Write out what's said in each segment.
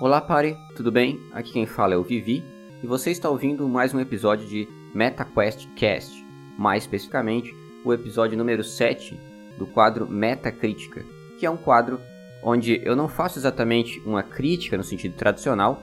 Olá, pare, tudo bem? Aqui quem fala é o Vivi e você está ouvindo mais um episódio de MetaQuest Cast, mais especificamente o episódio número 7 do quadro Metacrítica, que é um quadro onde eu não faço exatamente uma crítica no sentido tradicional,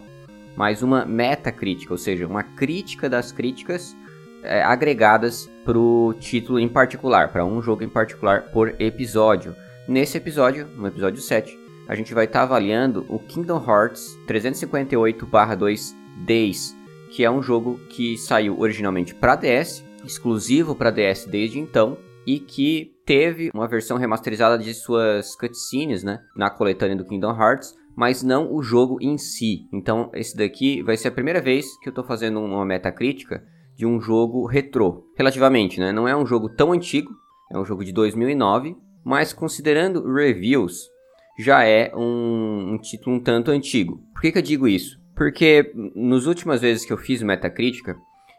mas uma metacrítica, ou seja, uma crítica das críticas é, agregadas para o título em particular, para um jogo em particular por episódio. Nesse episódio, no episódio 7, a gente vai estar tá avaliando o Kingdom Hearts 358/2 Days, que é um jogo que saiu originalmente para DS, exclusivo para DS desde então, e que teve uma versão remasterizada de suas cutscenes, né, na coletânea do Kingdom Hearts, mas não o jogo em si. Então, esse daqui vai ser a primeira vez que eu estou fazendo uma metacrítica de um jogo retrô, relativamente, né? Não é um jogo tão antigo, é um jogo de 2009, mas considerando reviews, já é um, um título um tanto antigo. Por que, que eu digo isso? Porque nas últimas vezes que eu fiz Metacrítica,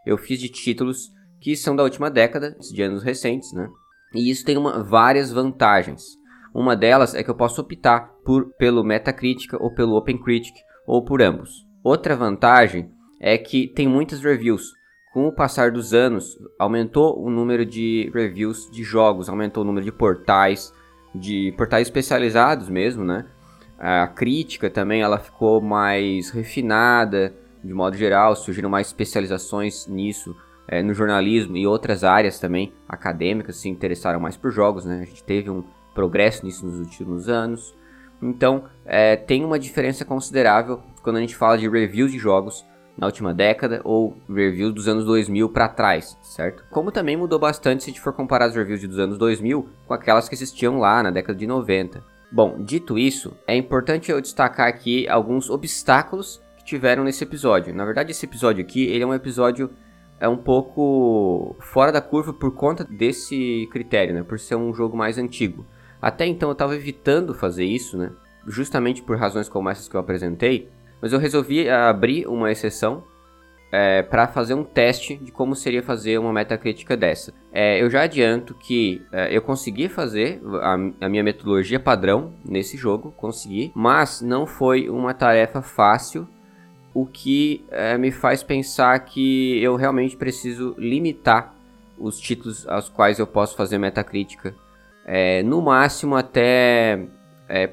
eu fiz de títulos que são da última década, de anos recentes, né? E isso tem uma, várias vantagens. Uma delas é que eu posso optar por, pelo Metacritic ou pelo OpenCritic, ou por ambos. Outra vantagem é que tem muitas reviews. Com o passar dos anos, aumentou o número de reviews de jogos, aumentou o número de portais, de portais especializados mesmo, né? A crítica também ela ficou mais refinada, de modo geral, surgiram mais especializações nisso, é, no jornalismo e outras áreas também acadêmicas se interessaram mais por jogos, né? A gente teve um progresso nisso nos últimos anos. Então, é, tem uma diferença considerável quando a gente fala de reviews de jogos na última década ou reviews dos anos 2000 para trás, certo? Como também mudou bastante se a gente for comparar as reviews dos anos 2000 com aquelas que existiam lá na década de 90. Bom, dito isso, é importante eu destacar aqui alguns obstáculos que tiveram nesse episódio. Na verdade, esse episódio aqui, ele é um episódio é um pouco fora da curva por conta desse critério, né? Por ser um jogo mais antigo. Até então eu estava evitando fazer isso, né? Justamente por razões como essas que eu apresentei, mas eu resolvi abrir uma exceção é, para fazer um teste de como seria fazer uma metacrítica dessa. É, eu já adianto que é, eu consegui fazer a, a, minha metodologia padrão nesse jogo, consegui, mas não foi uma tarefa fácil, o que me faz pensar que eu realmente preciso limitar os títulos aos quais eu posso fazer metacrítica, no máximo até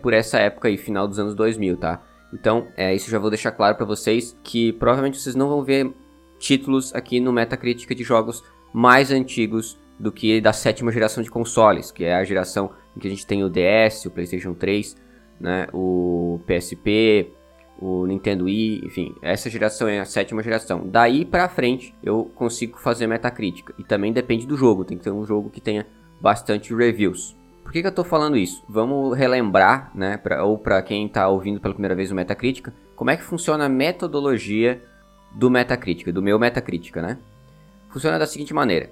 por essa época aí, final dos anos 2000, tá? Então, é, isso já vou deixar claro para vocês que provavelmente vocês não vão ver títulos aqui no Metacritic de jogos mais antigos do que da sétima geração de consoles, que é a geração em que a gente tem o DS, o PlayStation 3, né, o PSP, o Nintendo Wii, enfim, essa geração é a sétima geração. Daí para frente eu consigo fazer Metacritic e também depende do jogo, tem que ter um jogo que tenha bastante reviews. Por que, que eu estou falando isso? Vamos relembrar, né, pra, ou para quem está ouvindo pela primeira vez o Metacrítica, como é que funciona a metodologia do Metacrítica, do meu Metacrítica, né? Funciona da seguinte maneira.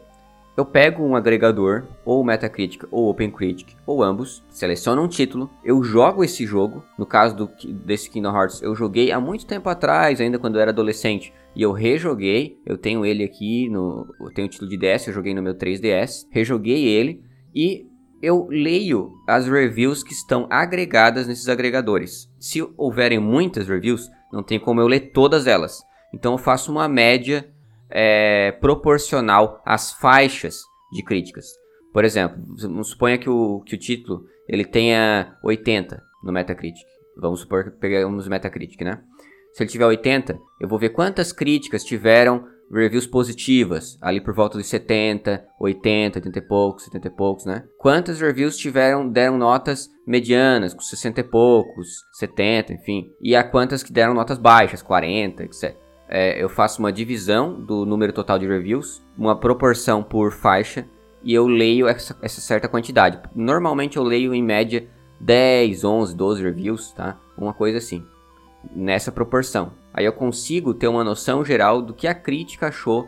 Eu pego um agregador, ou Metacritic ou OpenCritic, ou ambos, seleciono um título, eu jogo esse jogo, no caso do, desse Kingdom Hearts, eu joguei há muito tempo atrás, ainda quando eu era adolescente, e eu rejoguei, eu tenho ele aqui, no, eu tenho o título de DS, eu joguei no meu 3DS, rejoguei ele, e eu leio as reviews que estão agregadas nesses agregadores. Se houverem muitas reviews, não tem como eu ler todas elas. Então eu faço uma média é, proporcional às faixas de críticas. Por exemplo, suponha que o, que o título ele tenha 80 no Metacritic. Vamos supor que pegamos Metacritic, né? Se ele tiver 80, eu vou ver quantas críticas tiveram reviews positivas, ali por volta dos 70, 80, 80 e poucos, 70 e poucos, né? Quantas reviews tiveram, deram notas medianas, com 60 e poucos, 70, enfim. E há quantas que deram notas baixas, 40, etc. É, eu faço uma divisão do número total de reviews, uma proporção por faixa, e eu leio essa, essa certa quantidade. Normalmente eu leio em média 10, 11, 12 reviews, tá? Uma coisa assim nessa proporção. Aí eu consigo ter uma noção geral do que a crítica achou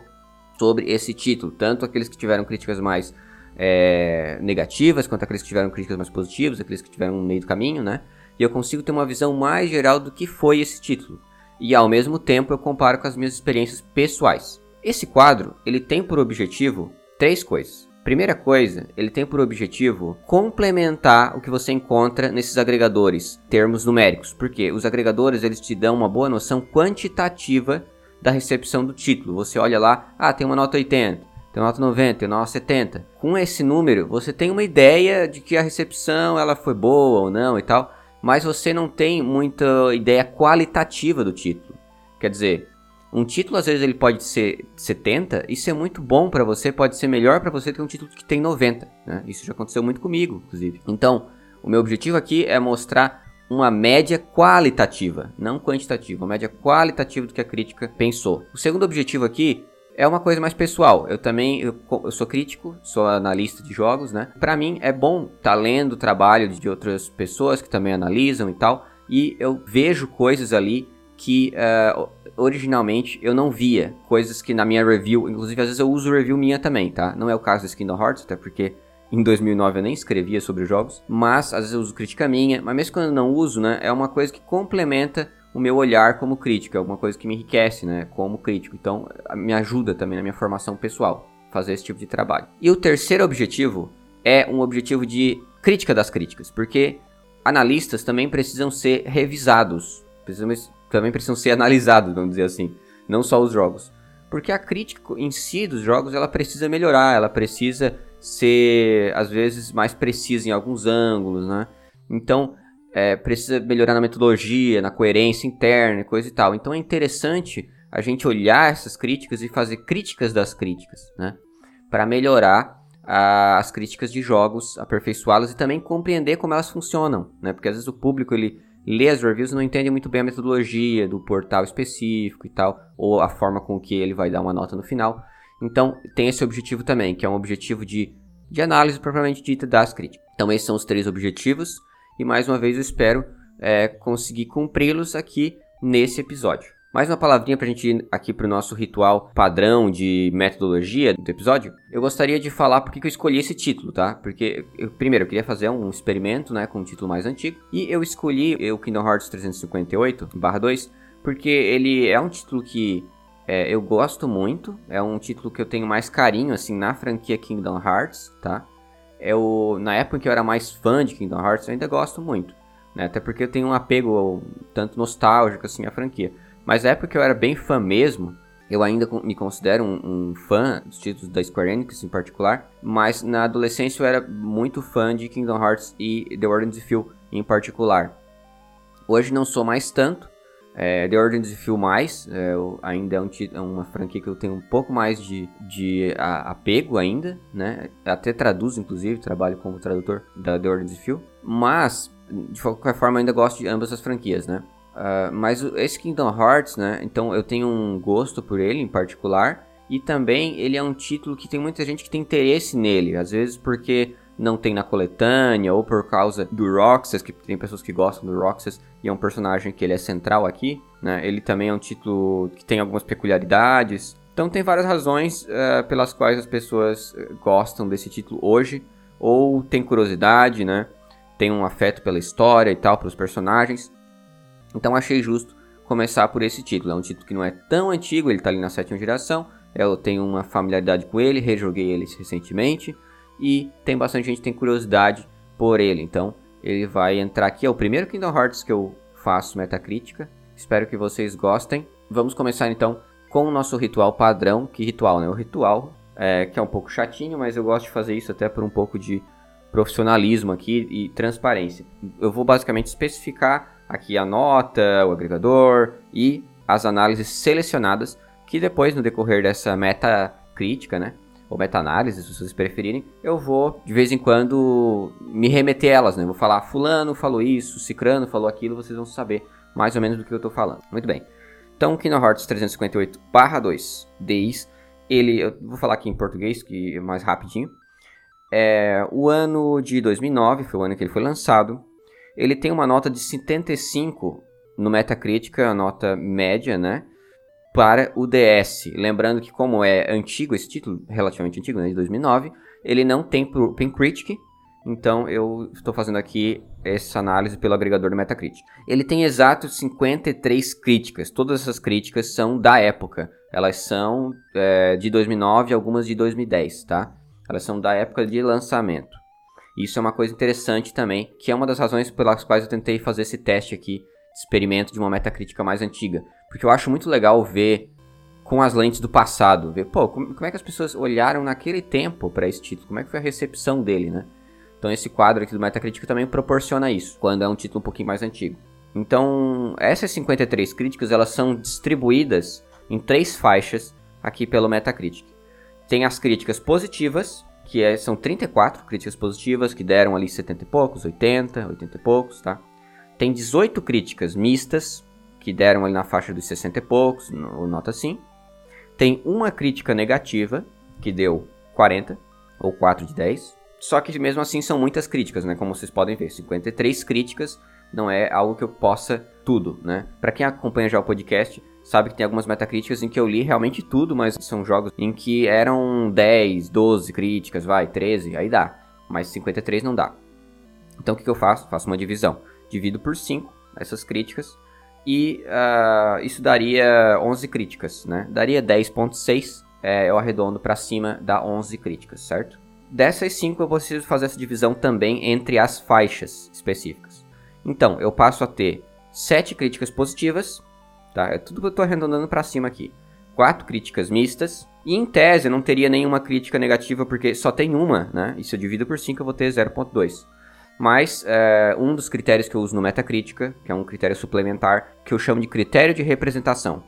sobre esse título, tanto aqueles que tiveram críticas mais é, negativas, quanto aqueles que tiveram críticas mais positivas, aqueles que tiveram no meio do caminho, né? E eu consigo ter uma visão mais geral do que foi esse título. E ao mesmo tempo eu comparo com as minhas experiências pessoais. Esse quadro, ele tem por objetivo três coisas. Primeira coisa, ele tem por objetivo complementar o que você encontra nesses agregadores, termos numéricos, porque os agregadores eles te dão uma boa noção quantitativa da recepção do título. Você olha lá, ah, tem uma nota 80, tem nota 90, tem nota 70. Com esse número, você tem uma ideia de que a recepção ela foi boa ou não e tal, mas você não tem muita ideia qualitativa do título. Quer dizer, um título às vezes ele pode ser 70 e ser muito bom para você, pode ser melhor para você que um título que tem 90, né? Isso já aconteceu muito comigo, inclusive. Então, o meu objetivo aqui é mostrar uma média qualitativa, não quantitativa, uma média qualitativa do que a crítica pensou. O segundo objetivo aqui é uma coisa mais pessoal. Eu também eu, eu sou crítico, sou analista de jogos, né? Para mim é bom estar tá lendo o trabalho de outras pessoas que também analisam e tal, e eu vejo coisas ali que uh, originalmente eu não via, coisas que na minha review, inclusive às vezes eu uso review minha também, tá? Não é o caso do Kingdom Hearts, até porque em 2009 eu nem escrevia sobre jogos, mas às vezes eu uso crítica minha, mas mesmo quando eu não uso, né, é uma coisa que complementa o meu olhar como crítico, é alguma coisa que me enriquece, né, como crítico. Então, me ajuda também na minha formação pessoal fazer esse tipo de trabalho. E o terceiro objetivo é um objetivo de crítica das críticas, porque analistas também precisam ser revisados, precisam, também precisam ser analisados, vamos dizer assim, não só os jogos. Porque a crítica em si dos jogos, ela precisa melhorar, ela precisa ser, às vezes, mais precisa em alguns ângulos, né? Então, é, precisa melhorar na metodologia, na coerência interna e coisa e tal. Então, é interessante a gente olhar essas críticas e fazer críticas das críticas, né? Para melhorar a, as críticas de jogos, aperfeiçoá-las e também compreender como elas funcionam, né? Porque às vezes o público ele lê as reviews não entende muito bem a metodologia do portal específico e tal, ou a forma com que ele vai dar uma nota no final. Então, tem esse objetivo também, que é um objetivo de, de análise propriamente dita das críticas. Então, esses são os três objetivos, e mais uma vez eu espero é, conseguir cumpri-los aqui nesse episódio. Mais uma palavrinha para a gente ir aqui para o nosso ritual padrão de metodologia do episódio. Eu gostaria de falar porque que eu escolhi esse título, tá? Porque, eu, primeiro, eu queria fazer um experimento, né, com um título mais antigo. E eu escolhi o Kingdom Hearts 358/2 porque ele é um título que é, eu gosto muito, é um título que eu tenho mais carinho, assim, na franquia Kingdom Hearts, tá? O, na época em que eu era mais fã de Kingdom Hearts, eu ainda gosto muito, né? Até porque eu tenho um apego tanto nostálgico, assim, à franquia. Mas na época que eu era bem fã mesmo, eu ainda me considero um, um, fã dos títulos da Square Enix em particular, mas na adolescência eu era muito fã de Kingdom Hearts e The Order of Feel em particular. Hoje não sou mais tanto, é, The Order of Feel mais, é, ainda é, um, é, uma franquia que eu tenho um pouco mais de, de a, apego ainda, né? Até traduzo, inclusive, trabalho como tradutor da The Order of Feel. Mas, de qualquer forma, ainda gosto de ambas as franquias, né? Uh, mas esse Kingdom Hearts, né? Então eu tenho um gosto por ele em particular. E também ele é um título que tem muita gente que tem interesse nele. Às vezes porque não tem na coletânea, ou por causa do Roxas, que tem pessoas que gostam do Roxas, e é um personagem que ele é central aqui, né? Ele também é um título que tem algumas peculiaridades. Então tem várias razões uh, pelas quais as pessoas eh, gostam desse título hoje, ou tem curiosidade, né? Tem um afeto pela história e tal, pelos personagens. Então achei justo começar por esse título. É um título que não é tão antigo, ele está ali na sétima geração. Eu tenho uma familiaridade com ele, rejoguei ele recentemente e tem bastante gente que tem curiosidade por ele. Então, ele vai entrar aqui. É o primeiro Kingdom Hearts que eu faço metacrítica. Espero que vocês gostem. Vamos começar então com o nosso ritual padrão. Que ritual, né? O ritual é, que é um pouco chatinho, mas eu gosto de fazer isso até por um pouco de profissionalismo aqui e transparência. Eu vou basicamente especificar aqui a nota, o agregador e as análises selecionadas que depois no decorrer dessa meta crítica, né, ou meta-análise, se vocês preferirem, eu vou de vez em quando me remeter elas, né? Vou falar fulano falou isso, cicrano falou aquilo, vocês vão saber mais ou menos do que eu estou falando. Muito bem. Então, Kingdom Hearts 358/2 Days, ele, eu vou falar aqui em português, que é mais rapidinho. É, o ano de 2009 foi o ano que ele foi lançado. Ele tem uma nota de 75 no Metacritic, a nota média, né? para o DS. Lembrando que como é antigo esse título, relativamente antigo, né, de 2009, ele não tem Pen Critic, então eu estou fazendo aqui essa análise pelo agregador do Metacritic. Ele tem exatos 53 críticas, todas essas críticas são da época, elas são é, de 2009 algumas de 2010, tá? Elas são da época de lançamento. Isso é uma coisa interessante também, que é uma das razões pelas quais eu tentei fazer esse teste aqui, experimento de uma metacrítica mais antiga. Porque eu acho muito legal ver com as lentes do passado, ver, pô, como, como é que as pessoas olharam naquele tempo para esse título, como é que foi a recepção dele, né? Então esse quadro aqui do Metacritic também proporciona isso, quando é um título um pouquinho mais antigo. Então, essas 53 críticas, elas são distribuídas em três faixas aqui pelo Metacritic. Tem as críticas positivas, que é, são 34 críticas positivas, que deram ali 70 e poucos, 80, 80 e poucos, tá? Tem 18 críticas mistas, que deram ali na faixa dos 60 e poucos, no, nota assim. Tem uma crítica negativa, que deu 40, ou 4 de 10. Só que mesmo assim são muitas críticas, né? Como vocês podem ver, 53 críticas não é algo que eu possa tudo, né? Para quem acompanha já o podcast, sabe que tem algumas metacríticas em que eu li realmente tudo, mas são jogos em que eram 10, 12 críticas, vai, 13, aí dá. Mas 53 não dá. Então o que, que eu faço? Faço uma divisão. Divido por 5 essas críticas e uh, isso daria 11 críticas, né? Daria 10.6, é, eu arredondo para cima da 11 críticas, certo? Dessas 5 eu preciso fazer essa divisão também entre as faixas específicas. Então, eu passo a ter 7 críticas positivas, tá? É tudo que eu estou arredondando para cima aqui. 4 críticas mistas, e em tese eu não teria nenhuma crítica negativa porque só tem uma, né? E se eu divido por 5 eu vou ter 0.2. Mas é, um dos critérios que eu uso no Metacrítica, que é um critério suplementar, que eu chamo de critério de representação.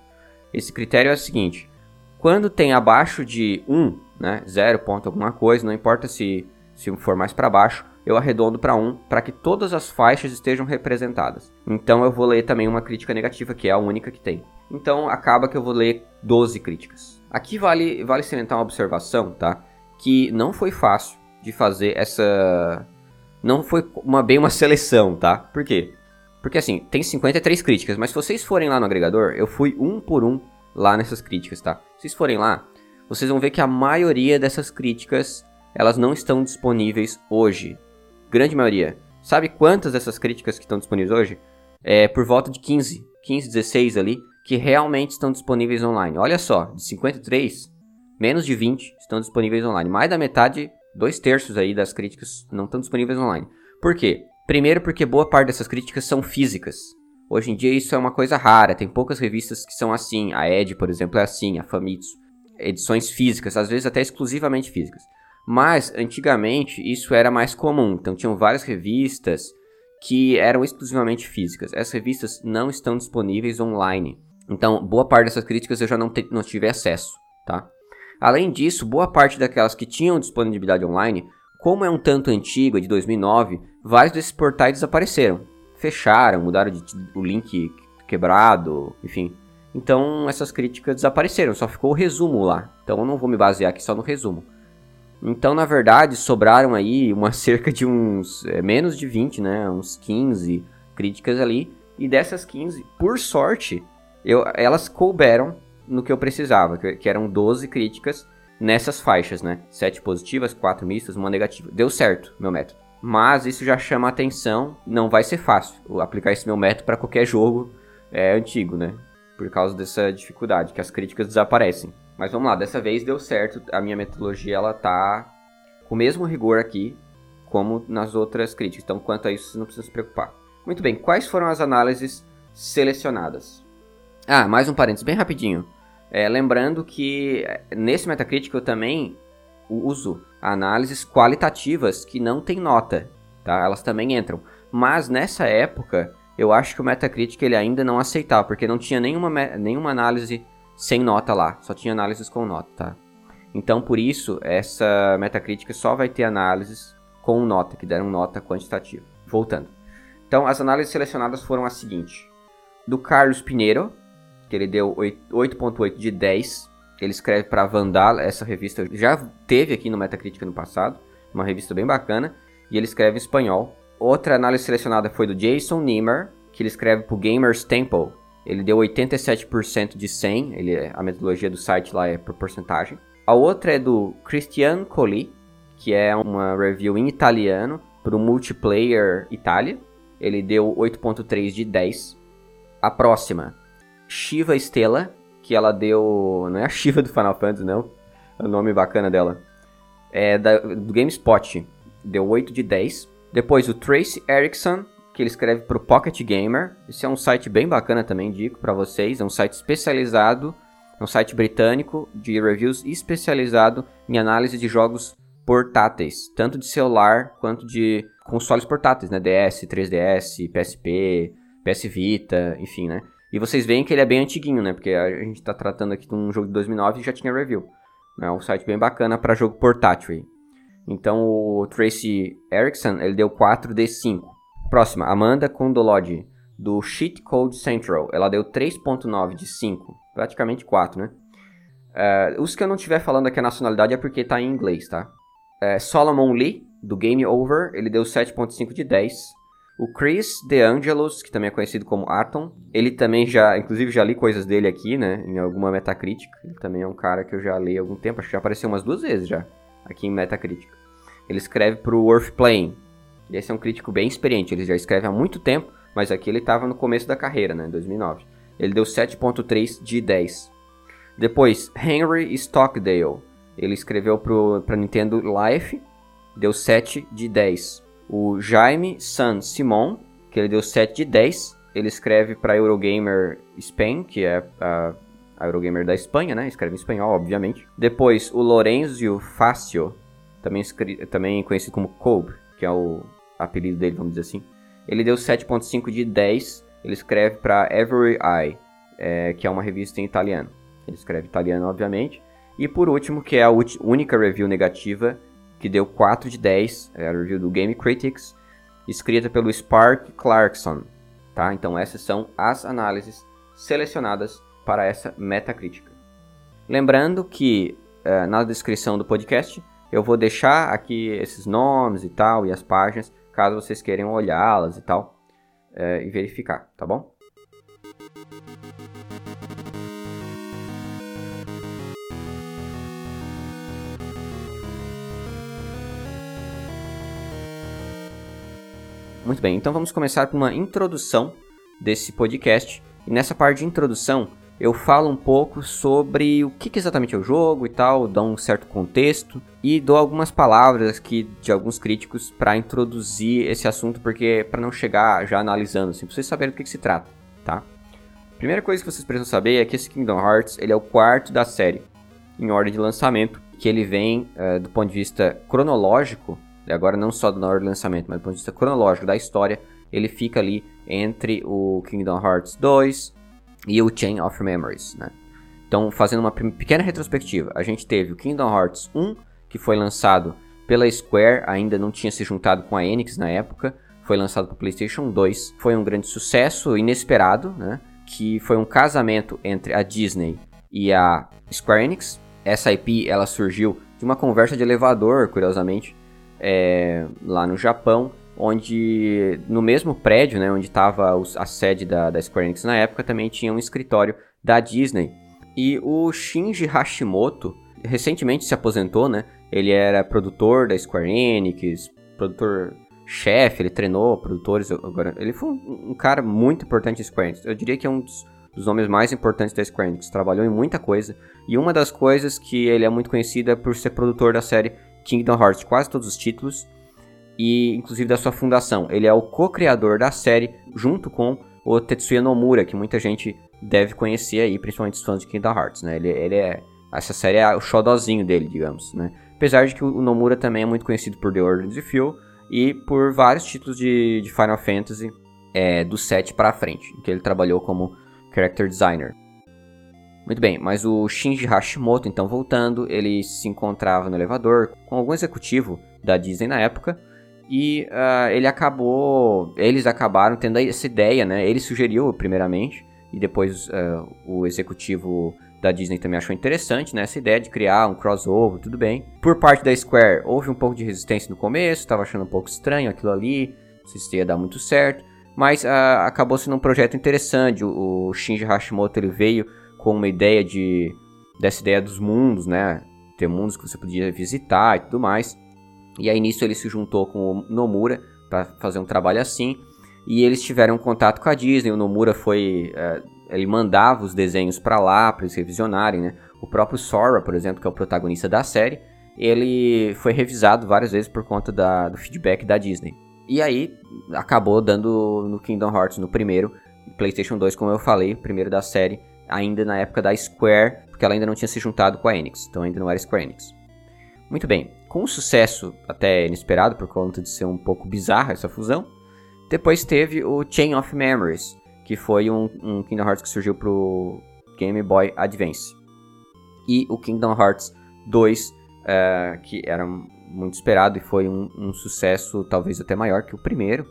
Esse critério é o seguinte: quando tem abaixo de 1, né, 0 ponto alguma coisa, não importa se, se for mais para baixo, eu arredondo para 1 para que todas as faixas estejam representadas. Então eu vou ler também uma crítica negativa, que é a única que tem. Então acaba que eu vou ler 12 críticas. Aqui vale, vale salientar uma observação, tá? Que não foi fácil de fazer essa não foi uma, bem uma seleção, tá? Por quê? Porque assim, tem 53 críticas, mas se vocês forem lá no agregador, eu fui um por um lá nessas críticas, tá? Se vocês forem lá, vocês vão ver que a maioria dessas críticas, elas não estão disponíveis hoje. Grande maioria. Sabe quantas dessas críticas que estão disponíveis hoje? É por volta de 15, 15, 16 ali, que realmente estão disponíveis online. Olha só, de 53, menos de 20 estão disponíveis online. Mais da metade dois terços aí das críticas não estão disponíveis online. Por quê? Primeiro porque boa parte dessas críticas são físicas. Hoje em dia isso é uma coisa rara, tem poucas revistas que são assim. A Ed, por exemplo, é assim, a Famitsu. Edições físicas, às vezes até exclusivamente físicas. Mas, antigamente, isso era mais comum. Então, tinham várias revistas que eram exclusivamente físicas. Essas revistas não estão disponíveis online. Então, boa parte dessas críticas eu já não, não tive acesso, tá? Além disso, boa parte daquelas que tinham disponibilidade online, como é um tanto antigo, é de 2009, vários desses portais desapareceram. Fecharam, mudaram de, o link quebrado, enfim. Então essas críticas desapareceram, só ficou o resumo lá. Então eu não vou me basear aqui só no resumo. Então, na verdade, sobraram aí uma cerca de uns é, menos de 20, né, uns 15 críticas ali. E dessas 15, por sorte, eu, elas couberam no que eu precisava, que, eram 12 críticas nessas faixas, né? 7 positivas, 4 mistas, uma negativa. Deu certo, meu método. Mas isso já chama atenção, não vai ser fácil aplicar esse meu método para qualquer jogo é, antigo, né? Por causa dessa dificuldade, que as críticas desaparecem. Mas vamos lá, dessa vez deu certo, a minha metodologia ela tá com o mesmo rigor aqui como nas outras críticas. Então, quanto a isso, você não precisa se preocupar. Muito bem, quais foram as análises selecionadas? Ah, mais um parênteses bem rapidinho. É, lembrando que é, nesse Metacritic eu também uso análises qualitativas que não tem nota, tá? Elas também entram. Mas nessa época, eu acho que o Metacritic ele ainda não aceitava, porque não tinha nenhuma, nenhuma análise sem nota lá, só tinha análises com nota, tá? Então, por isso, essa Metacritic só vai ter análises com nota, que deram nota quantitativa. Voltando. Então, as análises selecionadas foram as seguintes. Do Carlos Pinheiro, que ele deu 8.8 de 10. Ele escreve para Vandal, essa revista já teve aqui no Metacritic no passado, uma revista bem bacana, e ele escreve em espanhol. Outra análise selecionada foi do Jason Niemer, que ele escreve para Gamers Temple. Ele deu 87% de 100, ele, a metodologia do site lá é por porcentagem. A outra é do Christian Colli, que é uma review em italiano para o Multiplayer Itália. Ele deu 8.3 de 10. A próxima Shiva Estela, que ela deu. Não é a Shiva do Final Fantasy, não. É o nome bacana dela. é da, do GameSpot, deu 8 de 10. Depois o Tracy Erickson, que ele escreve para o Pocket Gamer. Esse é um site bem bacana também, digo para vocês. É um site especializado, é um site britânico de reviews especializado em análise de jogos portáteis, tanto de celular quanto de consoles portáteis, né? DS, 3DS, PSP, PS Vita, enfim, né? E vocês veem que ele é bem antiguinho, né? Porque a gente está tratando aqui de um jogo de 2009 e já tinha review. É um site bem bacana para jogo portátil. Então o Tracy Erickson, ele deu 4 de 5. Próxima, Amanda Condolodi, do Cheat Code Central. Ela deu 3.9 de 5. Praticamente 4, né? Uh, os que eu não estiver falando aqui a nacionalidade é porque tá em inglês, tá? Uh, Solomon Lee, do Game Over, ele deu 7.5 de 10. O Chris DeAngelos, que também é conhecido como Atom, ele também já, inclusive já li coisas dele aqui, né, em alguma Metacritic. Ele também é um cara que eu já li há algum tempo, acho que já apareceu umas duas vezes já, aqui em Metacritic. Ele escreve pro Worth Playing. Esse é um crítico bem experiente, ele já escreve há muito tempo, mas aqui ele estava no começo da carreira, né, 2009. Ele deu 7.3 de 10. Depois, Henry Stockdale. Ele escreveu pro, pra Nintendo Life, deu 7 de 10 o Jaime San Simon, que ele deu 7 de 10. Ele escreve para Eurogamer Spain, que é a, a, Eurogamer da Espanha, né? Escreve em espanhol, obviamente. Depois, o Lorenzo Fácio, também, também conhecido como Kobe, que é o apelido dele, vamos dizer assim. Ele deu 7.5 de 10. Ele escreve para Every Eye, é, que é uma revista em italiano. Ele escreve italiano, obviamente. E por último, que é a única review negativa que deu 4 de 10, é a review do Game Critics, escrita pelo Spark Clarkson. Tá? Então essas são as análises selecionadas para essa metacrítica. Lembrando que é, na descrição do podcast eu vou deixar aqui esses nomes e tal e as páginas, caso vocês queiram olhá-las e tal é, e verificar, tá bom? Muito bem, então vamos começar com uma introdução desse podcast. E nessa parte de introdução, eu falo um pouco sobre o que, exatamente é o jogo e tal, dou um certo contexto e dou algumas palavras aqui de alguns críticos para introduzir esse assunto, porque para não chegar já analisando, assim, pra vocês saberem do que, que se trata, tá? Primeira coisa que vocês precisam saber é que esse Kingdom Hearts ele é o quarto da série, em ordem de lançamento, que ele vem uh, do ponto de vista cronológico agora não só na hora do lançamento, mas do ponto de vista cronológico da história, ele fica ali entre o Kingdom Hearts 2 e o Chain of Memories, né? Então, fazendo uma pequena retrospectiva, a gente teve o Kingdom Hearts 1, que foi lançado pela Square, ainda não tinha se juntado com a Enix na época, foi lançado para PlayStation 2, foi um grande sucesso inesperado, né? Que foi um casamento entre a Disney e a Square Enix. Essa IP ela surgiu de uma conversa de elevador, curiosamente, é, lá no Japão, onde no mesmo prédio, né, onde estava a sede da, da Square Enix na época, também tinha um escritório da Disney. E o Shinji Hashimoto recentemente se aposentou, né? Ele era produtor da Square Enix, produtor chefe, ele treinou produtores agora. Ele foi um, cara muito importante da Square Enix. Eu diria que é um dos, dos nomes mais importantes da Square Enix. Trabalhou em muita coisa. E uma das coisas que ele é muito conhecido é por ser produtor da série Kingdom Hearts quase todos os títulos e inclusive da sua fundação. Ele é o co-criador da série junto com o Tetsuya Nomura, que muita gente deve conhecer aí, principalmente os fãs de Kingdom Hearts, né? Ele, ele é essa série é o xodozinho dele, digamos, né? Apesar de que o Nomura também é muito conhecido por The Order of Feel e por vários títulos de, de Final Fantasy é, do 7 para frente, em que ele trabalhou como character designer. Muito bem, mas o Shinji Hashimoto, então voltando, ele se encontrava no elevador com algum executivo da Disney na época e uh, ele acabou, eles acabaram tendo essa ideia, né? Ele sugeriu primeiramente e depois uh, o executivo da Disney também achou interessante, né? Essa ideia de criar um crossover, tudo bem. Por parte da Square, houve um pouco de resistência no começo, estava achando um pouco estranho aquilo ali, não sei se ia dar muito certo, mas uh, acabou sendo um projeto interessante. O, o Shinji Hashimoto ele veio com uma ideia de dessa ideia dos mundos, né? Ter mundos que você podia visitar e tudo mais. E aí nisso ele se juntou com o Nomura para fazer um trabalho assim. E eles tiveram contato com a Disney. O Nomura foi, é, ele mandava os desenhos para lá para eles revisionarem, né? O próprio Sora, por exemplo, que é o protagonista da série, ele foi revisado várias vezes por conta da, do feedback da Disney. E aí acabou dando no Kingdom Hearts no primeiro, PlayStation 2, como eu falei, primeiro da série, ainda na época da Square, porque ela ainda não tinha se juntado com a Enix, então ainda não era Square Enix. Muito bem, com um sucesso até inesperado por conta de ser um pouco bizarra essa fusão, depois teve o Chain of Memories, que foi um, um Kingdom Hearts que surgiu pro Game Boy Advance. E o Kingdom Hearts 2, uh, eh, que era muito esperado e foi um, um, sucesso talvez até maior que o primeiro,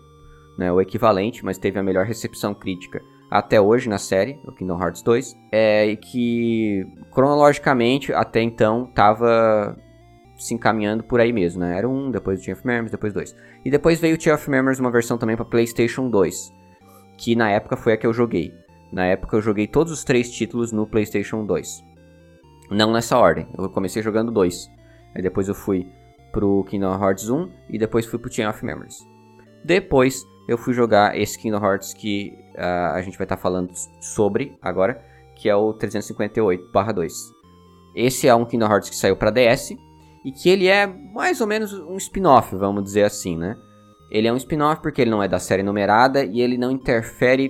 né, o equivalente, mas teve a melhor recepção crítica até hoje na série, o Kingdom Hearts 2, é, e que cronologicamente até então estava se encaminhando por aí mesmo, né? Era um, depois o Chain of Memories, depois dois. E depois veio o Chain of Memories, uma versão também para PlayStation 2, que na época foi a que eu joguei. Na época eu joguei todos os três títulos no PlayStation 2. Não nessa ordem, eu comecei jogando dois. Aí depois eu fui pro Kingdom Hearts 1 e depois fui pro Chain of Memories. Depois eu fui jogar esse Kingdom Hearts que uh, a gente vai estar tá falando sobre agora, que é o 358/2. Esse é um Kingdom Hearts que saiu para DS e que ele é mais ou menos um spin-off, vamos dizer assim, né? Ele é um spin-off porque ele não é da série numerada e ele não interfere,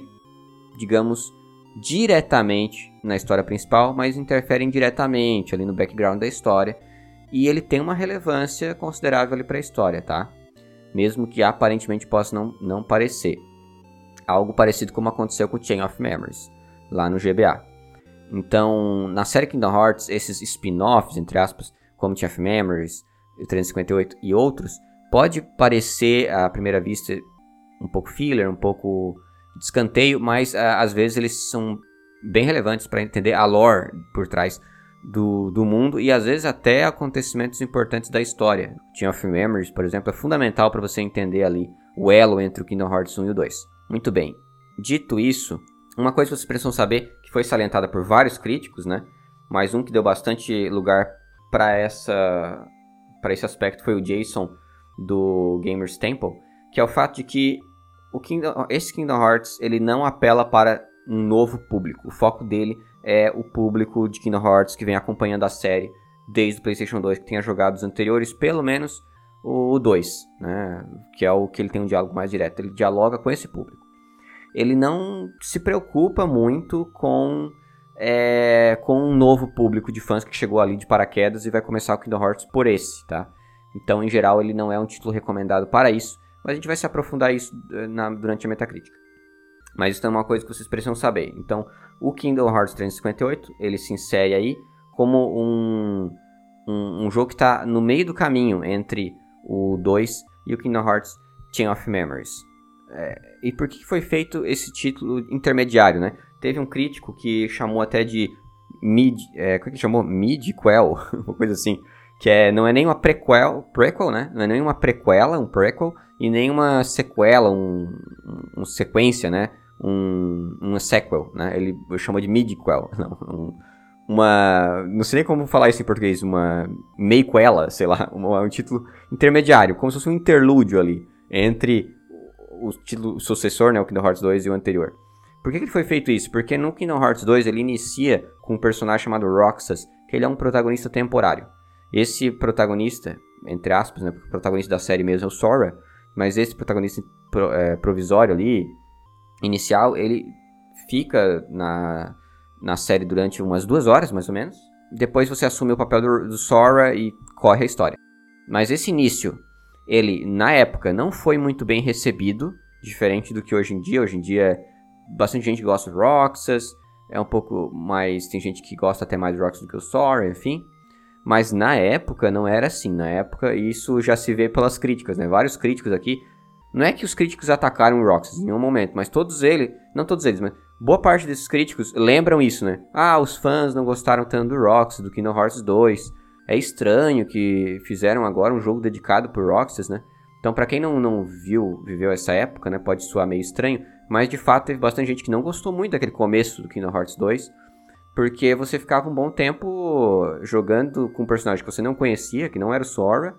digamos, diretamente na história principal, mas interfere indiretamente ali no background da história. E ele tem uma relevância considerável ali para a história, tá? Mesmo que aparentemente possa não, não parecer. Algo parecido como aconteceu com Chain of Memories, lá no GBA. Então, na série Kingdom Hearts, esses spin-offs, entre aspas, como Chain of Memories, 358 e outros, pode parecer à primeira vista um pouco filler, um pouco de escanteio, mas às vezes eles são bem relevantes para entender a lore por trás do, do mundo e às vezes até acontecimentos importantes da história. Chain of Memories, por exemplo, é fundamental para você entender ali o elo entre o Kingdom Hearts 1 e o 2. Muito bem. Dito isso, uma coisa que vocês precisam saber, que foi salientada por vários críticos, né? Mas um que deu bastante lugar para essa para esse aspecto foi o Jason do Gamers Temple, que é o fato de que o Kingdom, esse Kingdom Hearts ele não apela para um novo público. O foco dele é o público de Kingdom Hearts que vem acompanhando a série desde o PlayStation 2, que tenha jogado os anteriores, pelo menos o 2, né? que é o que ele tem um diálogo mais direto. Ele dialoga com esse público. Ele não se preocupa muito com é, com um novo público de fãs que chegou ali de paraquedas e vai começar o Kingdom Hearts por esse, tá? Então, em geral, ele não é um título recomendado para isso, mas a gente vai se aprofundar isso eh, na, durante a metacrítica. Mas isso é uma coisa que vocês precisam saber. Então, o Kingdom Hearts 358, ele se insere aí como um, um, um jogo que está no meio do caminho entre o 2 e o Kingdom Hearts Chain of Memories. É, e por que foi feito esse título intermediário, né? Teve um crítico que chamou até de mid, é, como é que chamou? Midquel, uma coisa assim, que é, não é nem uma prequel, prequel, né? Não é nem uma prequela, um prequel, e nem uma sequela, um, um, sequência, né? Um, uma sequel, né? Ele chamou de midquel, não, um, uma, não sei nem como falar isso em português, uma mequela, sei lá, um, um título intermediário, como se fosse um interlúdio ali entre o título sucessor, né, o Kingdom Hearts 2 e o anterior. Por que, que foi feito isso? Porque no Kingdom Hearts 2 ele inicia com um personagem chamado Roxas, que ele é um protagonista temporário. Esse protagonista, entre aspas, né, o protagonista da série mesmo é o Sora, mas esse protagonista pro, é, provisório ali, inicial, ele fica na, na série durante umas duas horas, mais ou menos. Depois você assume o papel do, do Sora e corre a história. Mas esse início, ele, na época, não foi muito bem recebido, diferente do que hoje em dia. Hoje em dia bastante gente gosta de Roxas, é um pouco mais. Tem gente que gosta até mais de Roxas do que o Sora, enfim. Mas na época não era assim. Na época isso já se vê pelas críticas, né? Vários críticos aqui. Não é que os críticos atacaram o Roxas em nenhum momento, mas todos eles, não todos eles, mas boa parte desses críticos lembram isso, né? Ah, os fãs não gostaram tanto do Roxas, do Kingdom Hearts 2. É estranho que fizeram agora um jogo dedicado por Roxas, né? Então, para quem não, não viu, viveu essa época, né, pode soar meio estranho, mas de fato teve bastante gente que não gostou muito daquele começo do Kingdom Hearts 2, porque você ficava um bom tempo jogando com um personagem que você não conhecia, que não era o Sora,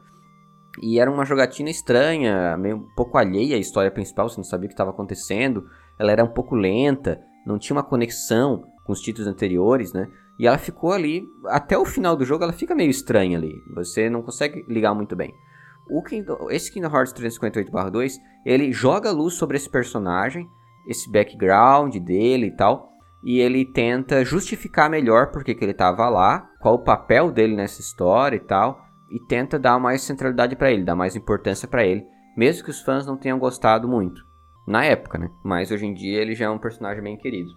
e era uma jogatina estranha, meio um pouco alheia à história principal, você não sabia o que estava acontecendo, ela era um pouco lenta, não tinha uma conexão com os títulos anteriores, né? E ela ficou ali, até o final do jogo, ela fica meio estranha ali. Você não consegue ligar muito bem. O Kingdom, esse Kingdom Hearts 358-2, ele joga luz sobre esse personagem, esse background dele e tal, e ele tenta justificar melhor porque que ele estava lá, qual o papel dele nessa história e tal, e tenta dar mais centralidade para ele, dar mais importância para ele, mesmo que os fãs não tenham gostado muito na época, né? Mas hoje em dia ele já é um personagem bem querido.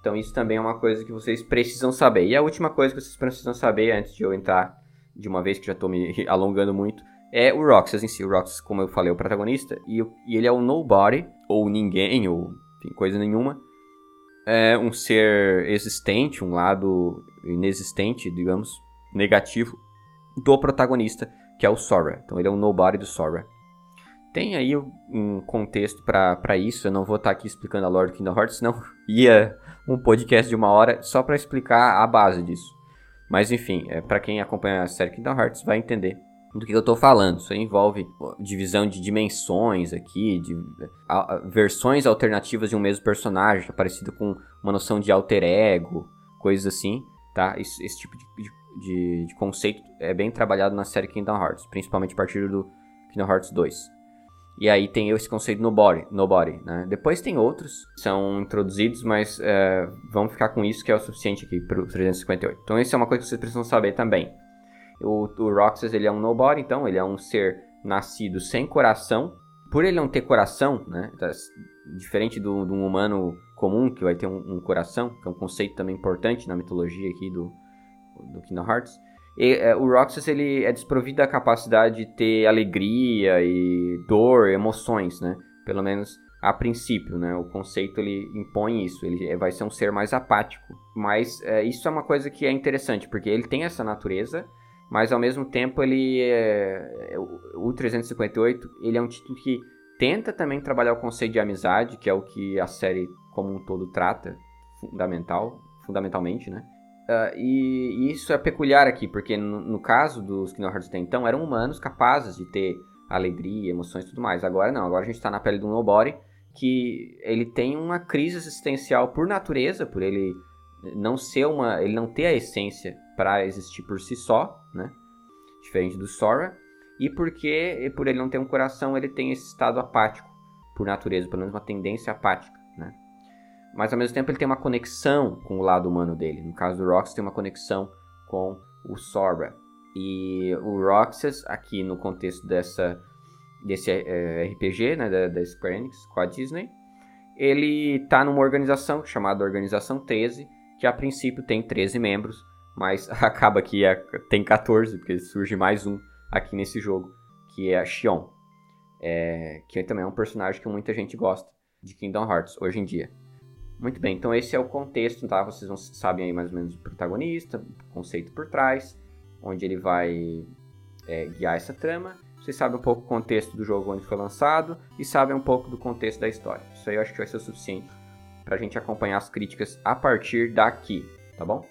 Então isso também é uma coisa que vocês precisam saber. E a última coisa que vocês precisam saber antes de eu entrar de uma vez que já estou me alongando muito é o Roxas em si. O Roxas, como eu falei, é o protagonista e, e ele é o nobody ou ninguém ou enfim, coisa nenhuma. É um ser existente, um lado inexistente, digamos, negativo do protagonista, que é o Sora. Então ele é um nobody do Sora. Tem aí um contexto para isso, eu não vou estar tá aqui explicando a lore do Kingdom Hearts, senão ia um podcast de uma hora só para explicar a base disso. Mas enfim, é, para quem acompanha a série Kingdom Hearts vai entender do que eu estou falando. Isso envolve divisão de dimensões aqui, de a, a, versões alternativas de um mesmo personagem, parecido com uma noção de alter ego, coisas assim, tá? Esse, esse tipo de, de, de, conceito é bem trabalhado na série Kingdom Hearts, principalmente a partir do Kingdom Hearts 2. E aí tem esse conceito nobody, nobody né? Depois tem outros que são introduzidos, mas é, vamos ficar com isso que é o suficiente aqui para o 358. Então isso é uma coisa que vocês precisam saber também. O, o Roxas ele é um nobody, então ele é um ser nascido sem coração. Por ele não ter coração, né? Tá diferente de um humano comum que vai ter um, um, coração, que é um conceito também importante na mitologia aqui do, do Kingdom Hearts e, é, o Roxas ele é desprovido da capacidade de ter alegria e dor, emoções, né? Pelo menos a princípio, né? O conceito ele impõe isso, ele vai ser um ser mais apático. Mas é, isso é uma coisa que é interessante, porque ele tem essa natureza, mas ao mesmo tempo ele é, é o 358 ele é um título que tenta também trabalhar o conceito de amizade, que é o que a série como um todo trata, fundamental, fundamentalmente, né? Uh, e, e, isso é peculiar aqui, porque no, no caso dos Kingdom Hearts então, eram humanos capazes de ter alegria, emoções e tudo mais. Agora não, agora a gente está na pele do Nobody, que ele tem uma crise existencial por natureza, por ele não ser uma. ele não ter a essência para existir por si só, né? Diferente do Sora. E porque, por ele não ter um coração, ele tem esse estado apático, por natureza, pelo menos uma tendência apática, né? mas ao mesmo tempo ele tem uma conexão com o lado humano dele. No caso do Roxas, tem uma conexão com o Sora. E o Roxas, aqui no contexto dessa, desse é, RPG, né, da, da Square Enix com a Disney, ele está numa organização chamada Organização 13, que a princípio tem 13 membros, mas acaba que é, tem 14, porque surge mais um aqui nesse jogo, que é a Xion. É, que também é um personagem que muita gente gosta de Kingdom Hearts hoje em dia. Muito bem, então esse é o contexto, tá? Vocês não sabem aí mais ou menos o protagonista, o conceito por trás, onde ele vai é, guiar essa trama. Vocês sabem um pouco o contexto do jogo onde foi lançado e sabem um pouco do contexto da história. Isso aí eu acho que vai ser o suficiente para a gente acompanhar as críticas a partir daqui, tá bom?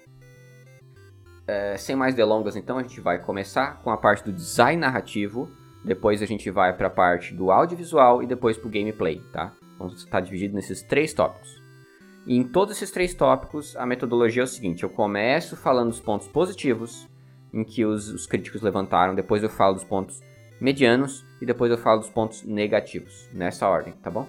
É, sem mais delongas, então, a gente vai começar com a parte do design narrativo, depois a gente vai para a parte do audiovisual e depois para o gameplay, tá? Vamos estar dividido nesses três tópicos. E em todos esses três tópicos, a metodologia é o seguinte: eu começo falando dos pontos positivos, em que os, os críticos levantaram, depois eu falo dos pontos medianos e depois eu falo dos pontos negativos, nessa ordem, tá bom?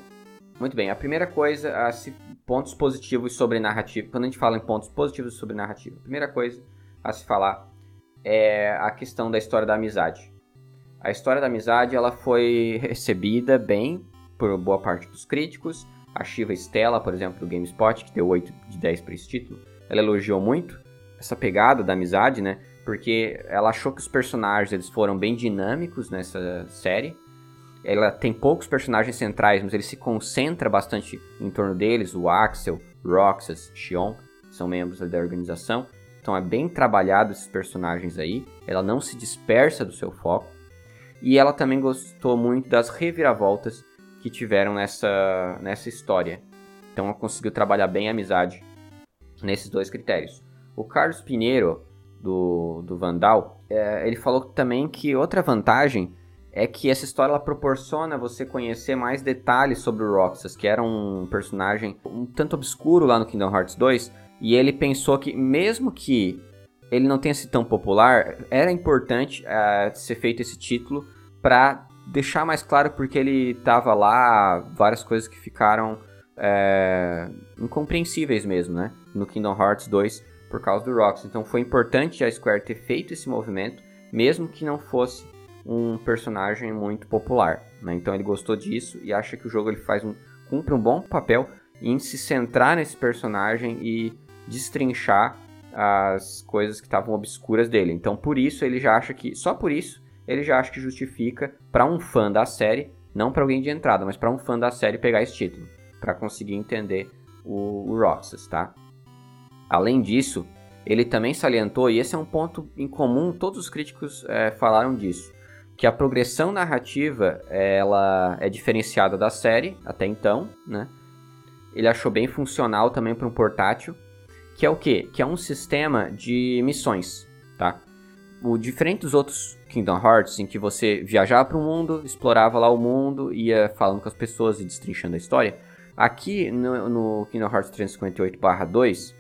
Muito bem, a primeira coisa, a se, pontos positivos sobre narrativa. Quando a gente fala em pontos positivos sobre narrativa, a primeira coisa a se falar é a questão da história da amizade. A história da amizade ela foi recebida bem por boa parte dos críticos a Shiva Stella, por exemplo, do GameSpot, que deu 8 de 10 para esse título, ela elogiou muito essa pegada da amizade, né? Porque ela achou que os personagens eles foram bem dinâmicos nessa série. Ela tem poucos personagens centrais, mas ele se concentra bastante em torno deles. O Axel, Roxas, Xion são membros da organização. Então é bem trabalhado esses personagens aí. Ela não se dispersa do seu foco. E ela também gostou muito das reviravoltas que tiveram nessa, nessa história. Então ela conseguiu trabalhar bem a amizade nesses dois critérios. O Carlos Pinheiro, do, do Vandal, é, ele falou também que outra vantagem é que essa história ela proporciona você conhecer mais detalhes sobre o Roxas, que era um personagem um tanto obscuro lá no Kingdom Hearts 2, E ele pensou que, mesmo que ele não tenha sido tão popular, era importante uh, ser feito esse título para deixar mais claro porque ele estava lá, várias coisas que ficaram é, incompreensíveis mesmo, né? No Kingdom Hearts 2 por causa do Rocks. Então foi importante a Square ter feito esse movimento, mesmo que não fosse um personagem muito popular. Né? Então ele gostou disso e acha que o jogo ele faz um, cumpre um bom papel em se centrar nesse personagem e destrinchar as coisas que estavam obscuras dele. Então por isso ele já acha que, só por isso, ele já acha que justifica para um fã da série, não para alguém de entrada, mas para um fã da série pegar esse título, para conseguir entender o, o Roxas, tá? Além disso, ele também salientou, e esse é um ponto em comum, todos os críticos é, falaram disso, que a progressão narrativa ela é diferenciada da série até então, né? Ele achou bem funcional também para um portátil, que é o quê? Que é um sistema de missões, tá? O diferente dos outros Kingdom Hearts, em que você viajava para o mundo, explorava lá o mundo, ia falando com as pessoas e destrinchando a história, aqui no, no Kingdom Hearts 358/2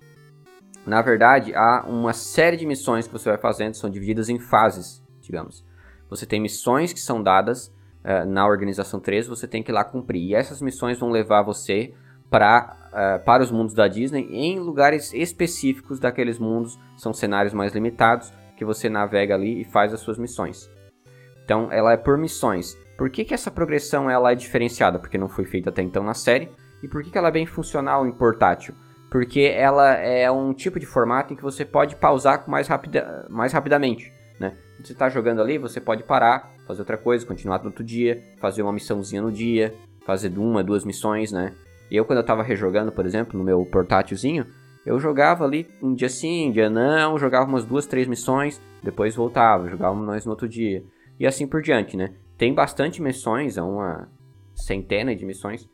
na verdade, há uma série de missões que você vai fazendo, são divididas em fases, digamos. Você tem missões que são dadas uh, na Organização 3, você tem que ir lá cumprir. E essas missões vão levar você pra, uh, para os mundos da Disney em lugares específicos daqueles mundos. São cenários mais limitados que você navega ali e faz as suas missões. Então, ela é por missões. Por que, que essa progressão ela é diferenciada? Porque não foi feita até então na série. E por que, que ela é bem funcional em portátil? porque ela é um tipo de formato em que você pode pausar mais, rapida, mais rapidamente. Né? Você está jogando ali, você pode parar, fazer outra coisa, continuar no outro dia, fazer uma missãozinha no dia, fazer uma, duas missões, né? Eu, quando eu estava rejogando, por exemplo, no meu portátilzinho, eu jogava ali um dia sim, um dia não, jogava umas duas, três missões, depois voltava, jogava mais no outro dia. E assim por diante, né? Tem bastante missões, é uma centena de missões,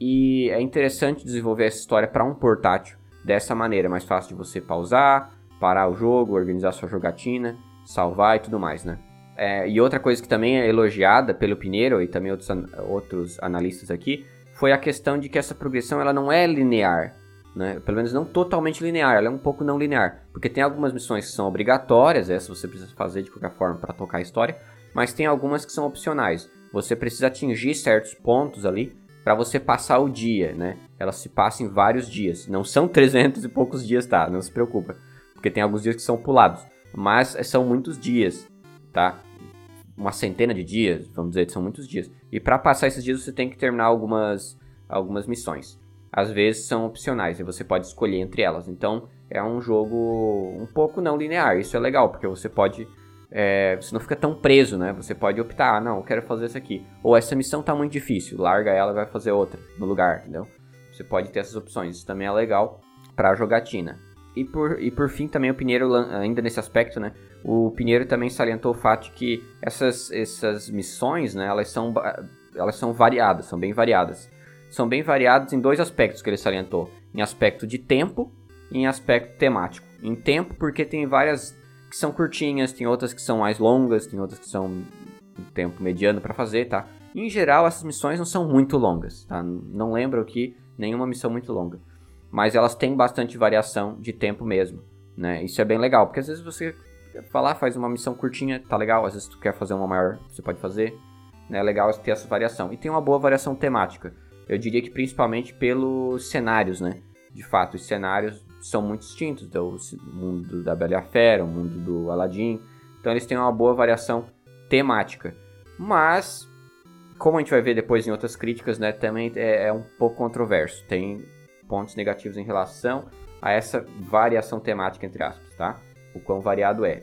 e é interessante desenvolver essa história para um portátil dessa maneira, é mais fácil de você pausar, parar o jogo, organizar sua jogatina, salvar e tudo mais, né? É, e outra coisa que também é elogiada pelo Pinheiro e também outros, outros analistas aqui foi a questão de que essa progressão ela não é linear, né? Pelo menos não totalmente linear, ela é um pouco não linear, porque tem algumas missões que são obrigatórias, essas você precisa fazer de qualquer forma para tocar a história, mas tem algumas que são opcionais. Você precisa atingir certos pontos ali para você passar o dia, né? Ela se passa em vários dias. Não são 300 e poucos dias, tá? Não se preocupa. Porque tem alguns dias que são pulados. Mas são muitos dias, tá? Uma centena de dias, vamos dizer, são muitos dias. E para passar esses dias você tem que terminar algumas, algumas missões. Às vezes são opcionais e você pode escolher entre elas. Então é um jogo um pouco não linear. Isso é legal, porque você pode é, você não fica tão preso, né? Você pode optar, ah, não, eu quero fazer isso aqui. Ou essa missão tá muito difícil, larga ela e vai fazer outra no lugar, entendeu? Você pode ter essas opções, isso também é legal pra jogatina. E por, e por fim também o Pinheiro, ainda nesse aspecto, né? O Pinheiro também salientou o fato de que essas, essas missões, né? Elas são, elas são variadas, são bem variadas. São bem variadas em dois aspectos que ele salientou. Em aspecto de tempo e em aspecto temático. Em tempo porque tem várias que são curtinhas, tem outras que são mais longas, tem outras que são um tempo mediano para fazer, tá? Em geral, essas missões não são muito longas, tá? Não lembro aqui nenhuma missão muito longa. Mas elas têm bastante variação de tempo mesmo, né? Isso é bem legal, porque às vezes você falar, faz uma missão curtinha, tá legal. Às vezes tu quer fazer uma maior, você pode fazer. Né? É legal ter essa variação. E tem uma boa variação temática. Eu diria que principalmente pelos cenários, né? De fato, os cenários são muito distintos, do mundo da Bela Fera, o mundo do Aladdin. Então eles têm uma boa variação temática. Mas, como a gente vai ver depois em outras críticas, né, também é, é um pouco controverso. Tem pontos negativos em relação a essa variação temática, entre aspas, tá? O quão variado é.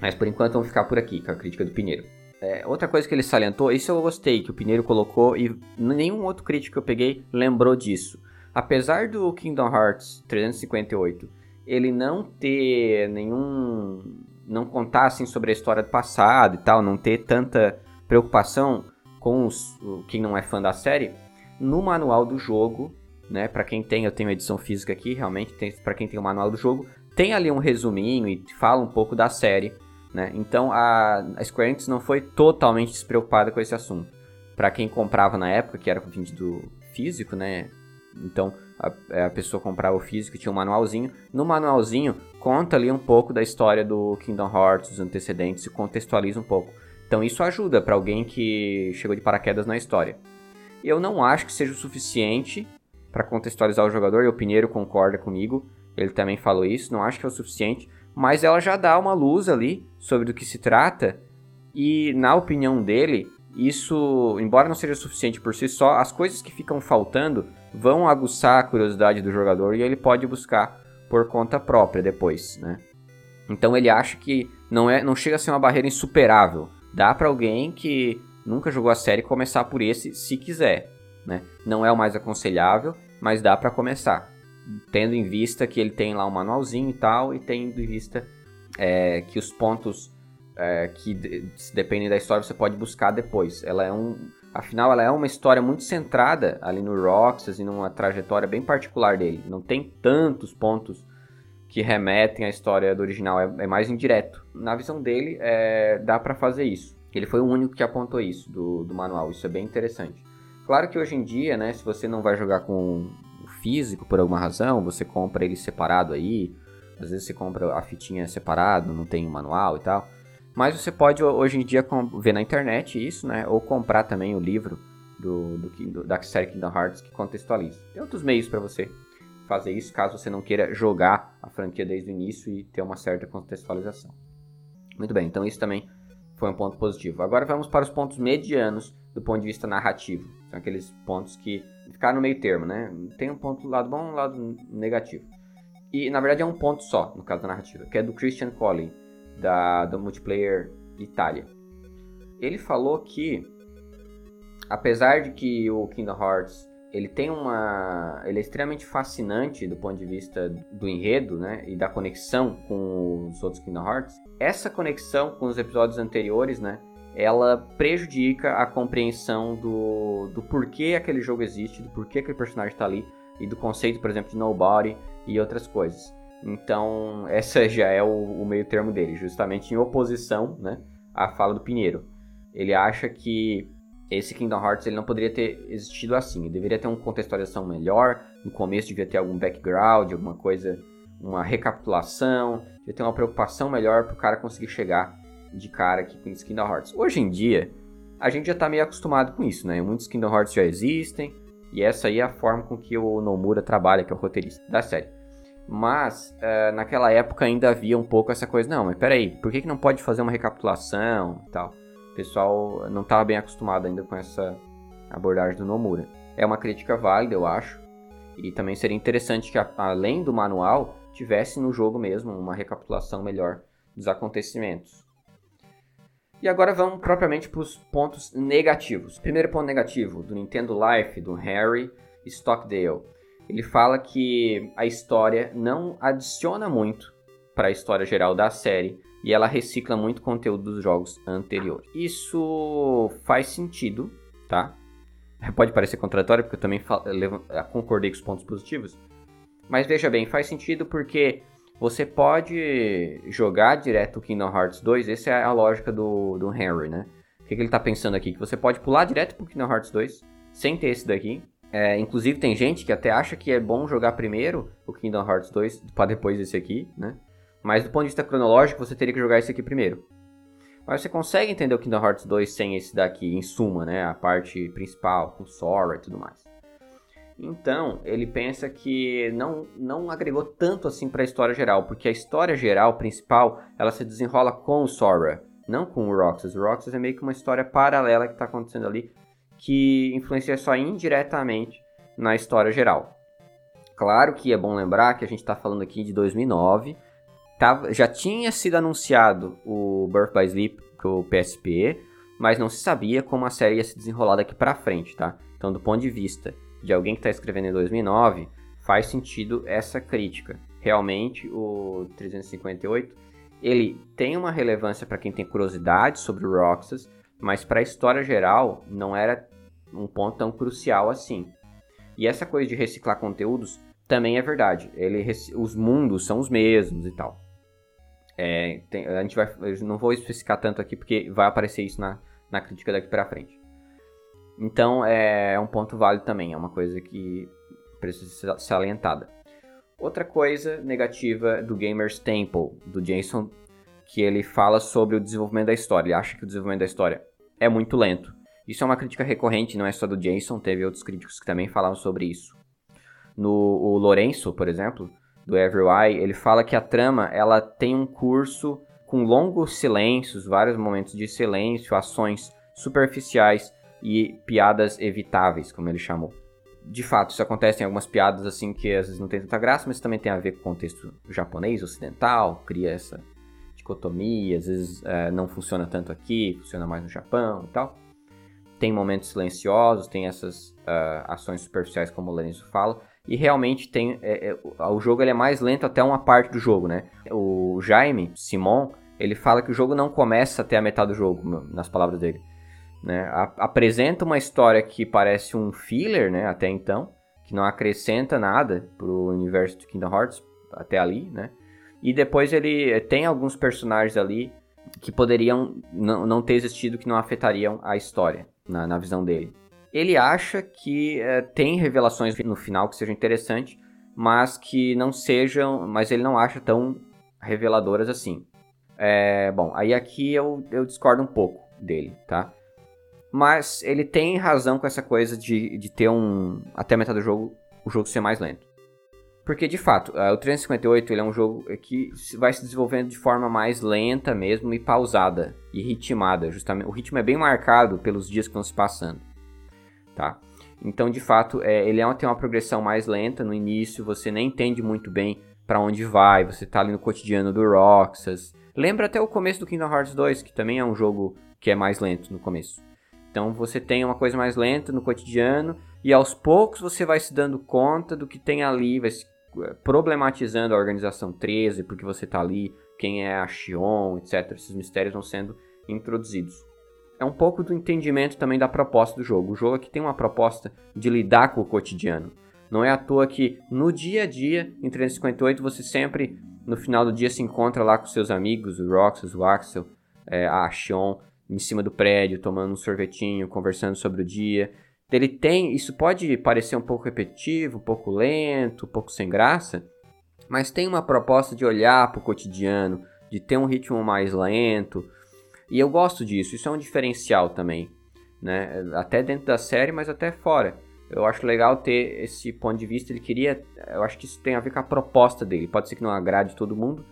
Mas por enquanto vamos ficar por aqui com a crítica do Pinheiro. É, outra coisa que ele salientou, isso eu gostei, que o Pinheiro colocou e nenhum outro crítico que eu peguei lembrou disso apesar do Kingdom Hearts 358 ele não ter nenhum não contar assim sobre a história do passado e tal, não ter tanta preocupação com os, quem não é fã da série, no manual do jogo, né, para quem tem, eu tenho edição física aqui, realmente para quem tem o manual do jogo, tem ali um resuminho e fala um pouco da série, né? Então a, a Square Enix não foi totalmente despreocupada com esse assunto. Para quem comprava na época, que era vendido físico, né, então a, é, a pessoa comprava o físico, tinha um manualzinho. No manualzinho conta ali um pouco da história do Kingdom Hearts, dos antecedentes e contextualiza um pouco. Então isso ajuda para alguém que chegou de paraquedas na história. Eu não acho que seja o suficiente para contextualizar o jogador, e o Pinheiro concorda comigo, ele também falou isso, não acho que é o suficiente, mas ela já dá uma luz ali sobre do que se trata, e na opinião dele, isso, embora não seja suficiente por si só, as coisas que ficam faltando vão aguçar a curiosidade do jogador e ele pode buscar por conta própria depois, né? Então ele acha que não é, não chega a ser uma barreira insuperável. Dá para alguém que nunca jogou a série começar por esse, se quiser, né? Não é o mais aconselhável, mas dá para começar, tendo em vista que ele tem lá um manualzinho e tal e tendo em vista é, que os pontos é, que dependem da história você pode buscar depois. Ela é um, afinal, ela é uma história muito centrada ali no Roxas e numa trajetória bem particular dele. Não tem tantos pontos que remetem à história do original, é, é mais indireto. Na visão dele, é, dá para fazer isso. Ele foi o único que apontou isso do, do manual. Isso é bem interessante. Claro que hoje em dia, né, se você não vai jogar com o físico por alguma razão, você compra ele separado aí. Às vezes você compra a fitinha separado, não tem o manual e tal. Mas você pode hoje em dia ver na internet isso, né? Ou comprar também o livro do, do, do da série Kingdom Hearts que contextualiza. Tem outros meios para você fazer isso caso você não queira jogar a franquia desde o início e ter uma certa contextualização. Muito bem, então isso também foi um ponto positivo. Agora vamos para os pontos medianos do ponto de vista narrativo. São aqueles pontos que ficaram no meio termo, né? Tem um ponto do lado bom e um lado negativo. E na verdade é um ponto só, no caso da narrativa, que é do Christian Collin da, do multiplayer Itália. Ele falou que, apesar de que o Kingdom Hearts ele tem uma, ele é extremamente fascinante do ponto de vista do enredo, né, e da conexão com os outros Kingdom Hearts. Essa conexão com os episódios anteriores, né, ela prejudica a compreensão do, do porquê aquele jogo existe, do porquê aquele personagem está ali e do conceito, por exemplo, de nobody e outras coisas. Então, essa já é o, o, meio termo dele, justamente em oposição né, à fala do Pinheiro. Ele acha que esse Kingdom Hearts ele não poderia ter existido assim. Ele deveria ter uma contextualização melhor. No começo devia ter algum background, alguma coisa, uma recapitulação. Devia ter uma preocupação melhor para o cara conseguir chegar de cara aqui com esse Kingdom Hearts. Hoje em dia, a gente já está meio acostumado com isso, né? Muitos Kingdom Hearts já existem. E essa aí é a forma com que o Nomura trabalha, que é o roteirista da série. Mas uh, naquela época ainda havia um pouco essa coisa, não, mas peraí, por que, que não pode fazer uma recapitulação e tal? O pessoal não estava bem acostumado ainda com essa abordagem do Nomura. É uma crítica válida, eu acho. E também seria interessante que, além do manual, tivesse no jogo mesmo uma recapitulação melhor dos acontecimentos. E agora vamos propriamente para os pontos negativos. Primeiro ponto negativo do Nintendo Life, do Harry Stockdale ele fala que a história não adiciona muito para a história geral da série e ela recicla muito conteúdo dos jogos anteriores. Isso faz sentido, tá? Pode parecer contraditório porque eu também concordei com os pontos positivos, mas veja bem, faz sentido porque você pode jogar direto o Kingdom Hearts 2, essa é a lógica do, do Henry, né? O que, que ele está pensando aqui? Que você pode pular direto pro Kingdom Hearts 2 sem ter esse daqui é, inclusive tem gente que até acha que é bom jogar primeiro o Kingdom Hearts 2 para depois esse aqui, né? Mas do ponto de vista cronológico, você teria que jogar esse aqui primeiro. Mas você consegue entender o Kingdom Hearts 2 sem esse daqui, em suma, né? A parte principal, com Sora e tudo mais. Então, ele pensa que não, não agregou tanto assim para a história geral, porque a história geral principal, ela se desenrola com o Sora, não com o Roxas. O Roxas é meio que uma história paralela que está acontecendo ali que influencia só indiretamente na história geral. Claro que é bom lembrar que a gente está falando aqui de 2009, tava, já tinha sido anunciado o Birth by Sleep o PSP, mas não se sabia como a série ia se desenrolar daqui para frente, tá? Então, do ponto de vista de alguém que está escrevendo em 2009, faz sentido essa crítica. Realmente, o 358 ele tem uma relevância para quem tem curiosidade sobre o Roxas, mas para a história geral não era um ponto tão crucial assim. E essa coisa de reciclar conteúdos também é verdade. Ele, os mundos são os mesmos e tal. É, tem, a gente vai, eu não vou especificar tanto aqui porque vai aparecer isso na, na crítica daqui para frente. Então é, é um ponto válido também, é uma coisa que precisa ser salientada. Outra coisa negativa do Gamers Temple, do Jason, que ele fala sobre o desenvolvimento da história. Ele acha que o desenvolvimento da história é muito lento. Isso é uma crítica recorrente, não é só do Jason, teve outros críticos que também falaram sobre isso. No o Lourenço, por exemplo, do Every ele fala que a trama ela tem um curso com longos silêncios, vários momentos de silêncio, ações superficiais e piadas evitáveis, como ele chamou. De fato, isso acontece em algumas piadas assim que às vezes não tem tanta graça, mas também tem a ver com o contexto japonês, ocidental, cria essa dicotomia, às vezes é, não funciona tanto aqui, funciona mais no Japão e tal. Tem momentos silenciosos, tem essas uh, ações superficiais, como o Lourenço fala, e realmente tem. É, é, o jogo ele é mais lento até uma parte do jogo, né? O Jaime Simon ele fala que o jogo não começa até a metade do jogo, nas palavras dele. Né? Apresenta uma história que parece um filler, né? Até então, que não acrescenta nada pro universo de Kingdom Hearts até ali, né? E depois ele tem alguns personagens ali que poderiam não, não ter existido, que não afetariam a história, na, na visão dele. Ele acha que é, tem revelações no final que sejam interessantes, mas que não sejam. Mas ele não acha tão reveladoras assim. É, bom, aí aqui eu, eu discordo um pouco dele, tá? Mas ele tem razão com essa coisa de, de ter um. Até a metade do jogo, o jogo ser mais lento. Porque, de fato, uh, o 358 ele é um jogo que vai se desenvolvendo de forma mais lenta mesmo e pausada e ritmada. Justamente, o ritmo é bem marcado pelos dias que estão se passando tá? Então, de fato, é, ele é uma, tem uma progressão mais lenta no início, você nem entende muito bem para onde vai, você tá ali no cotidiano do Roxas. Lembra até o começo do Kingdom Hearts 2, que também é um jogo que é mais lento no começo. Então você tem uma coisa mais lenta no cotidiano e aos poucos você vai se dando conta do que tem ali, vai se é, problematizando a organização 13, porque você tá ali, quem é a Xion, etc. Esses mistérios vão sendo introduzidos é um pouco do entendimento também da proposta do jogo. O jogo aqui tem uma proposta de lidar com o cotidiano. Não é à toa que no dia a dia, em 358, você sempre, no final do dia, se encontra lá com seus amigos, o Roxas, o Axel, é, a Xion, em cima do prédio, tomando um sorvetinho, conversando sobre o dia. Ele tem, isso pode parecer um pouco repetitivo, um pouco lento, um pouco sem graça, mas tem uma proposta de olhar para o cotidiano, de ter um ritmo mais lento, e eu gosto disso, isso é um diferencial também, né? Até dentro da série, mas até fora. Eu acho legal ter esse ponto de vista. Ele queria. Eu acho que isso tem a ver com a proposta dele. Pode ser que não agrade todo mundo,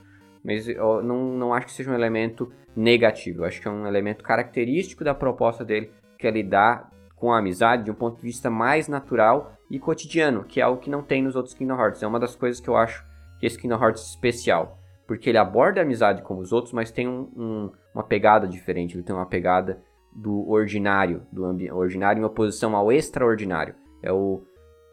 mas eu não, não acho que seja um elemento negativo. Eu acho que é um elemento característico da proposta dele, que é lidar com a amizade de um ponto de vista mais natural e cotidiano, que é algo que não tem nos outros Kingdom Hearts. É uma das coisas que eu acho que esse Kingdom Hearts é especial porque ele aborda a amizade como os outros, mas tem um, um, uma pegada diferente. Ele tem uma pegada do ordinário, do ordinário em oposição ao extraordinário. É o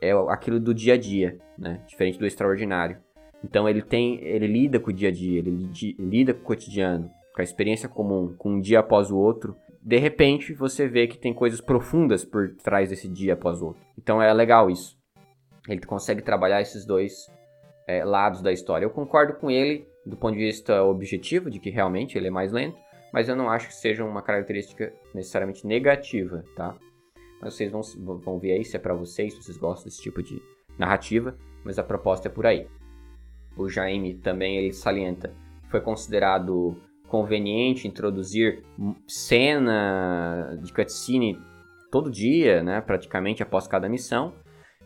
é aquilo do dia a dia, né? Diferente do extraordinário. Então ele tem, ele lida com o dia a dia, ele lida, com o cotidiano, com a experiência comum, com um dia após o outro. De repente você vê que tem coisas profundas por trás desse dia após o outro. Então é legal isso. Ele consegue trabalhar esses dois é, lados da história. Eu concordo com ele do ponto de vista objetivo, de que realmente ele é mais lento, mas eu não acho que seja uma característica necessariamente negativa, tá? Mas vocês vão, vão ver aí se é para vocês, se vocês gostam desse tipo de narrativa, mas a proposta é por aí. O Jaime também ele salienta foi considerado conveniente introduzir cena de cutscene todo dia, né, praticamente após cada missão,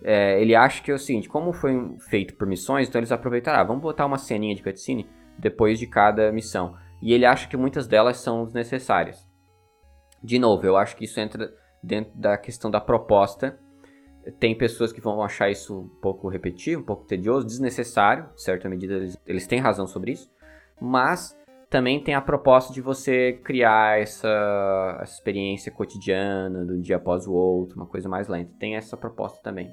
é, ele acha que é o seguinte, como foi feito por missões, então eles aproveitaram, ah, vamos botar uma ceninha de cutscene depois de cada missão. E ele acha que muitas delas são desnecessárias. De novo, eu acho que isso entra dentro da questão da proposta. Tem pessoas que vão achar isso um pouco repetitivo, um pouco tedioso, desnecessário, certa medida eles, eles têm razão sobre isso, mas também tem a proposta de você criar essa, essa experiência cotidiana, do dia após o outro, uma coisa mais lenta. Tem essa proposta também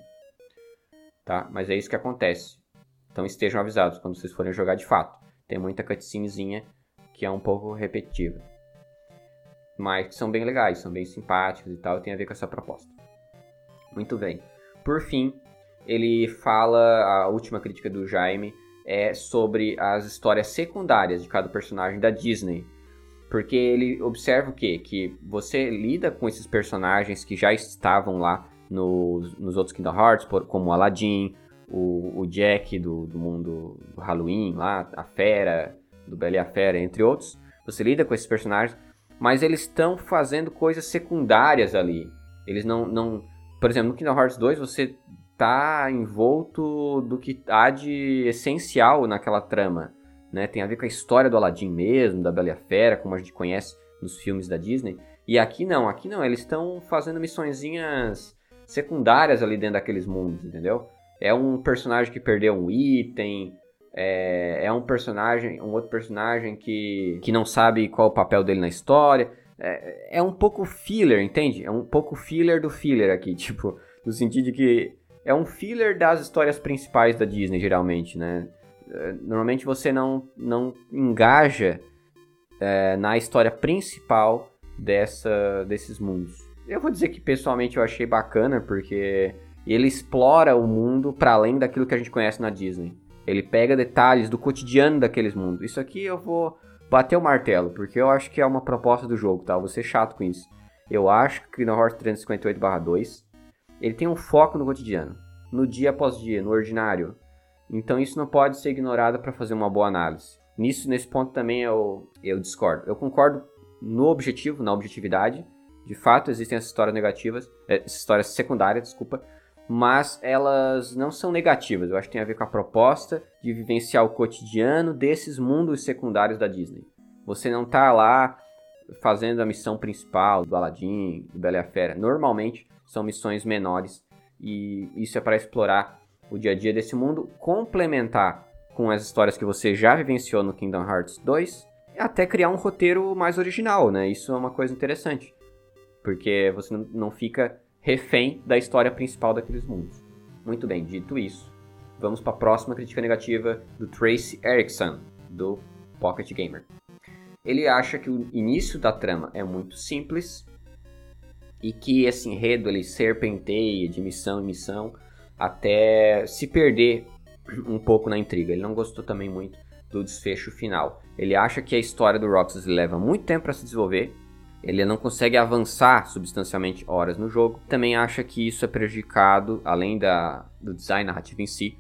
tá? Mas é isso que acontece. Então estejam avisados quando vocês forem jogar de fato. Tem muita cutscenezinha que é um pouco repetitiva. Mas que são bem legais, são bem simpáticos e tal, tem a ver com essa proposta. Muito bem. Por fim, ele fala, a última crítica do Jaime é sobre as histórias secundárias de cada personagem da Disney. Porque ele observa o quê? Que você lida com esses personagens que já estavam lá nos, nos outros Kingdom Hearts, como o Aladdin, o, o Jack do, do mundo do Halloween lá, a Fera, do Bela e a Fera, entre outros. Você lida com esses personagens, mas eles estão fazendo coisas secundárias ali. Eles não, não... Por exemplo, no Kingdom Hearts 2 você tá envolto do que há de essencial naquela trama. Né? Tem a ver com a história do Aladdin mesmo, da Bela e a Fera, como a gente conhece nos filmes da Disney. E aqui não, aqui não, eles estão fazendo missõezinhas secundárias ali dentro daqueles mundos, entendeu? É um personagem que perdeu um item, é, é um personagem, um outro personagem que, que não sabe qual o papel dele na história. É, é um pouco filler, entende? É um pouco filler do filler aqui, tipo, no sentido de que é um filler das histórias principais da Disney, geralmente, né? É, normalmente você não, não engaja é, na história principal dessa, desses mundos. Eu vou dizer que pessoalmente eu achei bacana, porque ele explora o mundo para além daquilo que a gente conhece na Disney. Ele pega detalhes do cotidiano daqueles mundos. Isso aqui eu vou bater o martelo, porque eu acho que é uma proposta do jogo, tá? Eu vou ser chato com isso. Eu acho que no Hearts 358/2 ele tem um foco no cotidiano, no dia após dia, no ordinário. Então isso não pode ser ignorado para fazer uma boa análise. Nisso, nesse ponto também eu, eu discordo. Eu concordo no objetivo, na objetividade. De fato, existem essas histórias negativas, é, essas histórias secundárias, desculpa, mas elas não são negativas. Eu acho que tem a ver com a proposta de vivenciar o cotidiano desses mundos secundários da Disney. Você não tá lá fazendo a missão principal do Aladdin, do Bela e a Fera. Normalmente são missões menores e isso é para explorar o dia a dia desse mundo, complementar com as histórias que você já vivenciou no Kingdom Hearts 2 e até criar um roteiro mais original, né? Isso é uma coisa interessante, porque você não fica refém da história principal daqueles mundos. Muito bem, dito isso, vamos para a próxima crítica negativa do Tracy Erickson, do Pocket Gamer. Ele acha que o início da trama é muito simples e que esse enredo ele serpenteia de missão em missão até se perder um pouco na intriga. Ele não gostou também muito do desfecho final. Ele acha que a história do Roxas leva muito tempo para se desenvolver ele não consegue avançar substancialmente horas no jogo. Também acha que isso é prejudicado, além da, do design narrativo em si,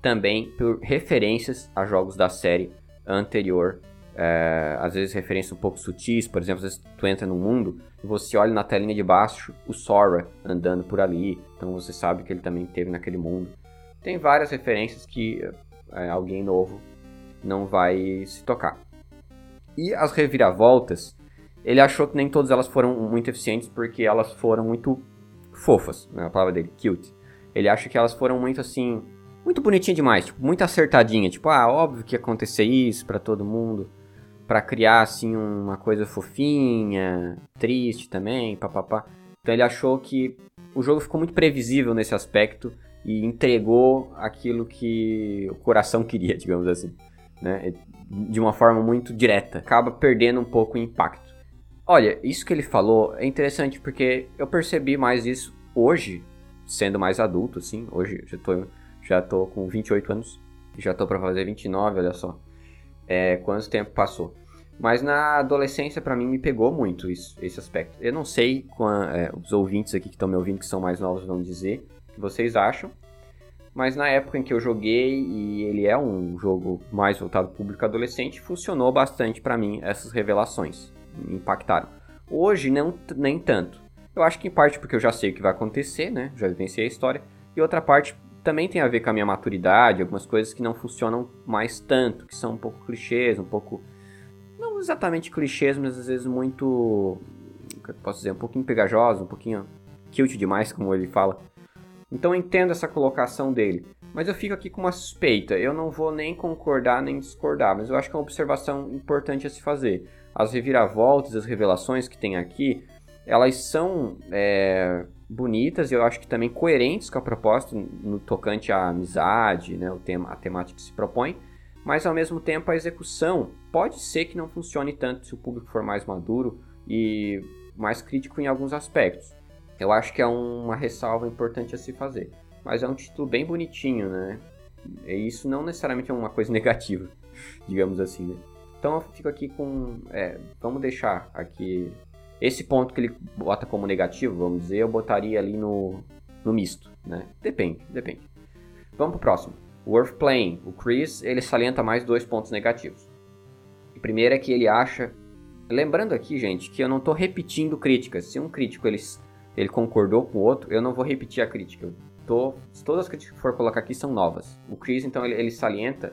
também por referências a jogos da série anterior. É, às vezes referências um pouco sutis, por exemplo, às vezes tu entra no mundo e você olha na telinha de baixo o Sora andando por ali, então você sabe que ele também teve naquele mundo. Tem várias referências que é, alguém novo não vai se tocar. E as reviravoltas ele achou que nem todas elas foram muito eficientes porque elas foram muito fofas, né, palavra dele, cute. Ele acha que elas foram muito assim, muito bonitinha demais, tipo, muito acertadinha, tipo, ah, óbvio que ia acontecer isso para todo mundo, para criar assim uma coisa fofinha, triste também, papapá. Então ele achou que o jogo ficou muito previsível nesse aspecto e entregou aquilo que o coração queria, digamos assim, né? De uma forma muito direta. Acaba perdendo um pouco o impacto. Olha, isso que ele falou é interessante porque eu percebi mais isso hoje, sendo mais adulto, assim. Hoje já tô, já tô com 28 anos, já tô para fazer 29, olha só. É, quanto tempo passou. Mas na adolescência, para mim, me pegou muito isso, esse aspecto. Eu não sei, é, os ouvintes aqui que estão me ouvindo, que são mais novos, vão dizer o que vocês acham. Mas na época em que eu joguei, e ele é um jogo mais voltado para o público adolescente, funcionou bastante para mim essas revelações impactaram. Hoje, não, nem tanto. Eu acho que em parte porque eu já sei o que vai acontecer, né? Já vivenciei a história. E outra parte também tem a ver com a minha maturidade, algumas coisas que não funcionam mais tanto, que são um pouco clichês, um pouco. Não exatamente clichês, mas às vezes muito. posso dizer? Um pouquinho pegajoso, um pouquinho cute demais, como ele fala. Então eu entendo essa colocação dele. Mas eu fico aqui com uma suspeita. Eu não vou nem concordar nem discordar, mas eu acho que é uma observação importante a se fazer as reviravoltas, as revelações que tem aqui, elas são é, bonitas e eu acho que também coerentes com a proposta no tocante à amizade, né, o tema, a temática que se propõe, mas ao mesmo tempo a execução pode ser que não funcione tanto se o público for mais maduro e mais crítico em alguns aspectos. Eu acho que é uma ressalva importante a se fazer. Mas é um título bem bonitinho, né? E isso não necessariamente é uma coisa negativa, digamos assim, né? Então eu fico aqui com. É, vamos deixar aqui. Esse ponto que ele bota como negativo, vamos dizer, eu botaria ali no, no misto, né? Depende, depende. Vamos pro próximo. Worth Playing. O Chris, ele salienta mais dois pontos negativos. O primeiro é que ele acha... Lembrando aqui, gente, que eu não estou repetindo críticas. Se um crítico ele, ele concordou com o outro, eu não vou repetir a crítica. Eu tô, todas as críticas que for colocar aqui são novas. O Chris, então, ele, ele salienta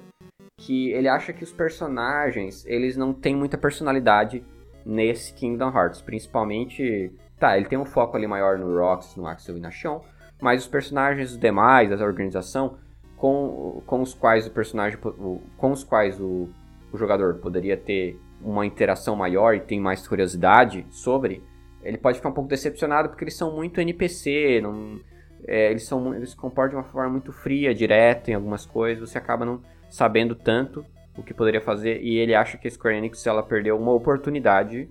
que ele acha que os personagens, eles não têm muita personalidade nesse Kingdom Hearts. Principalmente, tá, ele tem um foco ali maior no Rox, no Axel e na Sean, mas os personagens demais, da organização, com, com os quais o personagem, com os quais o, o jogador poderia ter uma interação maior e tem mais curiosidade sobre, ele pode ficar um pouco decepcionado porque eles são muito NPC, não, é, eles, são, eles se comportam de uma forma muito fria, direta em algumas coisas, você acaba não sabendo tanto o que poderia fazer e ele acha que a Square Enix ela perdeu uma oportunidade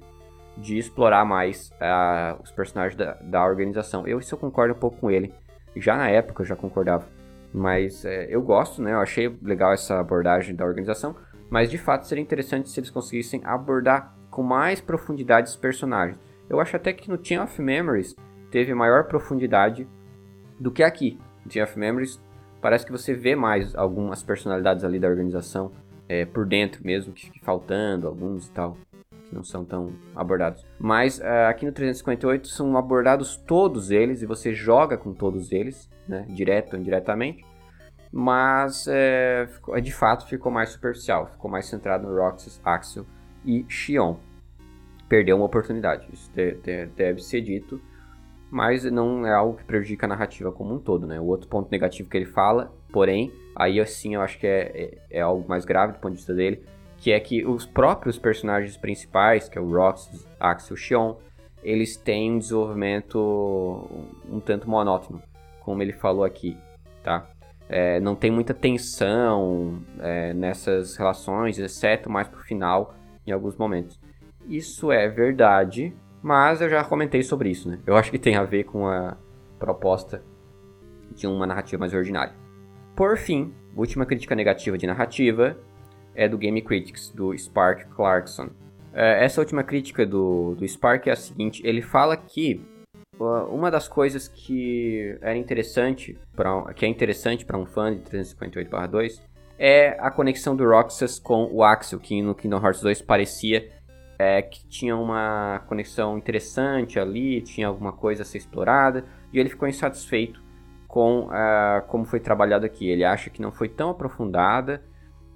de explorar mais uh, os personagens da, da organização. Eu isso eu concordo um pouco com ele. Já na época eu já concordava. Mas é, eu gosto, né? Eu achei legal essa abordagem da organização. Mas de fato seria interessante se eles conseguissem abordar com mais profundidade os personagens. Eu acho até que no Team of Memories teve maior profundidade do que aqui. No Team of Memories parece que você vê mais algumas personalidades ali da organização é, por dentro mesmo, que fique faltando alguns e tal, que não são tão abordados. Mas uh, aqui no 358 são abordados todos eles e você joga com todos eles, né, direto ou indiretamente. Mas é, de fato ficou mais superficial, ficou mais centrado no Roxas, Axel e Xion. Perdeu uma oportunidade, isso deve ser dito mas não é algo que prejudica a narrativa como um todo, né? O outro ponto negativo que ele fala, porém, aí assim eu acho que é, é, é algo mais grave do ponto de vista dele, que é que os próprios personagens principais, que é o Rox, Axel Xion, eles têm um desenvolvimento um tanto monótono, como ele falou aqui, tá? É, não tem muita tensão é, nessas relações, exceto mais pro final, em alguns momentos. Isso é verdade, mas eu já comentei sobre isso, né? Eu acho que tem a ver com a proposta de uma narrativa mais ordinária. Por fim, última crítica negativa de narrativa é do Game Critics, do Spark Clarkson. É, essa última crítica do, do Spark é a seguinte: ele fala que uma das coisas que era interessante pra, que é interessante para um fã de 358/2 é a conexão do Roxas com o Axel, que no Kingdom Hearts 2 parecia é, que tinha uma conexão interessante ali, tinha alguma coisa a ser explorada, e ele ficou insatisfeito com uh, como foi trabalhado aqui. Ele acha que não foi tão aprofundada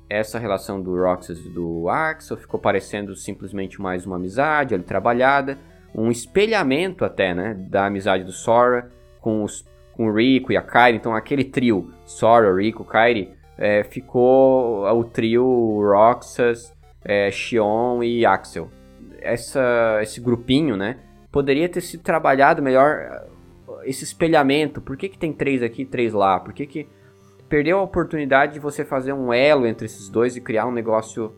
essa relação do Roxas e do Axel, ficou parecendo simplesmente mais uma amizade ali trabalhada, um espelhamento até, né, da amizade do Sora com, os, com o Rico e a Kairi. Então aquele trio, Sora, Rico, Kairi, é, ficou o trio Roxas, é, Xion e Axel. Essa, esse grupinho, né? Poderia ter sido trabalhado melhor uh, esse espelhamento. Por que, que tem três aqui e três lá? Por que, que perdeu a oportunidade de você fazer um elo entre esses dois e criar um negócio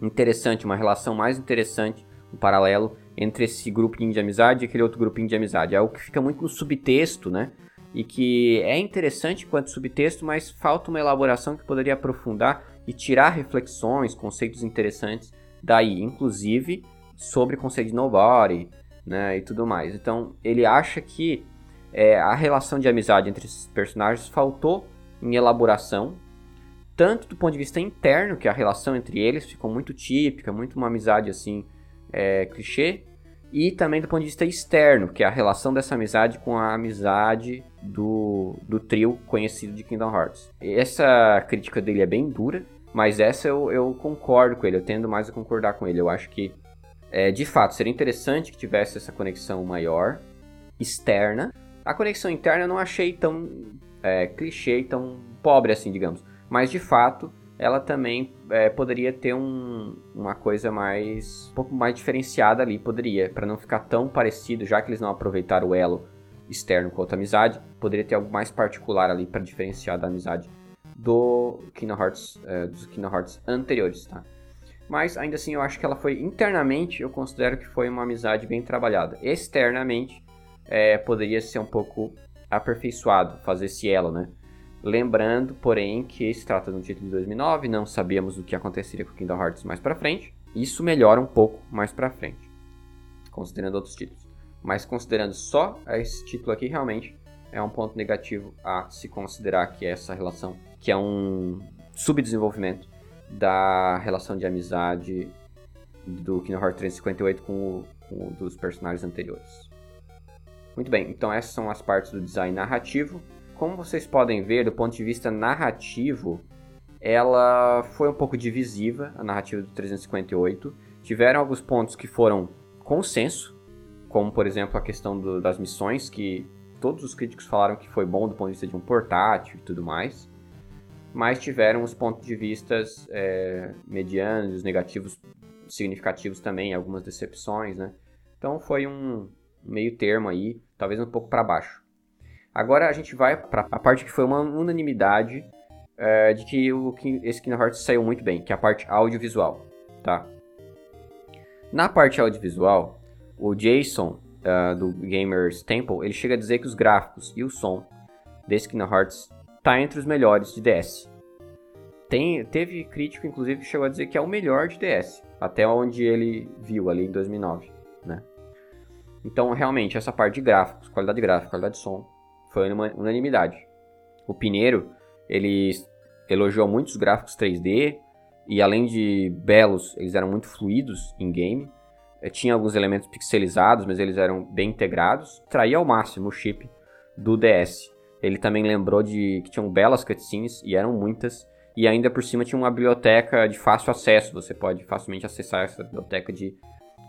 interessante, uma relação mais interessante, um paralelo entre esse grupinho de amizade e aquele outro grupinho de amizade. É algo que fica muito no subtexto, né? E que é interessante quanto subtexto, mas falta uma elaboração que poderia aprofundar e tirar reflexões, conceitos interessantes daí, inclusive sobre conceito de nobody, né, e tudo mais. Então, ele acha que é, a relação de amizade entre esses personagens faltou em elaboração, tanto do ponto de vista interno, que a relação entre eles ficou muito típica, muito uma amizade assim, é, clichê, e também do ponto de vista externo, que é a relação dessa amizade com a amizade do, do trio conhecido de Kingdom Hearts. Essa crítica dele é bem dura, mas essa eu, eu concordo com ele, eu tendo mais a concordar com ele. Eu acho que, é, de fato, seria interessante que tivesse essa conexão maior, externa. A conexão interna eu não achei tão é, clichê, tão pobre assim, digamos. Mas, de fato, ela também é, poderia ter um, uma coisa mais um pouco mais diferenciada ali, poderia, para não ficar tão parecido, já que eles não aproveitaram o elo externo com outra amizade, poderia ter algo mais particular ali para diferenciar da amizade do Kingdom Hearts, é, dos Kingdom Hearts anteriores, tá? Mas ainda assim eu acho que ela foi internamente, eu considero que foi uma amizade bem trabalhada. Externamente é, poderia ser um pouco aperfeiçoado, fazer esse elo, né? Lembrando, porém, que se trata de um título de 2009, não sabíamos o que aconteceria com Kingdom Hearts mais para frente. Isso melhora um pouco mais para frente, considerando outros títulos. Mas considerando só esse título aqui, realmente é um ponto negativo a se considerar que essa relação, que é um subdesenvolvimento da relação de amizade do Kingdom Hearts 358 com o, com o dos personagens anteriores. Muito bem, então essas são as partes do design narrativo. Como vocês podem ver, do ponto de vista narrativo, ela foi um pouco divisiva, a narrativa do 358. Tiveram alguns pontos que foram consenso, como por exemplo a questão do, das missões, que todos os críticos falaram que foi bom do ponto de vista de um portátil e tudo mais. Mas tiveram os pontos de vistas é, medianos, negativos, significativos também, algumas decepções, né? Então foi um meio termo aí, talvez um pouco para baixo. Agora a gente vai para a parte que foi uma unanimidade é, de que o, esse Kingdom Hearts saiu muito bem, que é a parte audiovisual, tá? Na parte audiovisual, o Jason uh, do Gamers Temple, ele chega a dizer que os gráficos e o som desse Kingdom Hearts tá entre os melhores de DS. Tem, teve crítico, inclusive, que chegou a dizer que é o melhor de DS, até onde ele viu ali em 2009, né? Então, realmente, essa parte de gráficos, qualidade gráfica, qualidade de som, foi uma unanimidade. O Pineiro, ele elogiou muitos gráficos 3D, e além de belos, eles eram muito fluidos em game. É, tinha alguns elementos pixelizados, mas eles eram bem integrados. Traía ao máximo o chip do DS. Ele também lembrou de que tinham belas cutscenes, e eram muitas. E ainda por cima tinha uma biblioteca de fácil acesso. Você pode facilmente acessar essa biblioteca de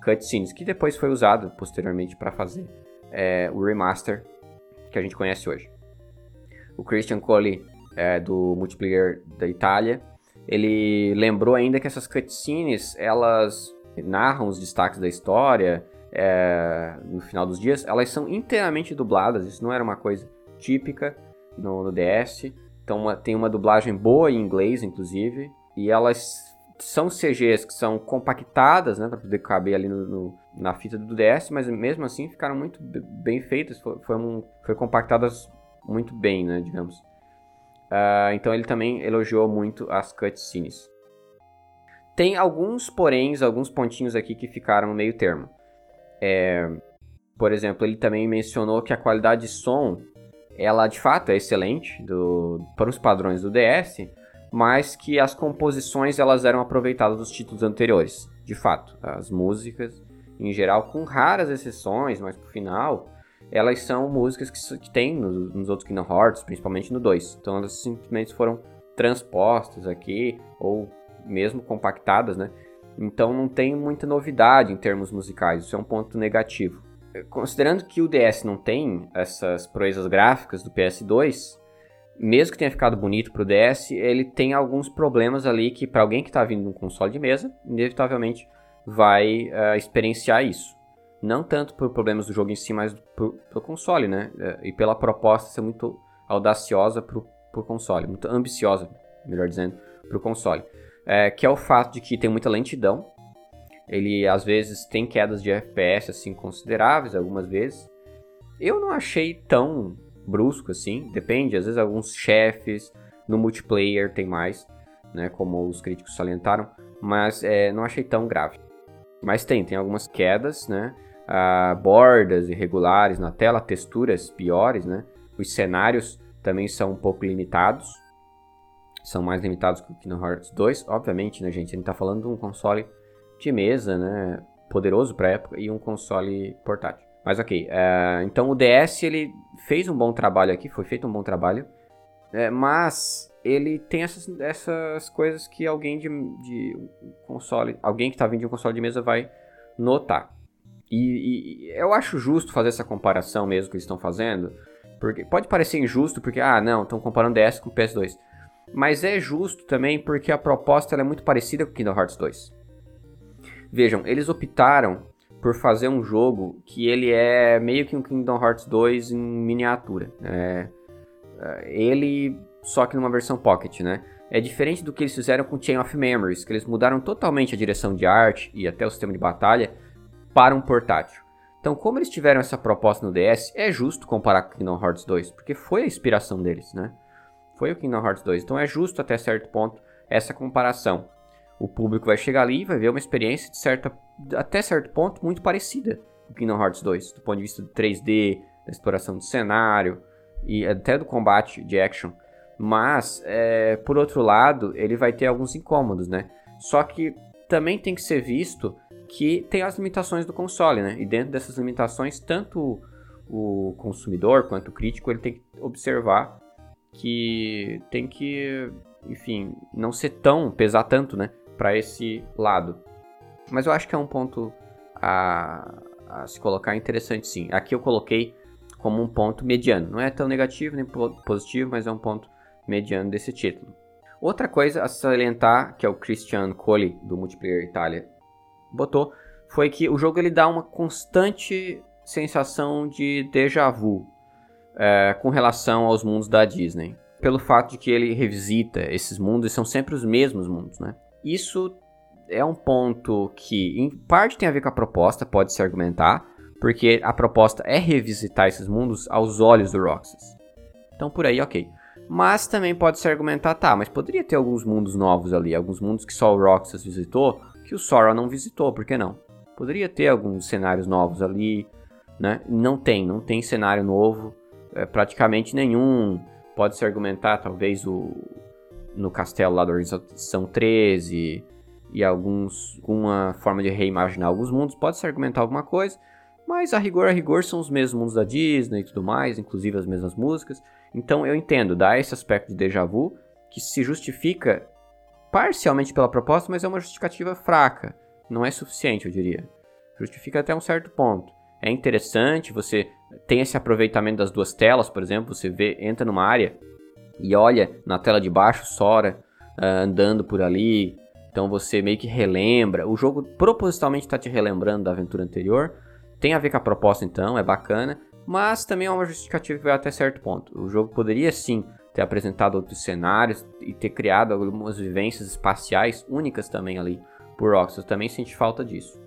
cutscenes, que depois foi usado posteriormente para fazer é, o remaster que a gente conhece hoje. O Christian Cole, é, do multiplayer da Itália, ele lembrou ainda que essas cutscenes elas narram os destaques da história é, no final dos dias, elas são inteiramente dubladas. Isso não era uma coisa típica no, no DS. Então uma, tem uma dublagem boa em inglês, inclusive, e elas são CGs que são compactadas, né, para poder caber ali no, no, na fita do DS, mas mesmo assim ficaram muito bem feitas, foi, foi, um, foi compactadas muito bem, né, digamos. Uh, então ele também elogiou muito as cutscenes. Tem alguns poréns, alguns pontinhos aqui que ficaram no meio termo. É, por exemplo, ele também mencionou que a qualidade de som, ela de fato é excelente do, para os padrões do DS, mas que as composições elas eram aproveitadas dos títulos anteriores. De fato, as músicas, em geral, com raras exceções, mas pro final, elas são músicas que, que tem nos, nos outros Kingdom Hearts, principalmente no 2. Então elas simplesmente foram transpostas aqui, ou mesmo compactadas, né? Então não tem muita novidade em termos musicais, isso é um ponto negativo. Considerando que o DS não tem essas proezas gráficas do PS2, mesmo que tenha ficado bonito pro DS, ele tem alguns problemas ali que para alguém que está vindo de um console de mesa, inevitavelmente vai uh, experienciar isso. Não tanto por problemas do jogo em si, mas pro, console, né? Uh, e pela proposta ser muito audaciosa pro, pro console, muito ambiciosa, melhor dizendo, pro console é, que é o fato de que tem muita lentidão. Ele às vezes tem quedas de FPS assim consideráveis, algumas vezes. Eu não achei tão brusco assim, depende, às vezes alguns chefes no multiplayer tem mais, né, como os críticos salientaram, mas é, não achei tão grave. Mas tem, tem algumas quedas, né, ah, bordas irregulares na tela, texturas piores, né, os cenários também são um pouco limitados, são mais limitados que o Kingdom Hearts 2, obviamente, né, gente? A gente tá falando de um console de mesa, né? Poderoso pra época e um console portátil. Mas ok, uh, então o DS ele fez um bom trabalho aqui, foi feito um bom trabalho, é, mas ele tem essas, essas coisas que alguém de, de console, alguém que está vindo de um console de mesa vai notar. E, e, eu acho justo fazer essa comparação mesmo que eles estão fazendo, porque pode parecer injusto porque ah não, estão comparando DS com PS2. Mas é justo também porque a proposta é muito parecida com Kingdom Hearts 2. Vejam, eles optaram por fazer um jogo que ele é meio que um Kingdom Hearts 2 em miniatura. É, é, ele só que numa versão Pocket, né? É diferente do que eles fizeram com Chain of Memories, que eles mudaram totalmente a direção de arte e até o sistema de batalha para um portátil. Então, como eles tiveram essa proposta no DS, é justo comparar com Kingdom Hearts 2, porque foi a inspiração deles, né? foi o Kingdom Hearts 2. Então é justo até certo ponto essa comparação. O público vai chegar ali e vai ver uma experiência de certa, até certo ponto muito parecida com Kingdom Hearts 2, do ponto de vista do 3D, da exploração do cenário, e até do combate de action. Mas, é, por outro lado, ele vai ter alguns incômodos, né? Só que também tem que ser visto que tem as limitações do console, né? E dentro dessas limitações, tanto o consumidor quanto o crítico ele tem que observar que tem que, enfim, não ser tão pesar tanto, né, para esse lado. Mas eu acho que é um ponto a, a se colocar interessante, sim. Aqui eu coloquei como um ponto mediano. Não é tão negativo nem positivo, mas é um ponto mediano desse título. Outra coisa a salientar, que é o Christian Colli, do Multiplayer Itália, botou, foi que o jogo ele dá uma constante sensação de déjà vu é, com relação aos mundos da Disney. Pelo fato de que ele revisita esses mundos e são sempre os mesmos mundos, né? Isso é um ponto que, em parte, tem a ver com a proposta, pode se argumentar, porque a proposta é revisitar esses mundos aos olhos do Roxas. Então, por aí, ok. Mas também pode se argumentar, tá, mas poderia ter alguns mundos novos ali, alguns mundos que só o Roxas visitou, que o Sora não visitou, por que não? Poderia ter alguns cenários novos ali, né? Não tem, não tem cenário novo, é, praticamente nenhum. Pode-se argumentar, talvez, o, no castelo lá da Organização 13 e alguns, alguma forma de reimaginar alguns mundos. Pode-se argumentar alguma coisa, mas a rigor, a rigor, são os mesmos mundos da Disney e tudo mais, inclusive as mesmas músicas. Então eu entendo, dá esse aspecto de déjà vu, que se justifica parcialmente pela proposta, mas é uma justificativa fraca. Não é suficiente, eu diria. Justifica até um certo ponto. É interessante, você tem esse aproveitamento das duas telas, por exemplo, você vê, entra numa área e olha na tela de baixo Sora uh, andando por ali, então você meio que relembra. O jogo propositalmente está te relembrando da aventura anterior. Tem a ver com a proposta então, é bacana, mas também é uma justificativa até certo ponto. O jogo poderia sim ter apresentado outros cenários e ter criado algumas vivências espaciais únicas também ali por Rockstar. Também sente falta disso.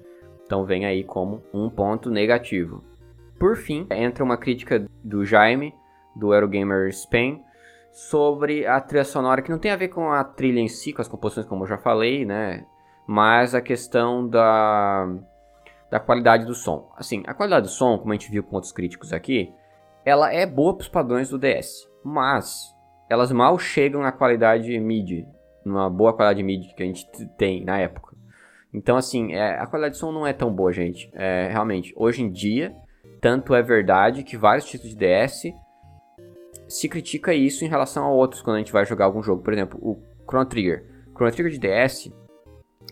Então vem aí como um ponto negativo. Por fim, entra uma crítica do Jaime, do Eurogamer Spain, sobre a trilha sonora, que não tem a ver com a trilha em si, com as composições, como eu já falei, né? Mas a questão da, da qualidade do som. Assim, a qualidade do som, como a gente viu com outros críticos aqui, ela é boa para os padrões do DS, mas elas mal chegam na qualidade MIDI, numa boa qualidade MIDI que a gente tem na época. Então, assim, é, a qualidade de som não é tão boa, gente. É, realmente, hoje em dia, tanto é verdade que vários títulos de DS se critica isso em relação a outros quando a gente vai jogar algum jogo. Por exemplo, o Chrono Trigger. Chrono Trigger de DS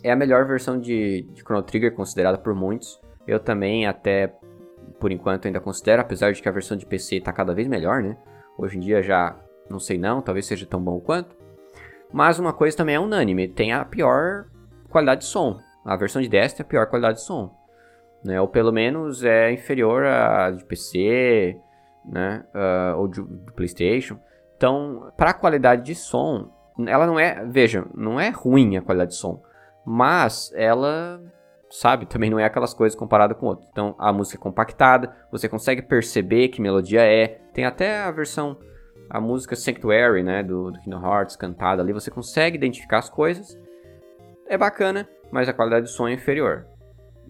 é a melhor versão de, de Chrono Trigger considerada por muitos. Eu também, até por enquanto, ainda considero, apesar de que a versão de PC está cada vez melhor, né? Hoje em dia já não sei não, talvez seja tão bom quanto. Mas uma coisa também é unânime, tem a pior qualidade de som. A versão de DS tem a pior qualidade de som. Né? Ou pelo menos é inferior à de PC, né? Uh, ou de, de PlayStation. Então, para a qualidade de som, ela não é, veja, não é ruim a qualidade de som, mas ela, sabe, também não é aquelas coisas comparada com outro. Então, a música é compactada, você consegue perceber que melodia é, tem até a versão a música Sanctuary, né, do, do Kingdom Hearts cantada ali, você consegue identificar as coisas. É bacana, mas a qualidade do som é inferior.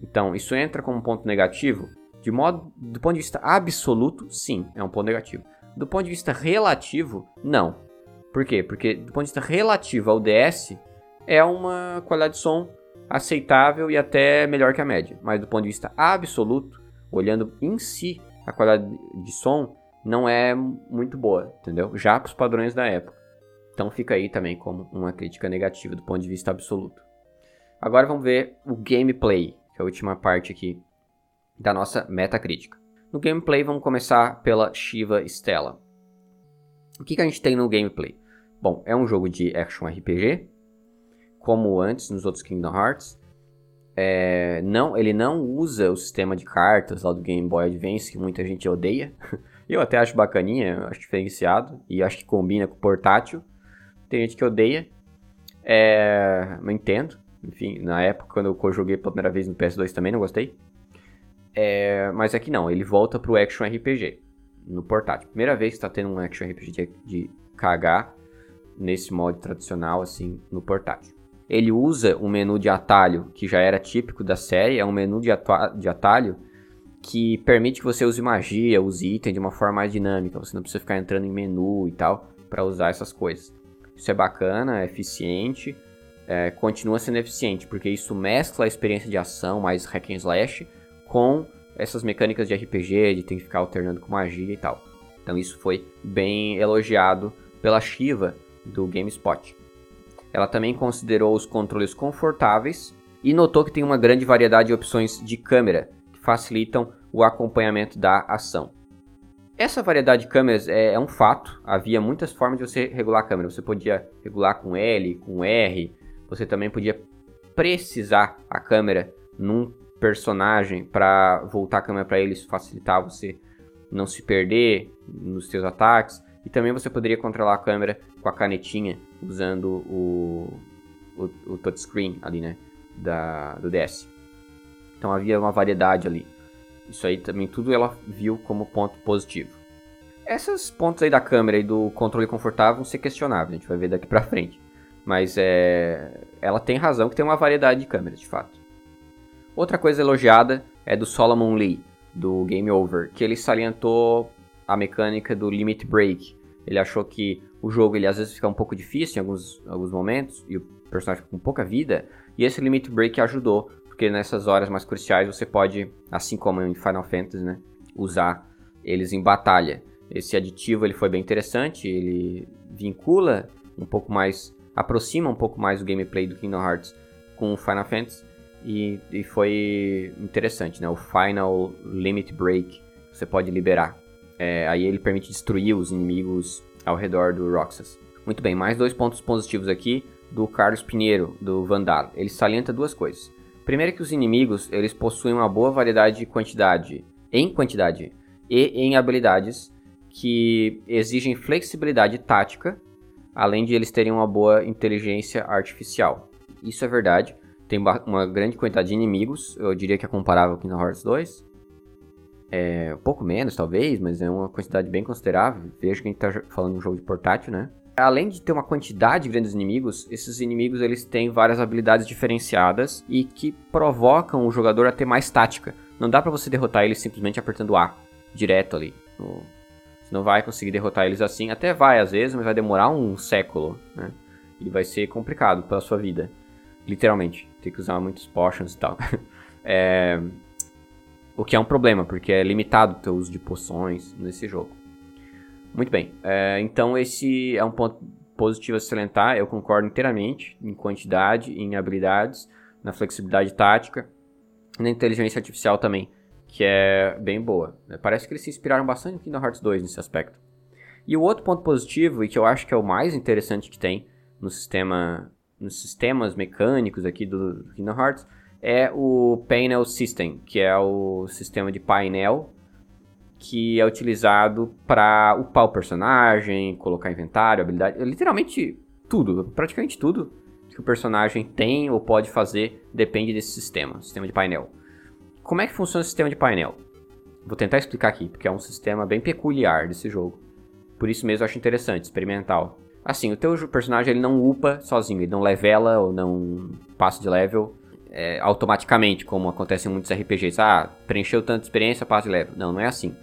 Então, isso entra como ponto negativo? De modo, do ponto de vista absoluto, sim, é um ponto negativo. Do ponto de vista relativo, não. Por quê? Porque do ponto de vista relativo ao DS, é uma qualidade de som aceitável e até melhor que a média. Mas do ponto de vista absoluto, olhando em si a qualidade de som, não é muito boa, entendeu? Já para os padrões da época. Então fica aí também como uma crítica negativa do ponto de vista absoluto. Agora vamos ver o gameplay, que é a última parte aqui da nossa metacrítica. No gameplay vamos começar pela Shiva Stella. O que, que a gente tem no gameplay? Bom, é um jogo de action RPG, como antes nos outros Kingdom Hearts. É, não, ele não usa o sistema de cartas lá do Game Boy Advance, que muita gente odeia. Eu até acho bacaninha, acho diferenciado e acho que combina com o portátil. Tem gente que odeia, é, não entendo. Enfim, na época, quando eu joguei pela primeira vez no PS2 também não gostei. É, mas aqui não, ele volta pro Action RPG no portátil. Primeira vez que está tendo um Action RPG de, de cagar nesse modo tradicional, assim, no portátil. Ele usa um menu de atalho que já era típico da série, é um menu de, de atalho que permite que você use magia, use item de uma forma mais dinâmica. Você não precisa ficar entrando em menu e tal para usar essas coisas. Isso é bacana, é eficiente, é, continua sendo eficiente, porque isso mescla a experiência de ação mais hack and slash com essas mecânicas de RPG, de ter que ficar alternando com magia e tal. Então isso foi bem elogiado pela Shiva do GameSpot. Ela também considerou os controles confortáveis e notou que tem uma grande variedade de opções de câmera que facilitam o acompanhamento da ação. Essa variedade de câmeras é, é, um fato. Havia muitas formas de você regular a câmera. Você podia regular com L, com R. Você também podia precisar a câmera num personagem para voltar a câmera para ele, isso facilitar você não se perder nos seus ataques. E também você poderia controlar a câmera com a canetinha usando o, o, o touchscreen ali, né? Da, do DS. Então havia uma variedade ali. Isso aí também tudo ela viu como ponto positivo. Esses pontos aí da câmera e do controle confortável vão ser questionáveis, a gente vai ver daqui pra frente. Mas é, ela tem razão que tem uma variedade de câmeras, de fato. Outra coisa elogiada é do Solomon Lee, do Game Over, que ele salientou a mecânica do Limit Break. Ele achou que o jogo ele às vezes fica um pouco difícil em alguns, alguns momentos e o personagem fica com pouca vida, e esse Limit Break ajudou porque nessas horas mais cruciais você pode, assim como em Final Fantasy, né, usar eles em batalha. Esse aditivo ele foi bem interessante, ele vincula um pouco mais, aproxima um pouco mais o gameplay do Kingdom Hearts com o Final Fantasy e, e foi interessante, né? O Final Limit Break você pode liberar. É, aí ele permite destruir os inimigos ao redor do Roxas. Muito bem, mais dois pontos positivos aqui do Carlos Pinheiro, do Vandal. Ele salienta duas coisas. Primeiro que os inimigos, eles possuem uma boa variedade de quantidade, em quantidade e em habilidades que exigem flexibilidade tática, além de eles terem uma boa inteligência artificial. Isso é verdade. Tem uma grande quantidade de inimigos, eu diria que é comparável com Kingdom Hearts 2. É, um pouco menos, talvez, mas é uma quantidade bem considerável. Vejo que a gente está falando de um jogo de portátil, né? além de ter uma quantidade grande de inimigos, esses inimigos eles têm várias habilidades diferenciadas e que provocam o jogador a ter mais tática. Não dá para você derrotar eles simplesmente apertando A direto ali. No... Você não vai conseguir derrotar eles assim. Até vai às vezes, mas vai demorar um século, né? E vai ser complicado pela sua vida. Literalmente. Tem que usar muitos potions e tal. é... O que é um problema, porque é limitado o teu uso de poções nesse jogo. Muito bem. É, então esse é um ponto positivo a salientar. Eu concordo inteiramente em quantidade, em habilidades, na flexibilidade tática, na inteligência artificial também, que é bem boa. Parece que eles se inspiraram bastante no Kingdom Hearts 2 nesse aspecto. E o outro ponto positivo, e que eu acho que é o mais interessante que tem no sistema, nos sistemas mecânicos aqui do Kingdom Hearts, é o Panel System, que é o sistema de painel que é utilizado para upar o personagem, colocar inventário, habilidade, literalmente tudo, praticamente tudo que o personagem tem ou pode fazer depende desse sistema, sistema de painel. Como é que funciona o sistema de painel? Vou tentar explicar aqui, porque é um sistema bem peculiar desse jogo. Por isso mesmo eu acho interessante, experimental. Assim, o teu personagem ele não upa sozinho, ele não levela ou não passa de level é, automaticamente, como acontece em muitos RPGs. Ah, preencheu tanta experiência, passa de level. Não, não é assim.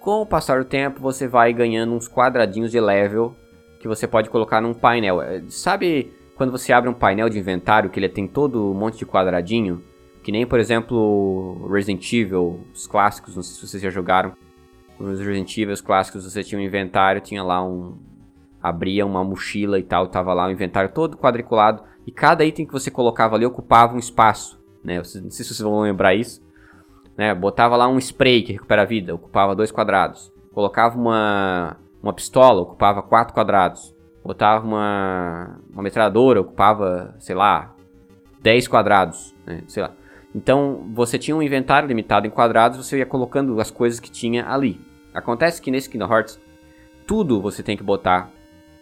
Com o passar do tempo, você vai ganhando uns quadradinhos de level que você pode colocar num painel. É, sabe quando você abre um painel de inventário que ele tem todo um monte de quadradinho? Que nem, por exemplo, Resident Evil, os clássicos, não sei se vocês já jogaram. Os Resident Evil os clássicos, você tinha um inventário, tinha lá um... Abria uma mochila e tal, tava lá o inventário todo quadriculado. E cada item que você colocava ali ocupava um espaço, né? Não sei se vocês vão lembrar isso. Né? Botava lá um spray que recupera a vida, ocupava dois quadrados. Colocava uma, uma pistola, ocupava quatro quadrados. Botava uma, uma metralhadora, ocupava, sei lá, 10 quadrados, né? sei lá. Então, você tinha um inventário limitado em quadrados, você ia colocando as coisas que tinha ali. Acontece que nesse Kingdom Hearts, tudo você tem que botar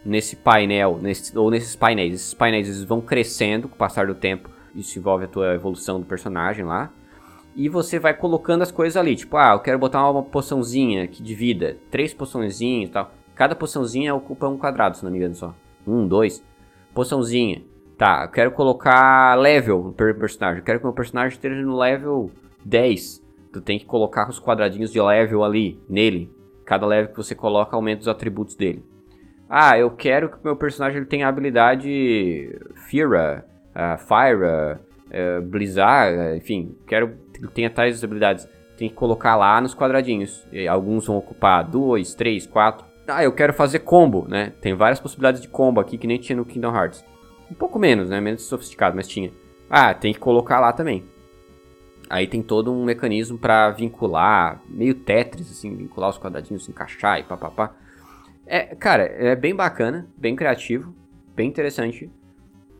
nesse painel, nesse, ou nesses painéis. Esses painéis eles vão crescendo com o passar do tempo. Isso envolve a tua evolução do personagem lá e você vai colocando as coisas ali. Tipo, ah, eu quero botar uma poçãozinha aqui de vida, três poçãozinhas e tal. Cada poçãozinha ocupa um quadrado, se não me engano só. Um, dois. Poçãozinha. Tá, eu quero colocar level no personagem. Eu quero que o meu personagem esteja no level 10. tu tem que colocar os quadradinhos de level ali, nele. Cada level que você coloca aumenta os atributos dele. Ah, eu quero que o meu personagem ele tenha a habilidade Fira, uh, Fire, uh, Blizzard, enfim, quero que ele tenha tais habilidades. Tem que colocar lá nos quadradinhos. E alguns vão ocupar dois, três, quatro. Ah, eu quero fazer combo, né? Tem várias possibilidades de combo aqui que nem tinha no Kingdom Hearts. Um pouco menos, né? Menos sofisticado, mas tinha. Ah, tem que colocar lá também. Aí tem todo um mecanismo para vincular, meio Tetris, assim, vincular os quadradinhos, encaixar e papapá. É, cara, é bem bacana, bem criativo, bem interessante.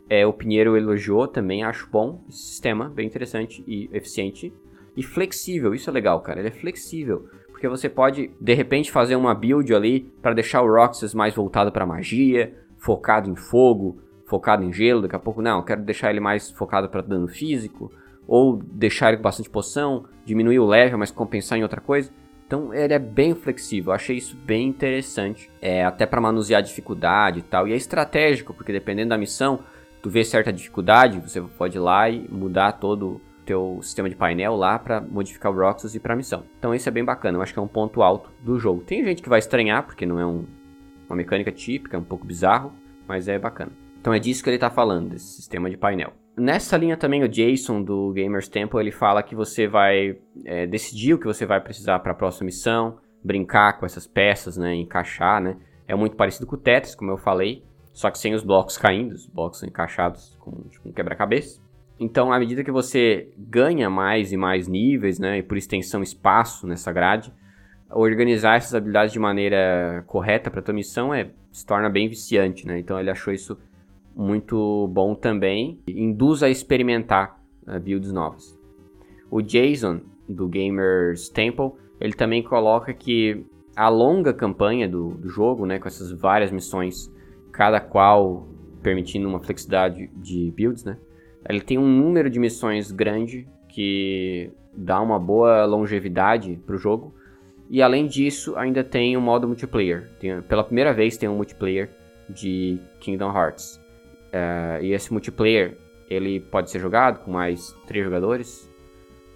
É, o Pinheiro elogiou também, acho bom esse sistema, bem interessante e eficiente. E flexível, isso é legal, cara, ele é flexível. Porque você pode, de repente, fazer uma build ali para deixar o Roxas mais voltado para magia, focado em fogo, focado em gelo, daqui a pouco não, quero deixar ele mais focado para dano físico, ou deixar ele com bastante poção, diminuir o level, mas compensar em outra coisa. Então ele é bem flexível, eu achei isso bem interessante, é, até para manusear dificuldade e tal. E é estratégico, porque dependendo da missão, tu vê certa dificuldade, você pode ir lá e mudar todo o teu sistema de painel lá para modificar o Roxas e para a missão. Então esse é bem bacana, eu acho que é um ponto alto do jogo. Tem gente que vai estranhar, porque não é um, uma mecânica típica, é um pouco bizarro, mas é bacana. Então é disso que ele está falando, desse sistema de painel. Nessa linha também o Jason do Gamers Temple ele fala que você vai é, decidir o que você vai precisar para a próxima missão, brincar com essas peças, né, encaixar, né. É muito parecido com o Tetris, como eu falei, só que sem os blocos caindo, os blocos encaixados com tipo, um quebra-cabeça. Então, à medida que você ganha mais e mais níveis, né, e por extensão espaço nessa grade, organizar essas habilidades de maneira correta para tua missão é se torna bem viciante, né? Então ele achou isso muito bom também. Induz a experimentar uh, builds novas. O Jason, do Gamers Temple, ele também coloca que a longa campanha do, do jogo, né, com essas várias missões, cada qual permitindo uma flexibilidade de builds, né, ele tem um número de missões grande que dá uma boa longevidade para o jogo. E além disso, ainda tem um modo multiplayer. Tem, pela primeira vez tem um multiplayer de Kingdom Hearts. Uh, e esse multiplayer ele pode ser jogado com mais três jogadores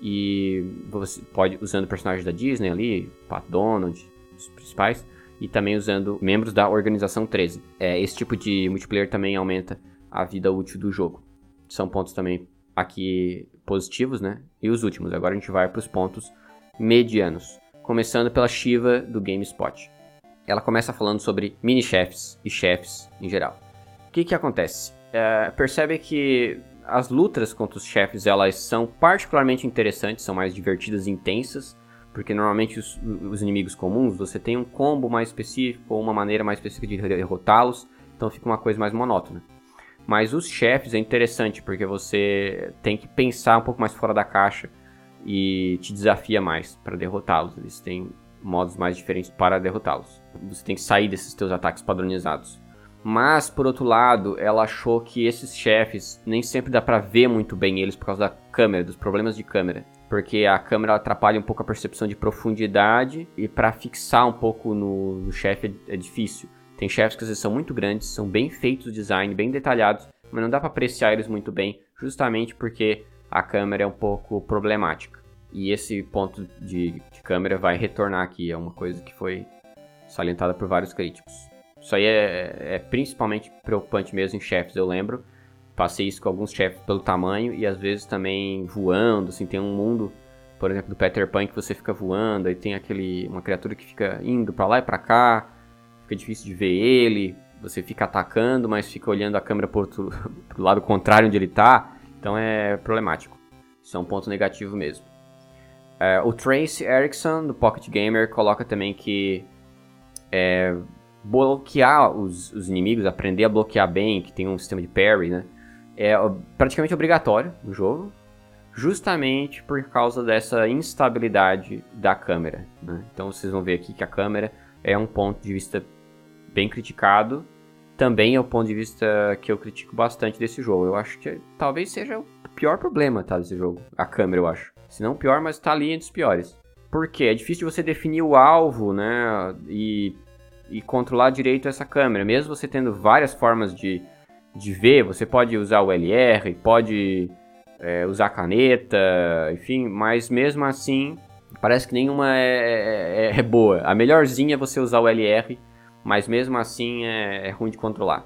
e você pode usando personagens da Disney ali, Pat Donald, os principais, e também usando membros da organização 13. É, esse tipo de multiplayer também aumenta a vida útil do jogo. São pontos também aqui positivos, né? E os últimos. Agora a gente vai para os pontos medianos, começando pela Shiva do GameSpot. Ela começa falando sobre mini chefes e chefes em geral. O que que acontece? É, percebe que as lutas contra os chefes elas são particularmente interessantes, são mais divertidas e intensas, porque normalmente os, os, inimigos comuns você tem um combo mais específico ou uma maneira mais específica de derrotá-los, então fica uma coisa mais monótona. Mas os chefes é interessante porque você tem que pensar um pouco mais fora da caixa e te desafia mais para derrotá-los. Eles têm modos mais diferentes para derrotá-los. Você tem que sair desses teus ataques padronizados. Mas, por outro lado, ela achou que esses chefes nem sempre dá pra ver muito bem eles por causa da câmera, dos problemas de câmera. Porque a câmera atrapalha um pouco a percepção de profundidade e para fixar um pouco no, no chefe é, é, difícil. Tem chefes que às vezes são muito grandes, são bem feitos o design, bem detalhados, mas não dá para apreciar eles muito bem, justamente porque a câmera é um pouco problemática. E esse ponto de, de câmera vai retornar aqui, é uma coisa que foi salientada por vários críticos. Isso aí é, é principalmente preocupante mesmo em chefes, eu lembro. Passei isso com alguns chefes pelo tamanho e às vezes também voando, assim, tem um mundo, por exemplo, do Peter Pan que você fica voando, aí tem aquele uma criatura que fica indo para lá e para cá, fica difícil de ver ele, você fica atacando, mas fica olhando a câmera pro, outro, pro lado contrário onde ele tá, então é problemático. Isso é um ponto negativo mesmo. É, o Trace Erickson, do Pocket Gamer, coloca também que é, bloquear os, os, inimigos, aprender a bloquear bem, que tem um sistema de parry, né? É praticamente obrigatório no jogo, justamente por causa dessa instabilidade da câmera. Né? Então vocês vão ver aqui que a câmera é um ponto de vista bem criticado. Também é o um ponto de vista que eu critico bastante desse jogo. Eu acho que talvez seja o pior problema tá, desse jogo. A câmera, eu acho. Se não pior, mas tá ali entre os piores. Porque é difícil você definir o alvo, né? E e controlar direito essa câmera. Mesmo você tendo várias formas de, de ver, você pode usar o LR, pode é, usar caneta, enfim, mas mesmo assim Parece que nenhuma é, é, é boa. A melhorzinha é você usar o LR, mas mesmo assim é, é ruim de controlar.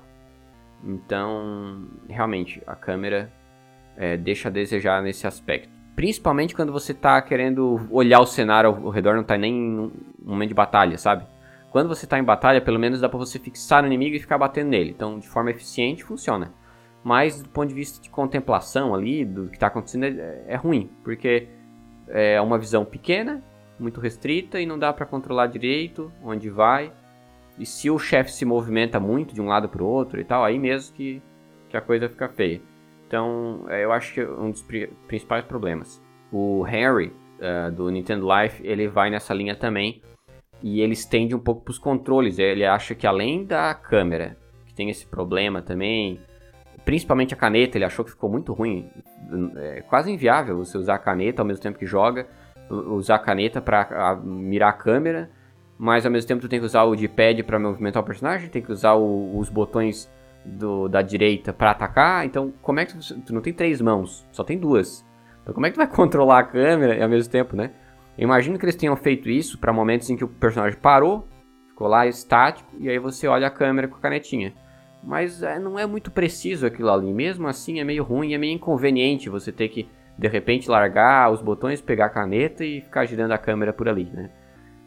Então, realmente, a câmera é, deixa a desejar nesse aspecto. Principalmente quando você está querendo olhar o cenário ao redor, não está nem em um momento de batalha, sabe? Quando você está em batalha, pelo menos dá para você fixar no inimigo e ficar batendo nele. Então, de forma eficiente, funciona. Mas, do ponto de vista de contemplação ali, do que está acontecendo, é, é, ruim. Porque é uma visão pequena, muito restrita e não dá para controlar direito onde vai. E se o chefe se movimenta muito de um lado para o outro e tal, aí mesmo que, que a coisa fica feia. Então, é, eu acho que é um dos principais problemas. O Harry, uh, do Nintendo Life, ele vai nessa linha também. E ele estende um pouco para os controles. Ele acha que além da câmera, que tem esse problema também, principalmente a caneta, ele achou que ficou muito ruim. É quase inviável você usar a caneta ao mesmo tempo que joga, usar a caneta para mirar a câmera, mas ao mesmo tempo tu tem que usar o D-pad para movimentar o personagem, tem que usar o, os botões do, da direita para atacar, então como é que tu, tu, não tem três mãos, só tem duas. Então como é que tu vai controlar a câmera ao mesmo tempo, né? Eu imagino que eles tenham feito isso para momentos em que o personagem parou, ficou lá estático e aí você olha a câmera com a canetinha. Mas é, não é muito preciso aquilo ali, mesmo assim é meio ruim, é meio inconveniente você ter que de repente largar os botões, pegar a caneta e ficar girando a câmera por ali, né?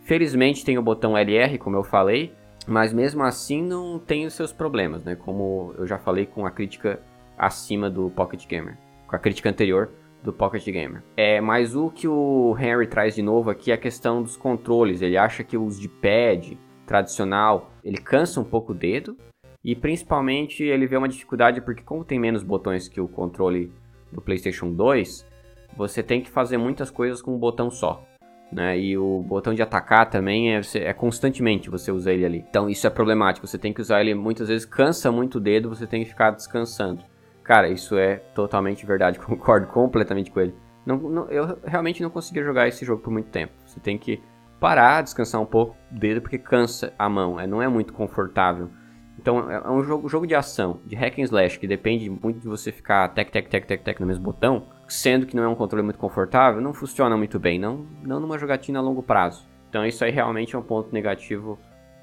Felizmente tem o botão LR, como eu falei, mas mesmo assim não tem os seus problemas, né? Como eu já falei com a crítica acima do Pocket Gamer, com a crítica anterior do Pocket Gamer. É, mas o que o Henry traz de novo aqui é a questão dos controles. Ele acha que os de pad tradicional, ele cansa um pouco o dedo e principalmente ele vê uma dificuldade porque como tem menos botões que o controle do PlayStation 2, você tem que fazer muitas coisas com um botão só. Né? E o botão de atacar também é, é, constantemente você usa ele ali. Então isso é problemático. Você tem que usar ele muitas vezes, cansa muito o dedo, você tem que ficar descansando. Cara, isso é totalmente verdade, concordo completamente com ele. Não, não, eu realmente não conseguia jogar esse jogo por muito tempo. Você tem que parar, descansar um pouco o dedo, porque cansa a mão, é, não é muito confortável. Então é, é um jogo, jogo de ação, de hack and slash, que depende muito de você ficar tec, tec, tec, tec, tec no mesmo botão sendo que não é um controle muito confortável, não funciona muito bem, não, não numa jogatina a longo prazo. Então isso aí realmente é um ponto negativo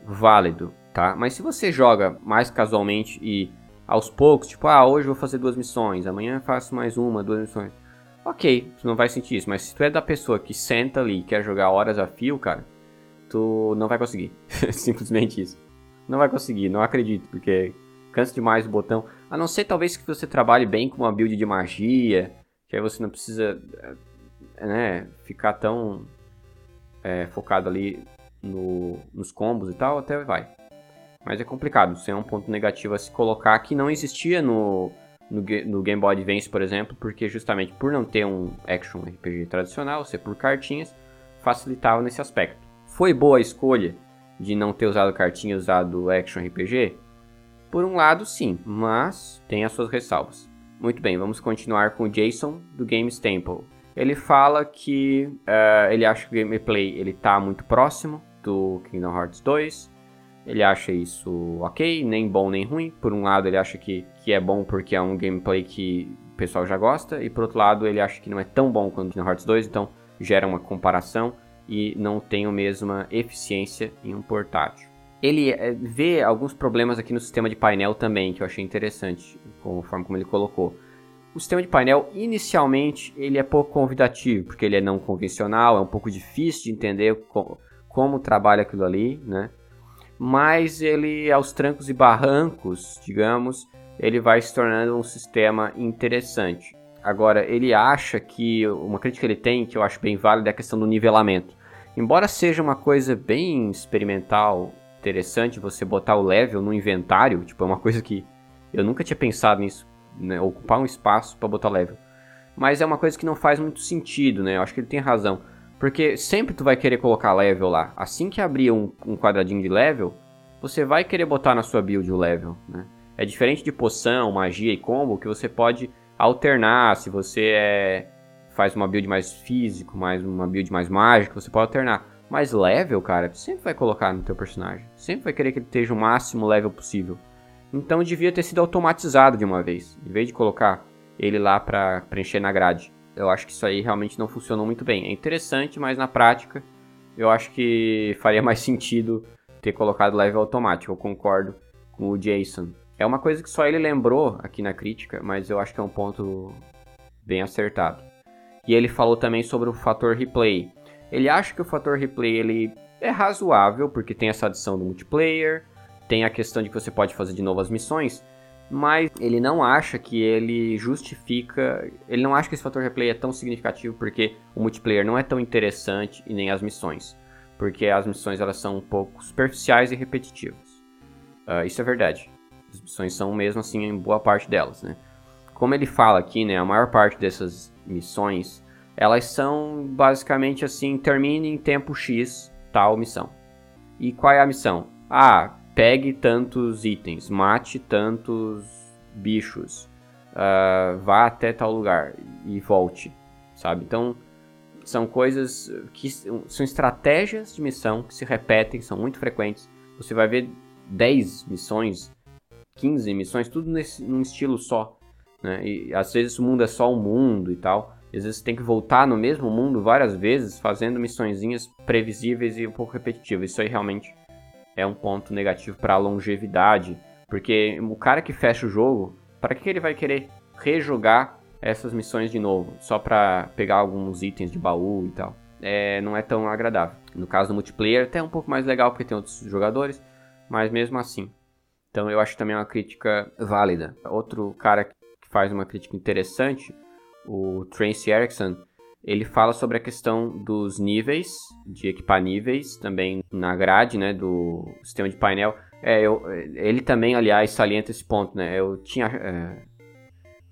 válido, tá? Mas se você joga mais casualmente e aos poucos, tipo, ah, hoje vou fazer duas missões, amanhã faço mais uma, duas missões. Ok, tu não vai sentir isso, mas se tu é da pessoa que senta ali e quer jogar horas a fio, cara, tu não vai conseguir. Simplesmente isso. Não vai conseguir, não acredito, porque cansa demais o botão. A não ser talvez que você trabalhe bem com uma build de magia, que aí você não precisa é, né, ficar tão é, focado ali no, nos combos e tal, até vai. Mas é complicado, isso é um ponto negativo a se colocar que não existia no, no, no, Game Boy Advance, por exemplo, porque justamente por não ter um action RPG tradicional, ser por cartinhas, facilitava nesse aspecto. Foi boa a escolha de não ter usado cartinha e usado action RPG? Por um lado, sim, mas tem as suas ressalvas. Muito bem, vamos continuar com o Jason do Games Temple. Ele fala que uh, ele acha que o gameplay ele tá muito próximo do Kingdom Hearts 2. Ele acha isso ok, nem bom nem ruim. Por um lado, ele acha que, que é bom porque é um gameplay que o pessoal já gosta, e por outro lado, ele acha que não é tão bom quanto Kingdom Hearts 2, então gera uma comparação e não tem a mesma eficiência em um portátil. Ele é, vê alguns problemas aqui no sistema de painel também, que eu achei interessante, conforme como ele colocou. O sistema de painel, inicialmente, ele é pouco convidativo, porque ele é não convencional, é um pouco difícil de entender como trabalha aquilo ali, né? Mas ele, aos trancos e barrancos, digamos, ele vai se tornando um sistema interessante. Agora, ele acha que, uma crítica que ele tem, que eu acho bem válida, é a questão do nivelamento. Embora seja uma coisa bem experimental, interessante você botar o level no inventário, tipo, é uma coisa que eu nunca tinha pensado nisso, né? Ocupar um espaço para botar level. Mas é uma coisa que não faz muito sentido, né? Eu acho que ele tem razão. Porque sempre tu vai querer colocar level lá. Assim que abrir um, um quadradinho de level, você vai querer botar na sua build o level, né? É diferente de poção, magia e combo, que você pode alternar. Se você é, faz uma build mais físico, mais uma build mais mágica, você pode alternar. Mas level, cara, sempre vai colocar no teu personagem. Sempre vai querer que ele esteja o máximo level possível. Então devia ter sido automatizado de uma vez. Em vez de colocar ele lá pra preencher na grade. Eu acho que isso aí realmente não funcionou muito bem. É interessante, mas na prática eu acho que faria mais sentido ter colocado level automático. Eu concordo com o Jason. É uma coisa que só ele lembrou aqui na crítica, mas eu acho que é um ponto bem acertado. E ele falou também sobre o fator replay. Ele acha que o fator replay ele é razoável, porque tem essa adição do multiplayer, tem a questão de que você pode fazer de novo as missões, mas ele não acha que ele justifica, ele não acha que esse fator replay é tão significativo porque o multiplayer não é tão interessante e nem as missões, porque as missões elas são um pouco superficiais e repetitivas. Uh, isso é verdade. As missões são mesmo assim em boa parte delas, né? Como ele fala aqui, né, a maior parte dessas missões, elas são basicamente assim, termine em tempo X tal missão. E qual é a missão? Ah, pegue tantos itens, mate tantos bichos, uh, vá até tal lugar e volte, sabe? Então, são coisas que são estratégias de missão que se repetem, são muito frequentes. Você vai ver 10 missões, 15 missões, tudo nesse, num estilo só. Né? E às vezes o mundo é só um mundo e tal. Às vezes tem que voltar no mesmo mundo várias vezes, fazendo missõezinhas previsíveis e um pouco repetitivas. Isso aí realmente é um ponto negativo para a longevidade, porque o cara que fecha o jogo, para que ele vai querer rejogar essas missões de novo, só para pegar alguns itens de baú e tal? É, não é tão agradável. No caso do multiplayer, até é um pouco mais legal porque tem outros jogadores, mas mesmo assim. Então eu acho também uma crítica válida. Outro cara que faz uma crítica interessante, o Tracy Erickson, ele fala sobre a questão dos níveis, de equipar níveis, também na grade, né, do sistema de painel. É, eu, ele também, aliás, salienta esse ponto, né? Eu tinha é,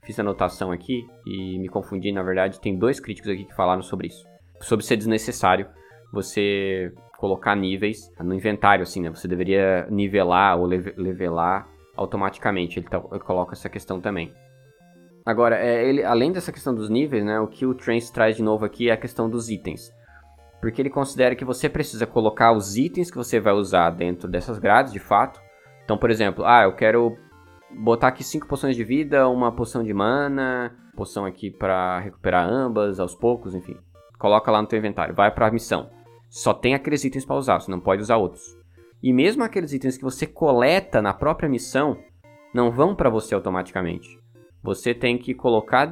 fiz anotação aqui e me confundi, na verdade, tem dois críticos aqui que falaram sobre isso. Sobre ser desnecessário você colocar níveis no inventário, assim, né? Você deveria nivelar ou levelar automaticamente. Ele, tá, ele coloca essa questão também. Agora, é, ele, além dessa questão dos níveis, né, o que o Trance traz de novo aqui é a questão dos itens. Porque ele considera que você precisa colocar os itens que você vai usar dentro dessas grades, de fato. Então, por exemplo, ah, eu quero botar aqui 5 poções de vida, uma poção de mana, poção aqui para recuperar ambas aos poucos, enfim. Coloca lá no teu inventário, vai para a missão. Só tem aqueles itens para usar, você não pode usar outros. E mesmo aqueles itens que você coleta na própria missão, não vão para você automaticamente. Você tem que colocar,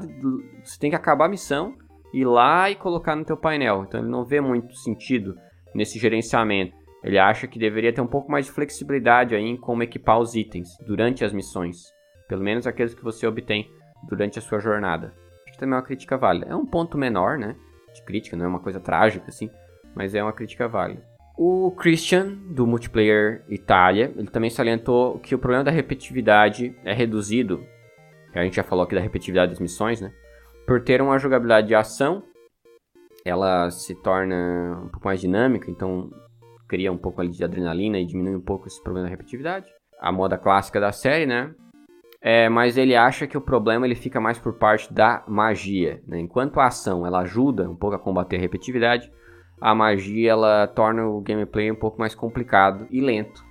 você tem que acabar a missão, ir lá e colocar no teu painel. Então ele não vê muito sentido nesse gerenciamento. Ele acha que deveria ter um pouco mais de flexibilidade aí em como equipar os itens durante as missões, pelo menos aqueles que você obtém durante a sua jornada. Acho que também é uma crítica válida. É um ponto menor, né, de crítica, não é uma coisa trágica assim, mas é uma crítica válida. O Christian, do multiplayer Itália, ele também salientou que o problema da repetitividade é reduzido a gente já falou aqui da repetitividade das missões, né? Por ter uma jogabilidade de ação, ela se torna um pouco mais dinâmica, então cria um pouco ali de adrenalina e diminui um pouco esse problema da repetitividade. A moda clássica da série, né? É, mas ele acha que o problema ele fica mais por parte da magia. Né? Enquanto a ação ela ajuda um pouco a combater a repetitividade, a magia ela torna o gameplay um pouco mais complicado e lento.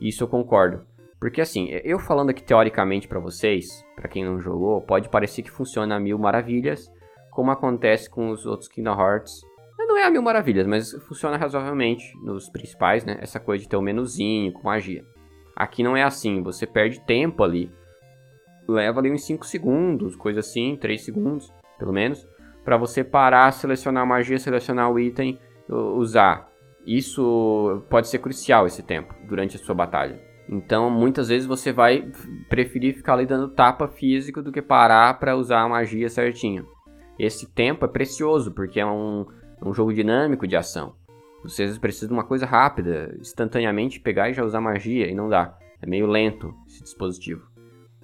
Isso eu concordo. Porque assim, eu falando aqui teoricamente para vocês, para quem não jogou, pode parecer que funciona a mil maravilhas, como acontece com os outros Kingdom Hearts. Não é a mil maravilhas, mas funciona razoavelmente nos principais, né? Essa coisa de ter um menuzinho com magia. Aqui não é assim, você perde tempo ali. Leva ali uns 5 segundos, coisa assim, 3 segundos, pelo menos, para você parar, selecionar a magia, selecionar o item, usar. Isso pode ser crucial esse tempo durante a sua batalha. Então, muitas vezes você vai preferir ficar ali dando tapa físico do que parar para usar a magia certinho. Esse tempo é precioso, porque é um, um jogo dinâmico de ação. Vocês precisam de uma coisa rápida, instantaneamente pegar e já usar magia, e não dá. É meio lento esse dispositivo.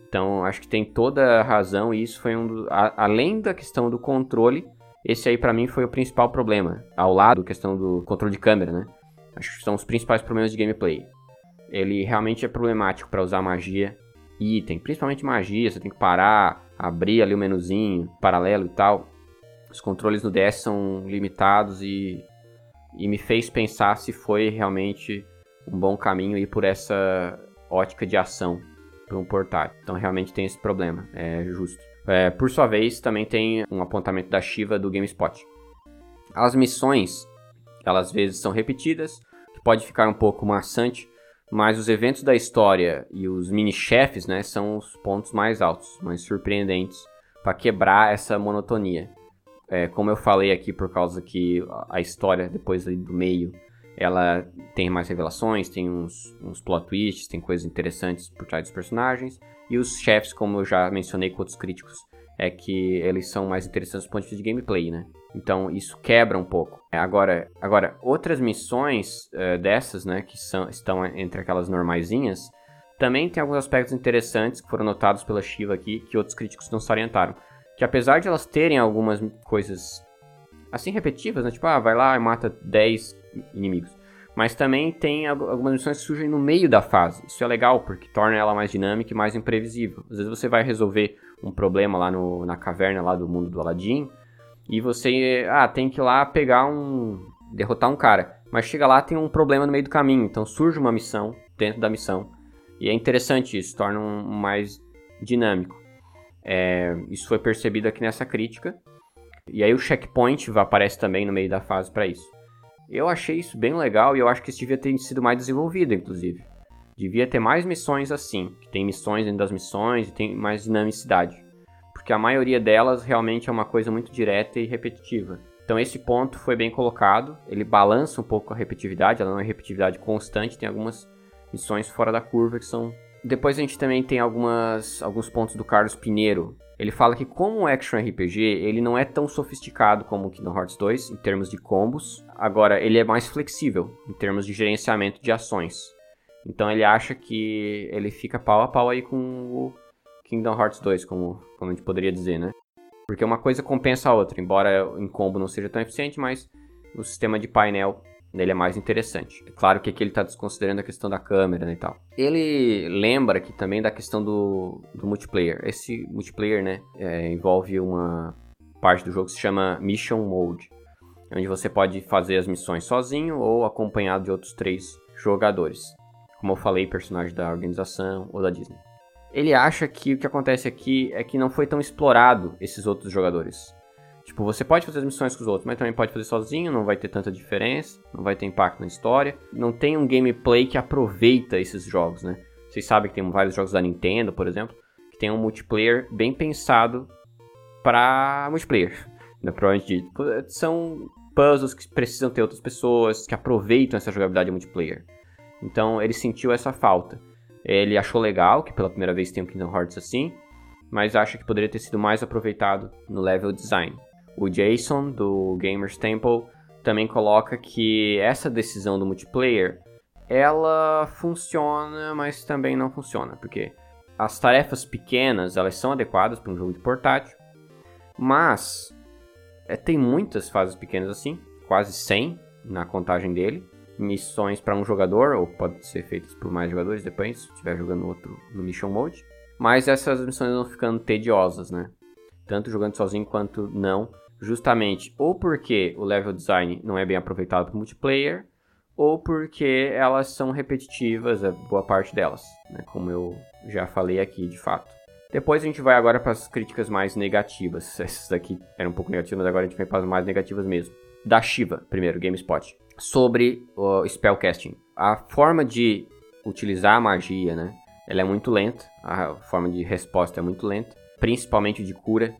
Então, acho que tem toda a razão, e isso foi um do, a, além da questão do controle, esse aí para mim foi o principal problema, ao lado da questão do controle de câmera, né? Acho que são os principais problemas de gameplay ele realmente é problemático para usar magia e item, principalmente magia, você tem que parar, abrir ali o menuzinho, paralelo e tal. Os controles no DS são limitados e, e me fez pensar se foi realmente um bom caminho ir por essa ótica de ação. para um portátil. Então realmente tem esse problema, é justo. É, por sua vez, também tem um apontamento da Shiva do GameSpot. As missões, elas às vezes são repetidas, que pode ficar um pouco maçante, mas os eventos da história e os mini-chefes, né, são os pontos mais altos, mais surpreendentes, para quebrar essa monotonia. É, como eu falei aqui, por causa que a história, depois do meio, ela tem mais revelações, tem uns, uns plot twists, tem coisas interessantes por trás dos personagens. E os chefes, como eu já mencionei com outros críticos, é que eles são mais interessantes do ponto de vista de gameplay, né? Então isso quebra um pouco. É, agora, agora outras missões uh, dessas, né, que são, estão entre aquelas normaisinhas, também tem alguns aspectos interessantes que foram notados pela Shiva aqui, que outros críticos não salientaram. Que apesar de elas terem algumas coisas assim repetitivas, né, tipo, ah, vai lá e mata 10 inimigos. Mas também tem algumas missões que surgem no meio da fase. Isso é legal, porque torna ela mais dinâmica e mais imprevisível. Às vezes você vai resolver um problema lá no, na caverna lá do mundo do Aladdin, e você, ah, tem que ir lá pegar um. derrotar um cara. Mas chega lá, tem um problema no meio do caminho. Então surge uma missão dentro da missão. E é interessante isso, torna um mais dinâmico. É, isso foi percebido aqui nessa crítica. E aí o checkpoint aparece também no meio da fase para isso. Eu achei isso bem legal e eu acho que isso devia ter sido mais desenvolvido, inclusive. Devia ter mais missões assim, que tem missões dentro das missões e tem mais dinamicidade porque a maioria delas realmente é uma coisa muito direta e repetitiva. Então esse ponto foi bem colocado, ele balança um pouco a repetitividade, ela não é repetitividade constante, tem algumas missões fora da curva que são... Depois a gente também tem algumas, alguns pontos do Carlos Pinheiro. Ele fala que como um action RPG, ele não é tão sofisticado como o Kingdom Hearts 2 em termos de combos. Agora, ele é mais flexível em termos de gerenciamento de ações. Então ele acha que ele fica pau a pau aí com o Kingdom Hearts 2, como, como a gente poderia dizer, né? Porque uma coisa compensa a outra, embora em combo não seja tão eficiente, mas o sistema de painel dele é mais interessante. É claro que aqui ele está desconsiderando a questão da câmera né, e tal. Ele lembra aqui também da questão do, do multiplayer. Esse multiplayer, né, é, envolve uma parte do jogo que se chama Mission Mode, onde você pode fazer as missões sozinho ou acompanhado de outros três jogadores. Como eu falei, personagem da organização ou da Disney ele acha que o que acontece aqui é que não foi tão explorado esses outros jogadores. Tipo, você pode fazer as missões com os outros, mas também pode fazer sozinho, não vai ter tanta diferença, não vai ter impacto na história. Não tem um gameplay que aproveita esses jogos, né? Vocês sabem que tem vários jogos da Nintendo, por exemplo, que tem um multiplayer bem pensado para multiplayer. Né? Provavelmente são puzzles que precisam ter outras pessoas, que aproveitam essa jogabilidade multiplayer. Então ele sentiu essa falta. Ele achou legal que pela primeira vez tem um Kingdom Hearts assim, mas acha que poderia ter sido mais aproveitado no level design. O Jason, do Gamers Temple, também coloca que essa decisão do multiplayer, ela funciona, mas também não funciona, porque as tarefas pequenas, elas são adequadas para um jogo de portátil, mas é, tem muitas fases pequenas assim, quase 100 na contagem dele, missões para um jogador, ou pode ser feitas por mais jogadores, depende, se estiver jogando outro no Mission Mode. Mas essas missões vão ficando tediosas, né? Tanto jogando sozinho quanto não. Justamente ou porque o level design não é bem aproveitado para multiplayer, ou porque elas são repetitivas, a boa parte delas, né? Como eu já falei aqui, de fato. Depois a gente vai agora para as críticas mais negativas. Essas daqui eram um pouco negativas, mas agora a gente vai para as mais negativas mesmo. Da Shiva, primeiro, GameSpot sobre o spellcasting. A forma de utilizar a magia, né? Ela é muito lenta, a forma de resposta é muito lenta, principalmente de cura.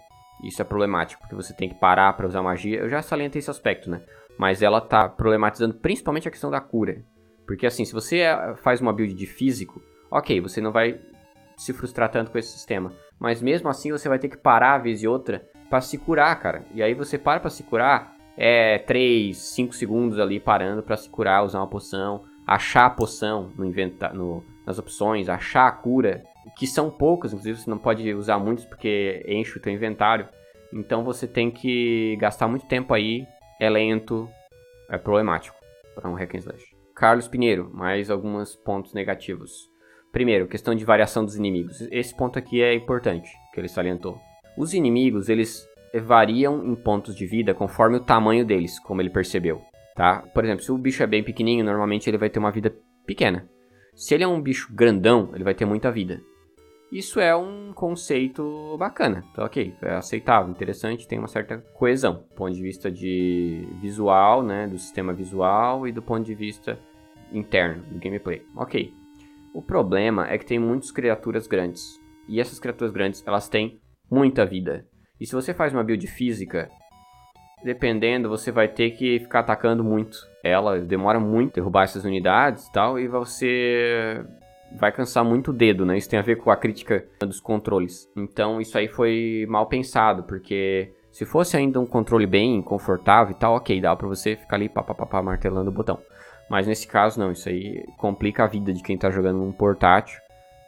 Isso é problemático, porque você tem que parar para usar magia. Eu já salientei esse aspecto, né? Mas ela tá problematizando principalmente a questão da cura. Porque assim, se você eh, faz uma build de físico, ok, você não vai se frustrar tanto com esse sistema. Mas mesmo assim você vai ter que parar a vez e outra para se curar, cara. E aí você para para se curar, é, 3, 5 segundos ali parando para se curar, usar uma poção, achar a poção no inventa no, nas opções, achar a cura, que são poucas, inclusive você não pode usar muitos porque enche o teu inventário. Então você tem que gastar muito tempo aí, é lento, é problemático para um hack and slash. Carlos Pinheiro, mais alguns pontos negativos. Primeiro, questão de variação dos inimigos. Esse ponto aqui é importante, que ele salientou. Os inimigos, eles variam em pontos de vida conforme o tamanho deles, como ele percebeu, tá? Por exemplo, se o bicho é bem pequenininho, normalmente ele vai ter uma vida pequena. Se ele é um bicho grandão, ele vai ter muita vida. Isso é um conceito bacana, então ok, é aceitável, interessante, tem uma certa coesão, do ponto de vista de visual, né, do sistema visual e do ponto de vista interno do gameplay. Ok. O problema é que tem muitas criaturas grandes e essas criaturas grandes elas têm muita vida. E se você faz uma build física, dependendo, você vai ter que ficar atacando muito. Ela demora muito derrubar essas unidades e tal, e você vai cansar muito o dedo, né? Isso tem a ver com a crítica dos controles. Então isso aí foi mal pensado, porque se fosse ainda um controle bem confortável e tal, ok, dá pra você ficar ali papapá martelando o botão. Mas nesse caso não, isso aí complica a vida de quem tá jogando num portátil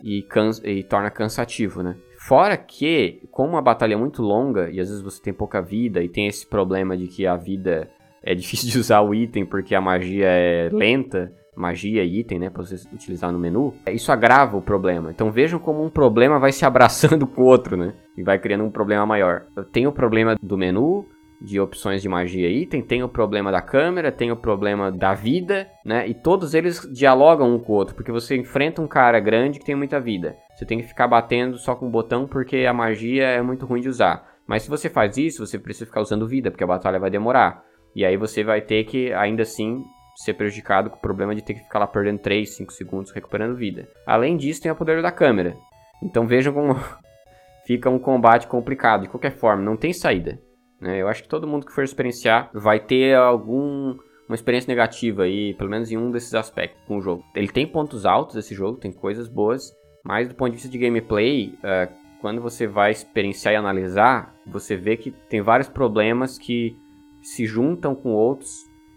e, e torna cansativo, né? Fora que, como a batalha é muito longa e às vezes você tem pouca vida e tem esse problema de que a vida é difícil de usar o item porque a magia é lenta, magia e item, né, para você utilizar no menu, é, isso agrava o problema. Então vejam como um problema vai se abraçando com o outro, né, e vai criando um problema maior. Tem o problema do menu, de opções de magia item, tem o problema da câmera, tem o problema da vida, né? E todos eles dialogam um com o outro, porque você enfrenta um cara grande que tem muita vida. Você tem que ficar batendo só com o botão porque a magia é muito ruim de usar. Mas se você faz isso, você precisa ficar usando vida, porque a batalha vai demorar. E aí você vai ter que, ainda assim, ser prejudicado com o problema de ter que ficar lá perdendo 3, 5 segundos recuperando vida. Além disso, tem o poder da câmera. Então vejam como fica um combate complicado. De qualquer forma, não tem saída. Né? Eu acho que todo mundo que for experienciar vai ter algum uma experiência negativa aí, pelo menos em um desses aspectos com o jogo. Ele tem pontos altos esse jogo, tem coisas boas, mas do ponto de vista de gameplay, uh, quando você vai experienciar e analisar, você vê que tem vários problemas que se juntam com outros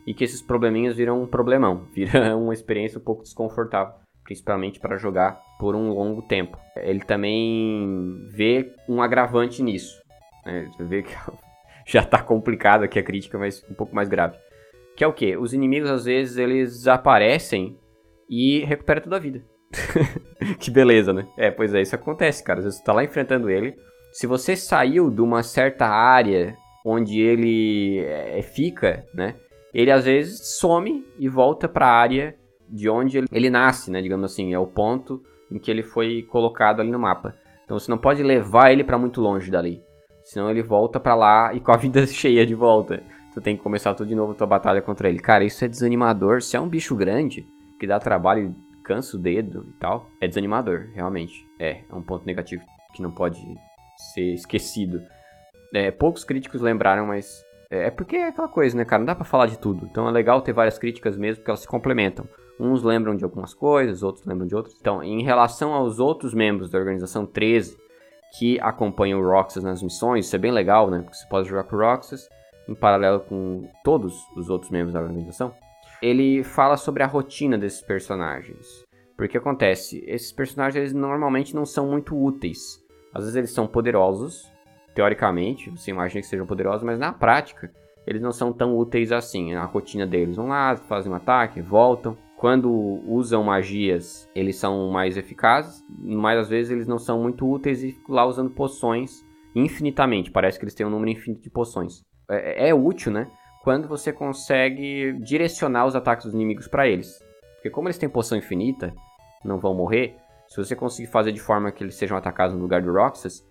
e que esses probleminhas viram um problemão, viram uma experiência um pouco desconfortável, principalmente para jogar por um longo tempo. Ele também vê um agravante nisso. Né? Você vê que já está complicado aqui a crítica, mas um pouco mais grave. Que é o que? Os inimigos às vezes eles aparecem e recuperam toda a vida. que beleza, né? É, pois é, isso acontece, cara. Às vezes você tá lá enfrentando ele. Se você saiu de uma certa área onde ele é, fica, né? Ele às vezes some e volta para a área de onde ele, ele nasce, né? Digamos assim, é o ponto em que ele foi colocado ali no mapa. Então você não pode levar ele para muito longe dali. Senão ele volta para lá e com a vida cheia de volta. Tu tem que começar tudo de novo tua batalha contra ele. Cara, isso é desanimador. Se é um bicho grande, que dá trabalho cansa o dedo e tal, é desanimador, realmente. É, é um ponto negativo que não pode ser esquecido. É, poucos críticos lembraram, mas é, é porque é aquela coisa, né, cara? Não dá pra falar de tudo. Então é legal ter várias críticas mesmo, porque elas se complementam. Uns lembram de algumas coisas, outros lembram de outras. Então, em relação aos outros membros da organização 13, que acompanham o Roxas nas missões. Isso é bem legal, né? Porque você pode jogar com o Roxas em paralelo com todos os outros membros da organização. Ele fala sobre a rotina desses personagens. Porque acontece, esses personagens eles normalmente não são muito úteis. Às vezes eles são poderosos, teoricamente, você imagina que sejam poderosos, mas na prática eles não são tão úteis assim. Na rotina deles, vão lá, fazem um ataque, voltam. Quando usam magias, eles são mais eficazes, mas às vezes eles não são muito úteis e ficam lá usando poções infinitamente. Parece que eles têm um número infinito de poções. É, é útil, né? Quando você consegue direcionar os ataques dos inimigos para eles. Porque como eles têm poção infinita, não vão morrer. Se você conseguir fazer de forma que eles sejam atacados no lugar do Roxas,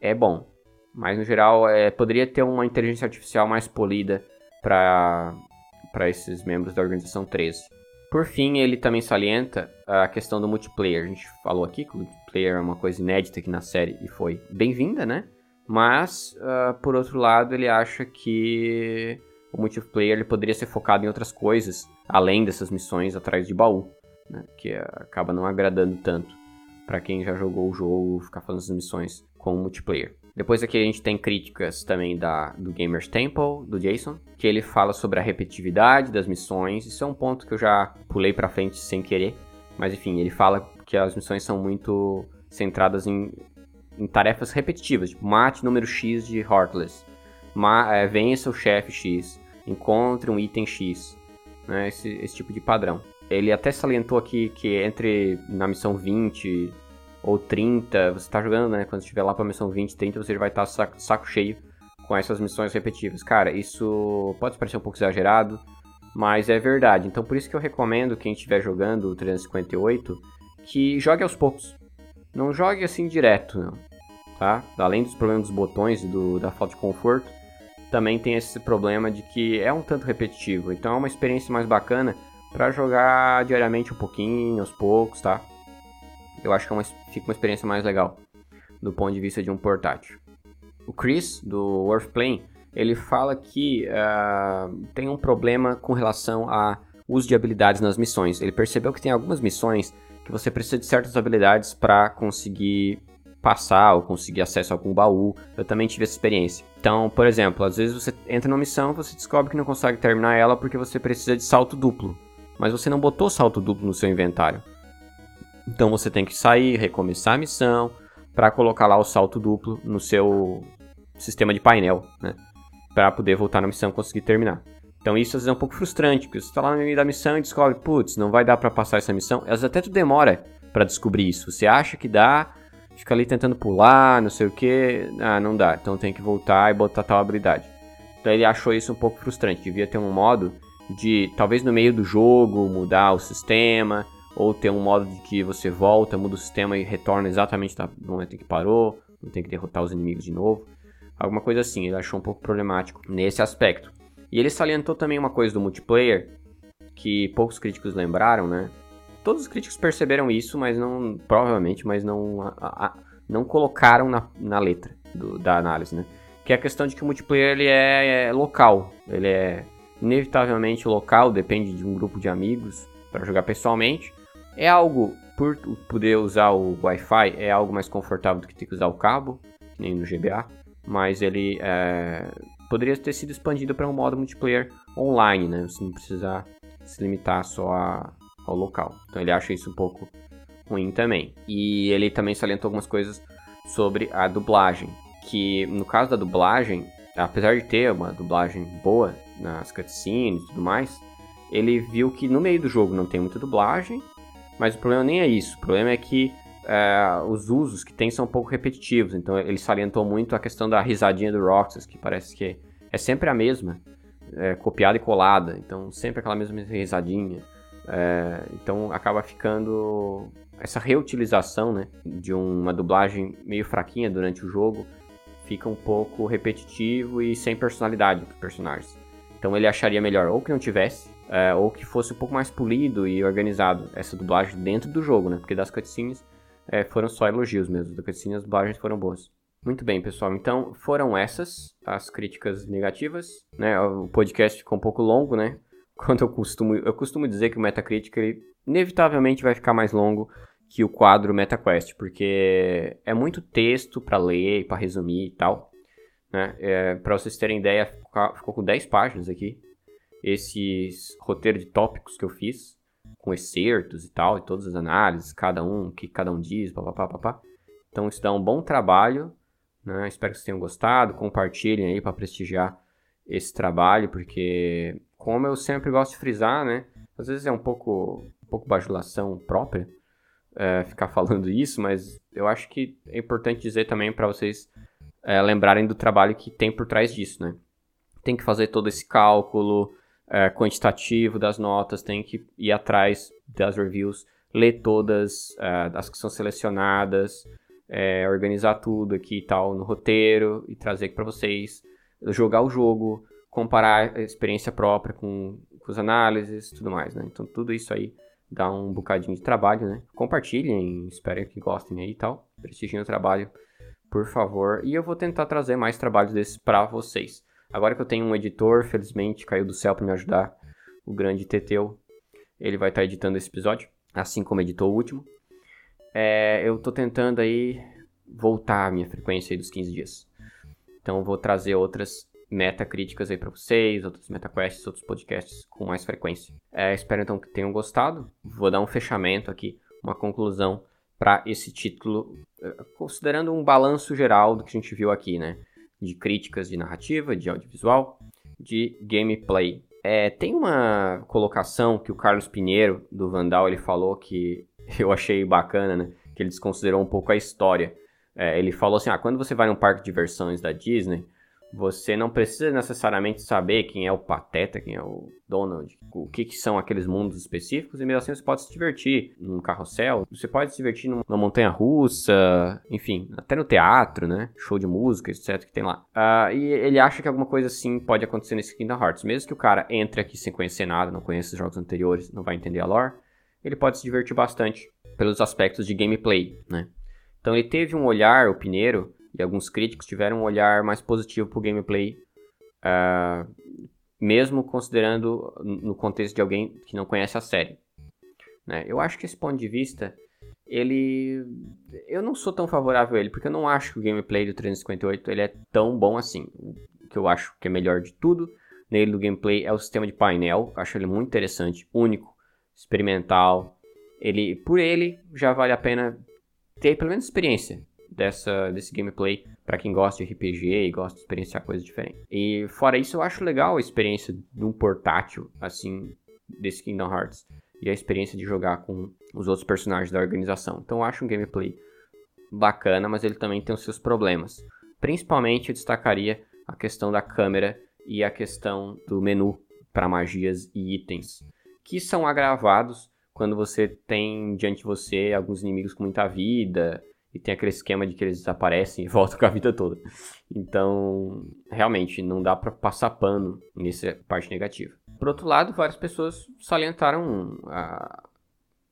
é bom. Mas no geral, é, poderia ter uma inteligência artificial mais polida para esses membros da organização 13. Por fim, ele também salienta a questão do multiplayer. A gente falou aqui que o multiplayer é uma coisa inédita aqui na série e foi bem-vinda, né? Mas, uh, por outro lado, ele acha que o multiplayer ele poderia ser focado em outras coisas, além dessas missões atrás de baú, né? que acaba não agradando tanto para quem já jogou o jogo ficar fazendo essas missões com o multiplayer. Depois aqui a gente tem críticas também da, do Gamers Temple, do Jason, que ele fala sobre a repetitividade das missões. Isso é um ponto que eu já pulei para frente sem querer. Mas enfim, ele fala que as missões são muito centradas em, em tarefas repetitivas, tipo mate número X de Heartless, ma, é, vença o chefe X, encontre um item X, né, esse, esse tipo de padrão. Ele até salientou aqui que entre na missão 20 ou 30, você tá jogando, né? Quando estiver lá pra missão 20, 30, você já vai estar tá saco, saco cheio com essas missões repetitivas. Cara, isso pode parecer um pouco exagerado, mas é verdade. Então por isso que eu recomendo quem estiver jogando o 358 que jogue aos poucos. não jogue assim direto, não, tá? Além dos problemas dos botões e do, da falta de conforto, também tem esse problema de que é um tanto repetitivo. Então é uma experiência mais bacana para jogar diariamente um pouquinho, aos poucos, tá? Eu acho que é uma, fica uma experiência mais legal do ponto de vista de um portátil. O Chris, do Worth Playing, ele fala que uh, tem um problema com relação a uso de habilidades nas missões. Ele percebeu que tem algumas missões que você precisa de certas habilidades para conseguir passar ou conseguir acesso a algum baú. Eu também tive essa experiência. Então, por exemplo, às vezes você entra numa missão você descobre que não consegue terminar ela porque você precisa de salto duplo. Mas você não botou salto duplo no seu inventário. Então você tem que sair, recomeçar a missão para colocar lá o salto duplo no seu sistema de painel, né? Para poder voltar na missão e conseguir terminar. Então isso às vezes é um pouco frustrante, porque você está lá no meio da missão e descobre, putz, não vai dar para passar essa missão. Às vezes até tu demora para descobrir isso. Você acha que dá, fica ali tentando pular, não sei o que, ah, não dá. Então tem que voltar e botar tal habilidade. Então ele achou isso um pouco frustrante. Devia ter um modo de, talvez no meio do jogo, mudar o sistema, ou ter um modo de que você volta, muda o sistema e retorna exatamente no momento em que parou, não tem que derrotar os inimigos de novo. Alguma coisa assim, ele achou um pouco problemático nesse aspecto. E ele salientou também uma coisa do multiplayer que poucos críticos lembraram, né? Todos os críticos perceberam isso, mas não, provavelmente, mas não, a, a, não colocaram na, na letra do, da análise, né? Que é a questão de que o multiplayer ele é, é local, ele é inevitavelmente local, depende de um grupo de amigos para jogar pessoalmente. É algo, por poder usar o Wi-Fi, é algo mais confortável do que ter que usar o cabo, nem no GBA, mas ele é, poderia ter sido expandido para um modo multiplayer online, né? Você não precisar se limitar só a, ao local. Então ele acha isso um pouco ruim também. E ele também salientou algumas coisas sobre a dublagem, que no caso da dublagem, apesar de ter uma dublagem boa nas cutscenes e tudo mais, ele viu que no meio do jogo não tem muita dublagem, mas o problema nem é isso. O problema é que é, os usos que tem são um pouco repetitivos. Então ele salientou muito a questão da risadinha do Roxas, que parece que é sempre a mesma, é, copiada e colada. Então sempre aquela mesma risadinha. É, então acaba ficando essa reutilização né, de uma dublagem meio fraquinha durante o jogo fica um pouco repetitivo e sem personalidade para os personagens. Então ele acharia melhor ou que não tivesse, é, ou que fosse um pouco mais polido e organizado essa dublagem dentro do jogo, né? Porque das cutscenes é, foram só elogios mesmo. Da cutscene as dublagens foram boas. Muito bem, pessoal. Então foram essas as críticas negativas, né? O podcast ficou um pouco longo, né? Quando eu costumo, eu costumo dizer que o Metacritic ele inevitavelmente vai ficar mais longo que o quadro MetaQuest, porque é muito texto para ler, para resumir e tal. Né? É, para vocês terem ideia, ficou com 10 páginas aqui. Esses roteiro de tópicos que eu fiz, com excertos e tal, e todas as análises, cada um, o que cada um diz, papapá, papá. Então isso dá um bom trabalho, né? Espero que vocês tenham gostado, compartilhem aí para prestigiar esse trabalho, porque como eu sempre gosto de frisar, né? Às vezes é um pouco, um pouco bajulação própria é, ficar falando isso, mas eu acho que é importante dizer também para vocês é, lembrarem do trabalho que tem por trás disso, né? Tem que fazer todo esse cálculo, é, quantitativo das notas, tem que ir atrás das reviews, ler todas é, as que são selecionadas, é, organizar tudo aqui e tal no roteiro e trazer para vocês, jogar o jogo, comparar a experiência própria com, com as análises e tudo mais, né? Então tudo isso aí dá um bocadinho de trabalho, né? Compartilhem, espero que gostem aí e tal, prestigiem o trabalho, por favor, e eu vou tentar trazer mais trabalhos desses para vocês. Agora que eu tenho um editor, felizmente caiu do céu para me ajudar, o grande Teteu. Ele vai estar tá editando esse episódio, assim como editou o último. É, eu estou tentando aí voltar a minha frequência dos 15 dias. Então vou trazer outras metacríticas aí para vocês, outros metaquests, outros podcasts com mais frequência. É, espero então que tenham gostado. Vou dar um fechamento aqui, uma conclusão para esse título, é, considerando um balanço geral do que a gente viu aqui, né? De críticas de narrativa, de audiovisual, de gameplay. É, tem uma colocação que o Carlos Pinheiro, do Vandal, ele falou que eu achei bacana, né? Que ele desconsiderou um pouco a história. É, ele falou assim, ah, quando você vai num parque de diversões da Disney, Você não precisa necessariamente saber quem é o Pateta, quem é o Donald, o que, que são aqueles mundos específicos, e mesmo assim você pode se divertir num carrossel, você pode se divertir numa montanha russa, enfim, até no teatro, né? Show de música, etc. que tem lá. Uh, e ele acha que alguma coisa assim pode acontecer nesse Kingdom Hearts. Mesmo que o cara entre aqui sem conhecer nada, não conheça os jogos anteriores, não vai entender a lore, ele pode se divertir bastante pelos aspectos de gameplay, né? Então ele teve um olhar, o Pineiro, e alguns críticos tiveram um olhar mais positivo para o gameplay, uh, mesmo considerando no contexto de alguém que não conhece a série. Né? Eu acho que esse ponto de vista, ele, eu não sou tão favorável a ele, porque eu não acho que o gameplay do 358 ele é tão bom assim. O que eu acho que é melhor de tudo nele do gameplay é o sistema de painel, eu acho ele muito interessante, único, experimental. Ele, por ele, já vale a pena ter pelo menos experiência dessa, desse gameplay para quem gosta de RPG e gosta de experienciar coisas diferentes. E fora isso, eu acho legal a experiência de um portátil, assim, desse Kingdom Hearts. E a experiência de jogar com os outros personagens da organização. Então eu acho um gameplay bacana, mas ele também tem os seus problemas. Principalmente eu destacaria a questão da câmera e a questão do menu para magias e itens, que são agravados quando você tem diante de você alguns inimigos com muita vida e tem aquele esquema de que eles desaparecem e voltam com a vida toda. Então, realmente, não dá para passar pano nessa parte negativa. Por outro lado, várias pessoas salientaram ah,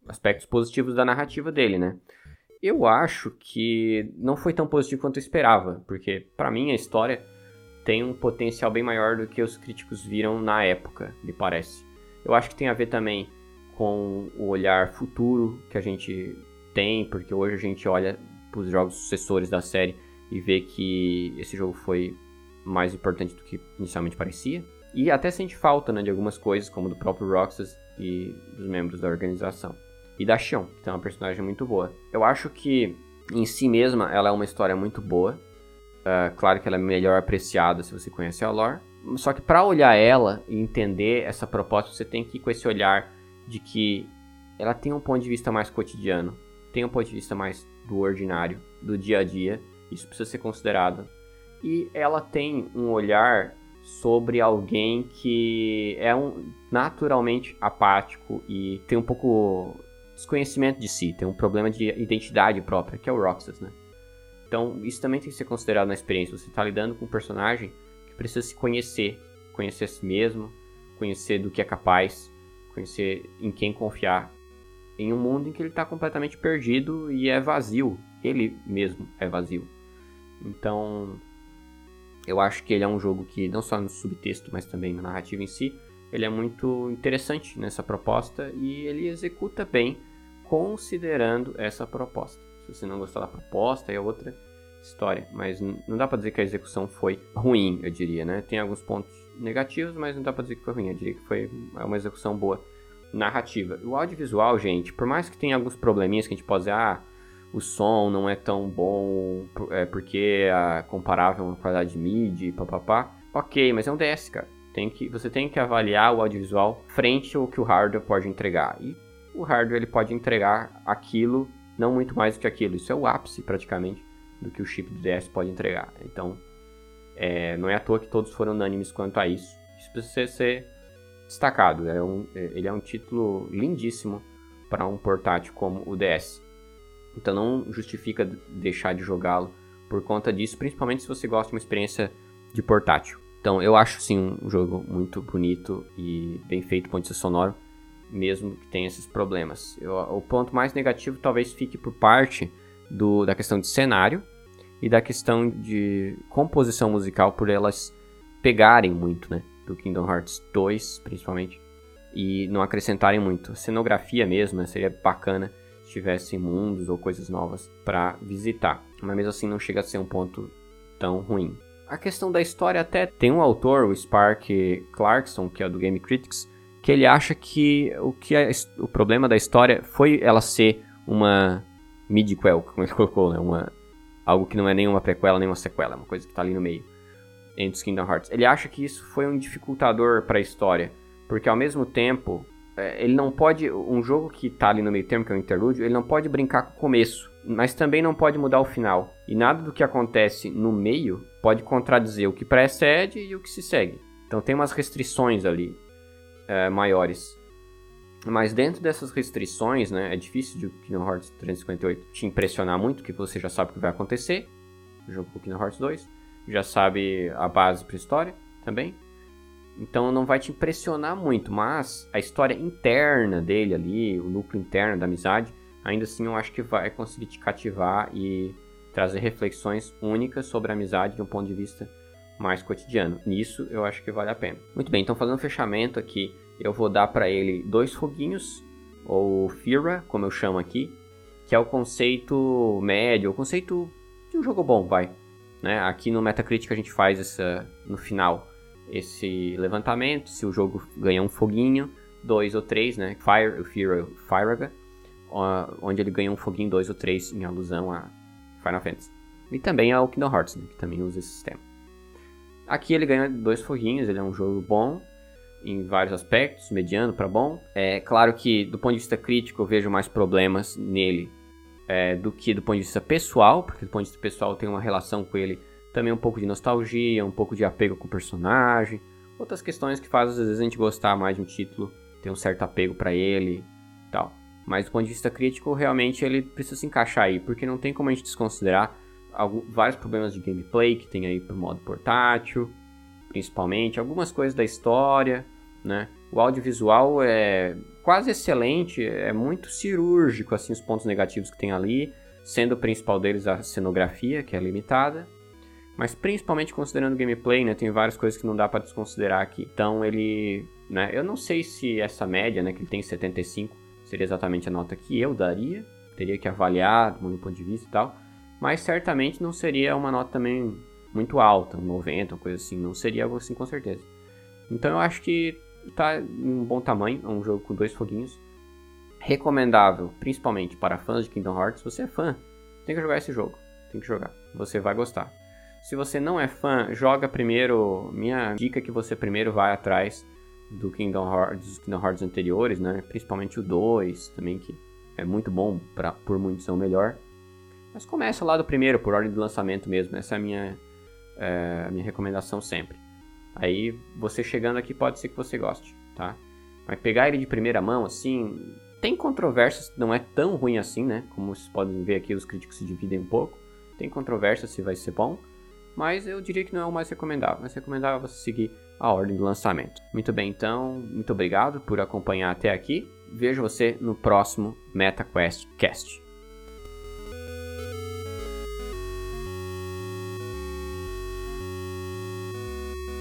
aspectos positivos da narrativa dele, né? Eu acho que não foi tão positivo quanto eu esperava, porque para mim a história tem um potencial bem maior do que os críticos viram na época, me parece. Eu acho que tem a ver também com o olhar futuro que a gente tem, porque hoje a gente olha para os jogos sucessores da série e vê que esse jogo foi mais importante do que inicialmente parecia. E até sente falta né, de algumas coisas, como do próprio Roxas e dos membros da organização. E da Xion, que tem uma personagem muito boa. Eu acho que, em si mesma, ela é uma história muito boa. Uh, claro que ela é melhor apreciada se você conhece a lore. Só que para olhar ela e entender essa proposta, você tem que ir com esse olhar de que ela tem um ponto de vista mais cotidiano tem um ponto de vista mais do ordinário, do dia a dia, isso precisa ser considerado. E ela tem um olhar sobre alguém que é um naturalmente apático e tem um pouco desconhecimento de si, tem um problema de identidade própria, que é o Roxas, né? Então, isso também tem que ser considerado na experiência. Você está lidando com um personagem que precisa se conhecer, conhecer a si mesmo, conhecer do que é capaz, conhecer em quem confiar, em um mundo em que ele está completamente perdido e é vazio. Ele mesmo é vazio. Então, eu acho que ele é um jogo que, não só no subtexto, mas também na narrativa em si, ele é muito interessante nessa proposta e ele executa bem, considerando essa proposta. Se você não gostar da proposta, é outra história. Mas não dá para dizer que a execução foi ruim, eu diria, né? Tem alguns pontos negativos, mas não dá para dizer que foi ruim. Eu diria que foi uma execução boa narrativa. O audiovisual, gente, por mais que tenha alguns probleminhas que a gente pode dizer, ah, o som não é tão bom é, porque é comparável a qualidade de MIDI, papapá. Ok, mas é um DS, cara. Tem que, você tem que avaliar o audiovisual frente ao que o hardware pode entregar. E o hardware ele pode entregar aquilo, não muito mais do que aquilo. Isso é o ápice, praticamente, do que o chip do DS pode entregar. Então, é, não é à toa que todos foram unânimes quanto a isso. Isso precisa ser destacado. É um, é, ele é um título lindíssimo para um portátil como o DS. Então não justifica deixar de jogá-lo por conta disso, principalmente se você gosta de uma experiência de portátil. Então eu acho sim um jogo muito bonito e bem feito do ponto de vista sonoro, mesmo que tenha esses problemas. Eu, o ponto mais negativo talvez fique por parte do, da questão de cenário e da questão de composição musical, por elas pegarem muito, né? Do Kingdom Hearts 2, principalmente, e não acrescentarem muito. A cenografia mesmo né, seria bacana se tivesse mundos ou coisas novas para visitar, mas mesmo assim não chega a ser um ponto tão ruim. A questão da história até tem um autor, o Spark Clarkson, que é do Game Critics, que ele acha que o que é, o problema da história foi ela ser uma midquel, como ele colocou, né? Uma algo que não é nem uma prequela nem uma sequela, é uma coisa que está ali no meio entre os Kingdom Hearts. Ele acha que isso foi um dificultador para a história, porque ao mesmo tempo é, ele não pode um jogo que tá ali no meio termo que é o interlúdio, ele não pode brincar com o começo. mas também não pode mudar o final. E nada do que acontece no meio pode contradizer o que precede e o que se segue. Então tem umas restrições ali é, maiores. Mas dentro dessas restrições, né, é difícil de Kingdom Hearts 358 te impressionar muito, que você já sabe o que vai acontecer. Jogo com Kingdom Hearts 2, já sabe a base para história também. Então não vai te impressionar muito, mas a história interna dele ali, o núcleo interno da amizade, ainda assim eu acho que vai conseguir te cativar e trazer reflexões únicas sobre a amizade de um ponto de vista mais cotidiano. Nisso eu acho que vale a pena. Muito bem, então fazendo um fechamento aqui, eu vou dar para ele dois foguinhos, ou Fira, como eu chamo aqui, que é o conceito médio, o conceito de um jogo bom, vai. Né? Aqui no Metacritic a gente faz essa, no final esse levantamento, se o jogo ganha um foguinho, dois ou três, né? Fire, Fira, Firaga, onde ele ganha um foguinho, dois ou três, em alusão a Final Fantasy. E também ao Kingdom Hearts, né, que também usa esse sistema. Aqui ele ganha dois foguinhos, ele é um jogo bom em vários aspectos, mediano para bom. É claro que do ponto de vista crítico eu vejo mais problemas nele é, do que do ponto de vista pessoal, porque do ponto de vista pessoal tenho uma relação com ele também um pouco de nostalgia, um pouco de apego com o personagem, outras questões que fazem às vezes a gente gostar mais de um título, ter um certo apego para ele tal. Mas do ponto de vista crítico, realmente ele precisa se encaixar aí, porque não tem como a gente desconsiderar alguns, vários problemas de gameplay que tem aí pro modo portátil, principalmente, algumas coisas da história, né? O audiovisual é quase excelente, é muito cirúrgico, assim, os pontos negativos que tem ali, sendo o principal deles a cenografia, que é limitada, mas principalmente considerando o gameplay, né, tem várias coisas que não dá para desconsiderar aqui. Então ele, né, eu não sei se essa média, né, que ele tem 75, seria exatamente a nota que eu daria, teria que avaliar do meu ponto de vista e tal, mas certamente não seria uma nota também muito alta, um 90, uma coisa assim, não seria algo assim com certeza. Então eu acho que tá em um bom tamanho, é um jogo com dois foguinhos, recomendável, principalmente para fãs de Kingdom Hearts, se você é fã, tem que jogar esse jogo, tem que jogar, você vai gostar. Se você não é fã, joga primeiro, minha dica é que você primeiro vai atrás do Kingdom Hearts, dos Kingdom Hearts anteriores, né? Principalmente o 2, também que é muito bom, pra, por muitos é o melhor. Mas começa lá do primeiro, por ordem de lançamento mesmo. Essa é a minha, é, a minha recomendação sempre. Aí você chegando aqui pode ser que você goste, tá? Mas pegar ele de primeira mão, assim, tem controvérsias, não é tão ruim assim, né? Como vocês podem ver aqui, os críticos se dividem um pouco. Tem controvérsia se vai ser bom, mas eu diria que não é o mais recomendável. Mais recomendável é você seguir a ordem do lançamento. Muito bem, então, muito obrigado por acompanhar até aqui. Vejo você no próximo MetaQuest Cast.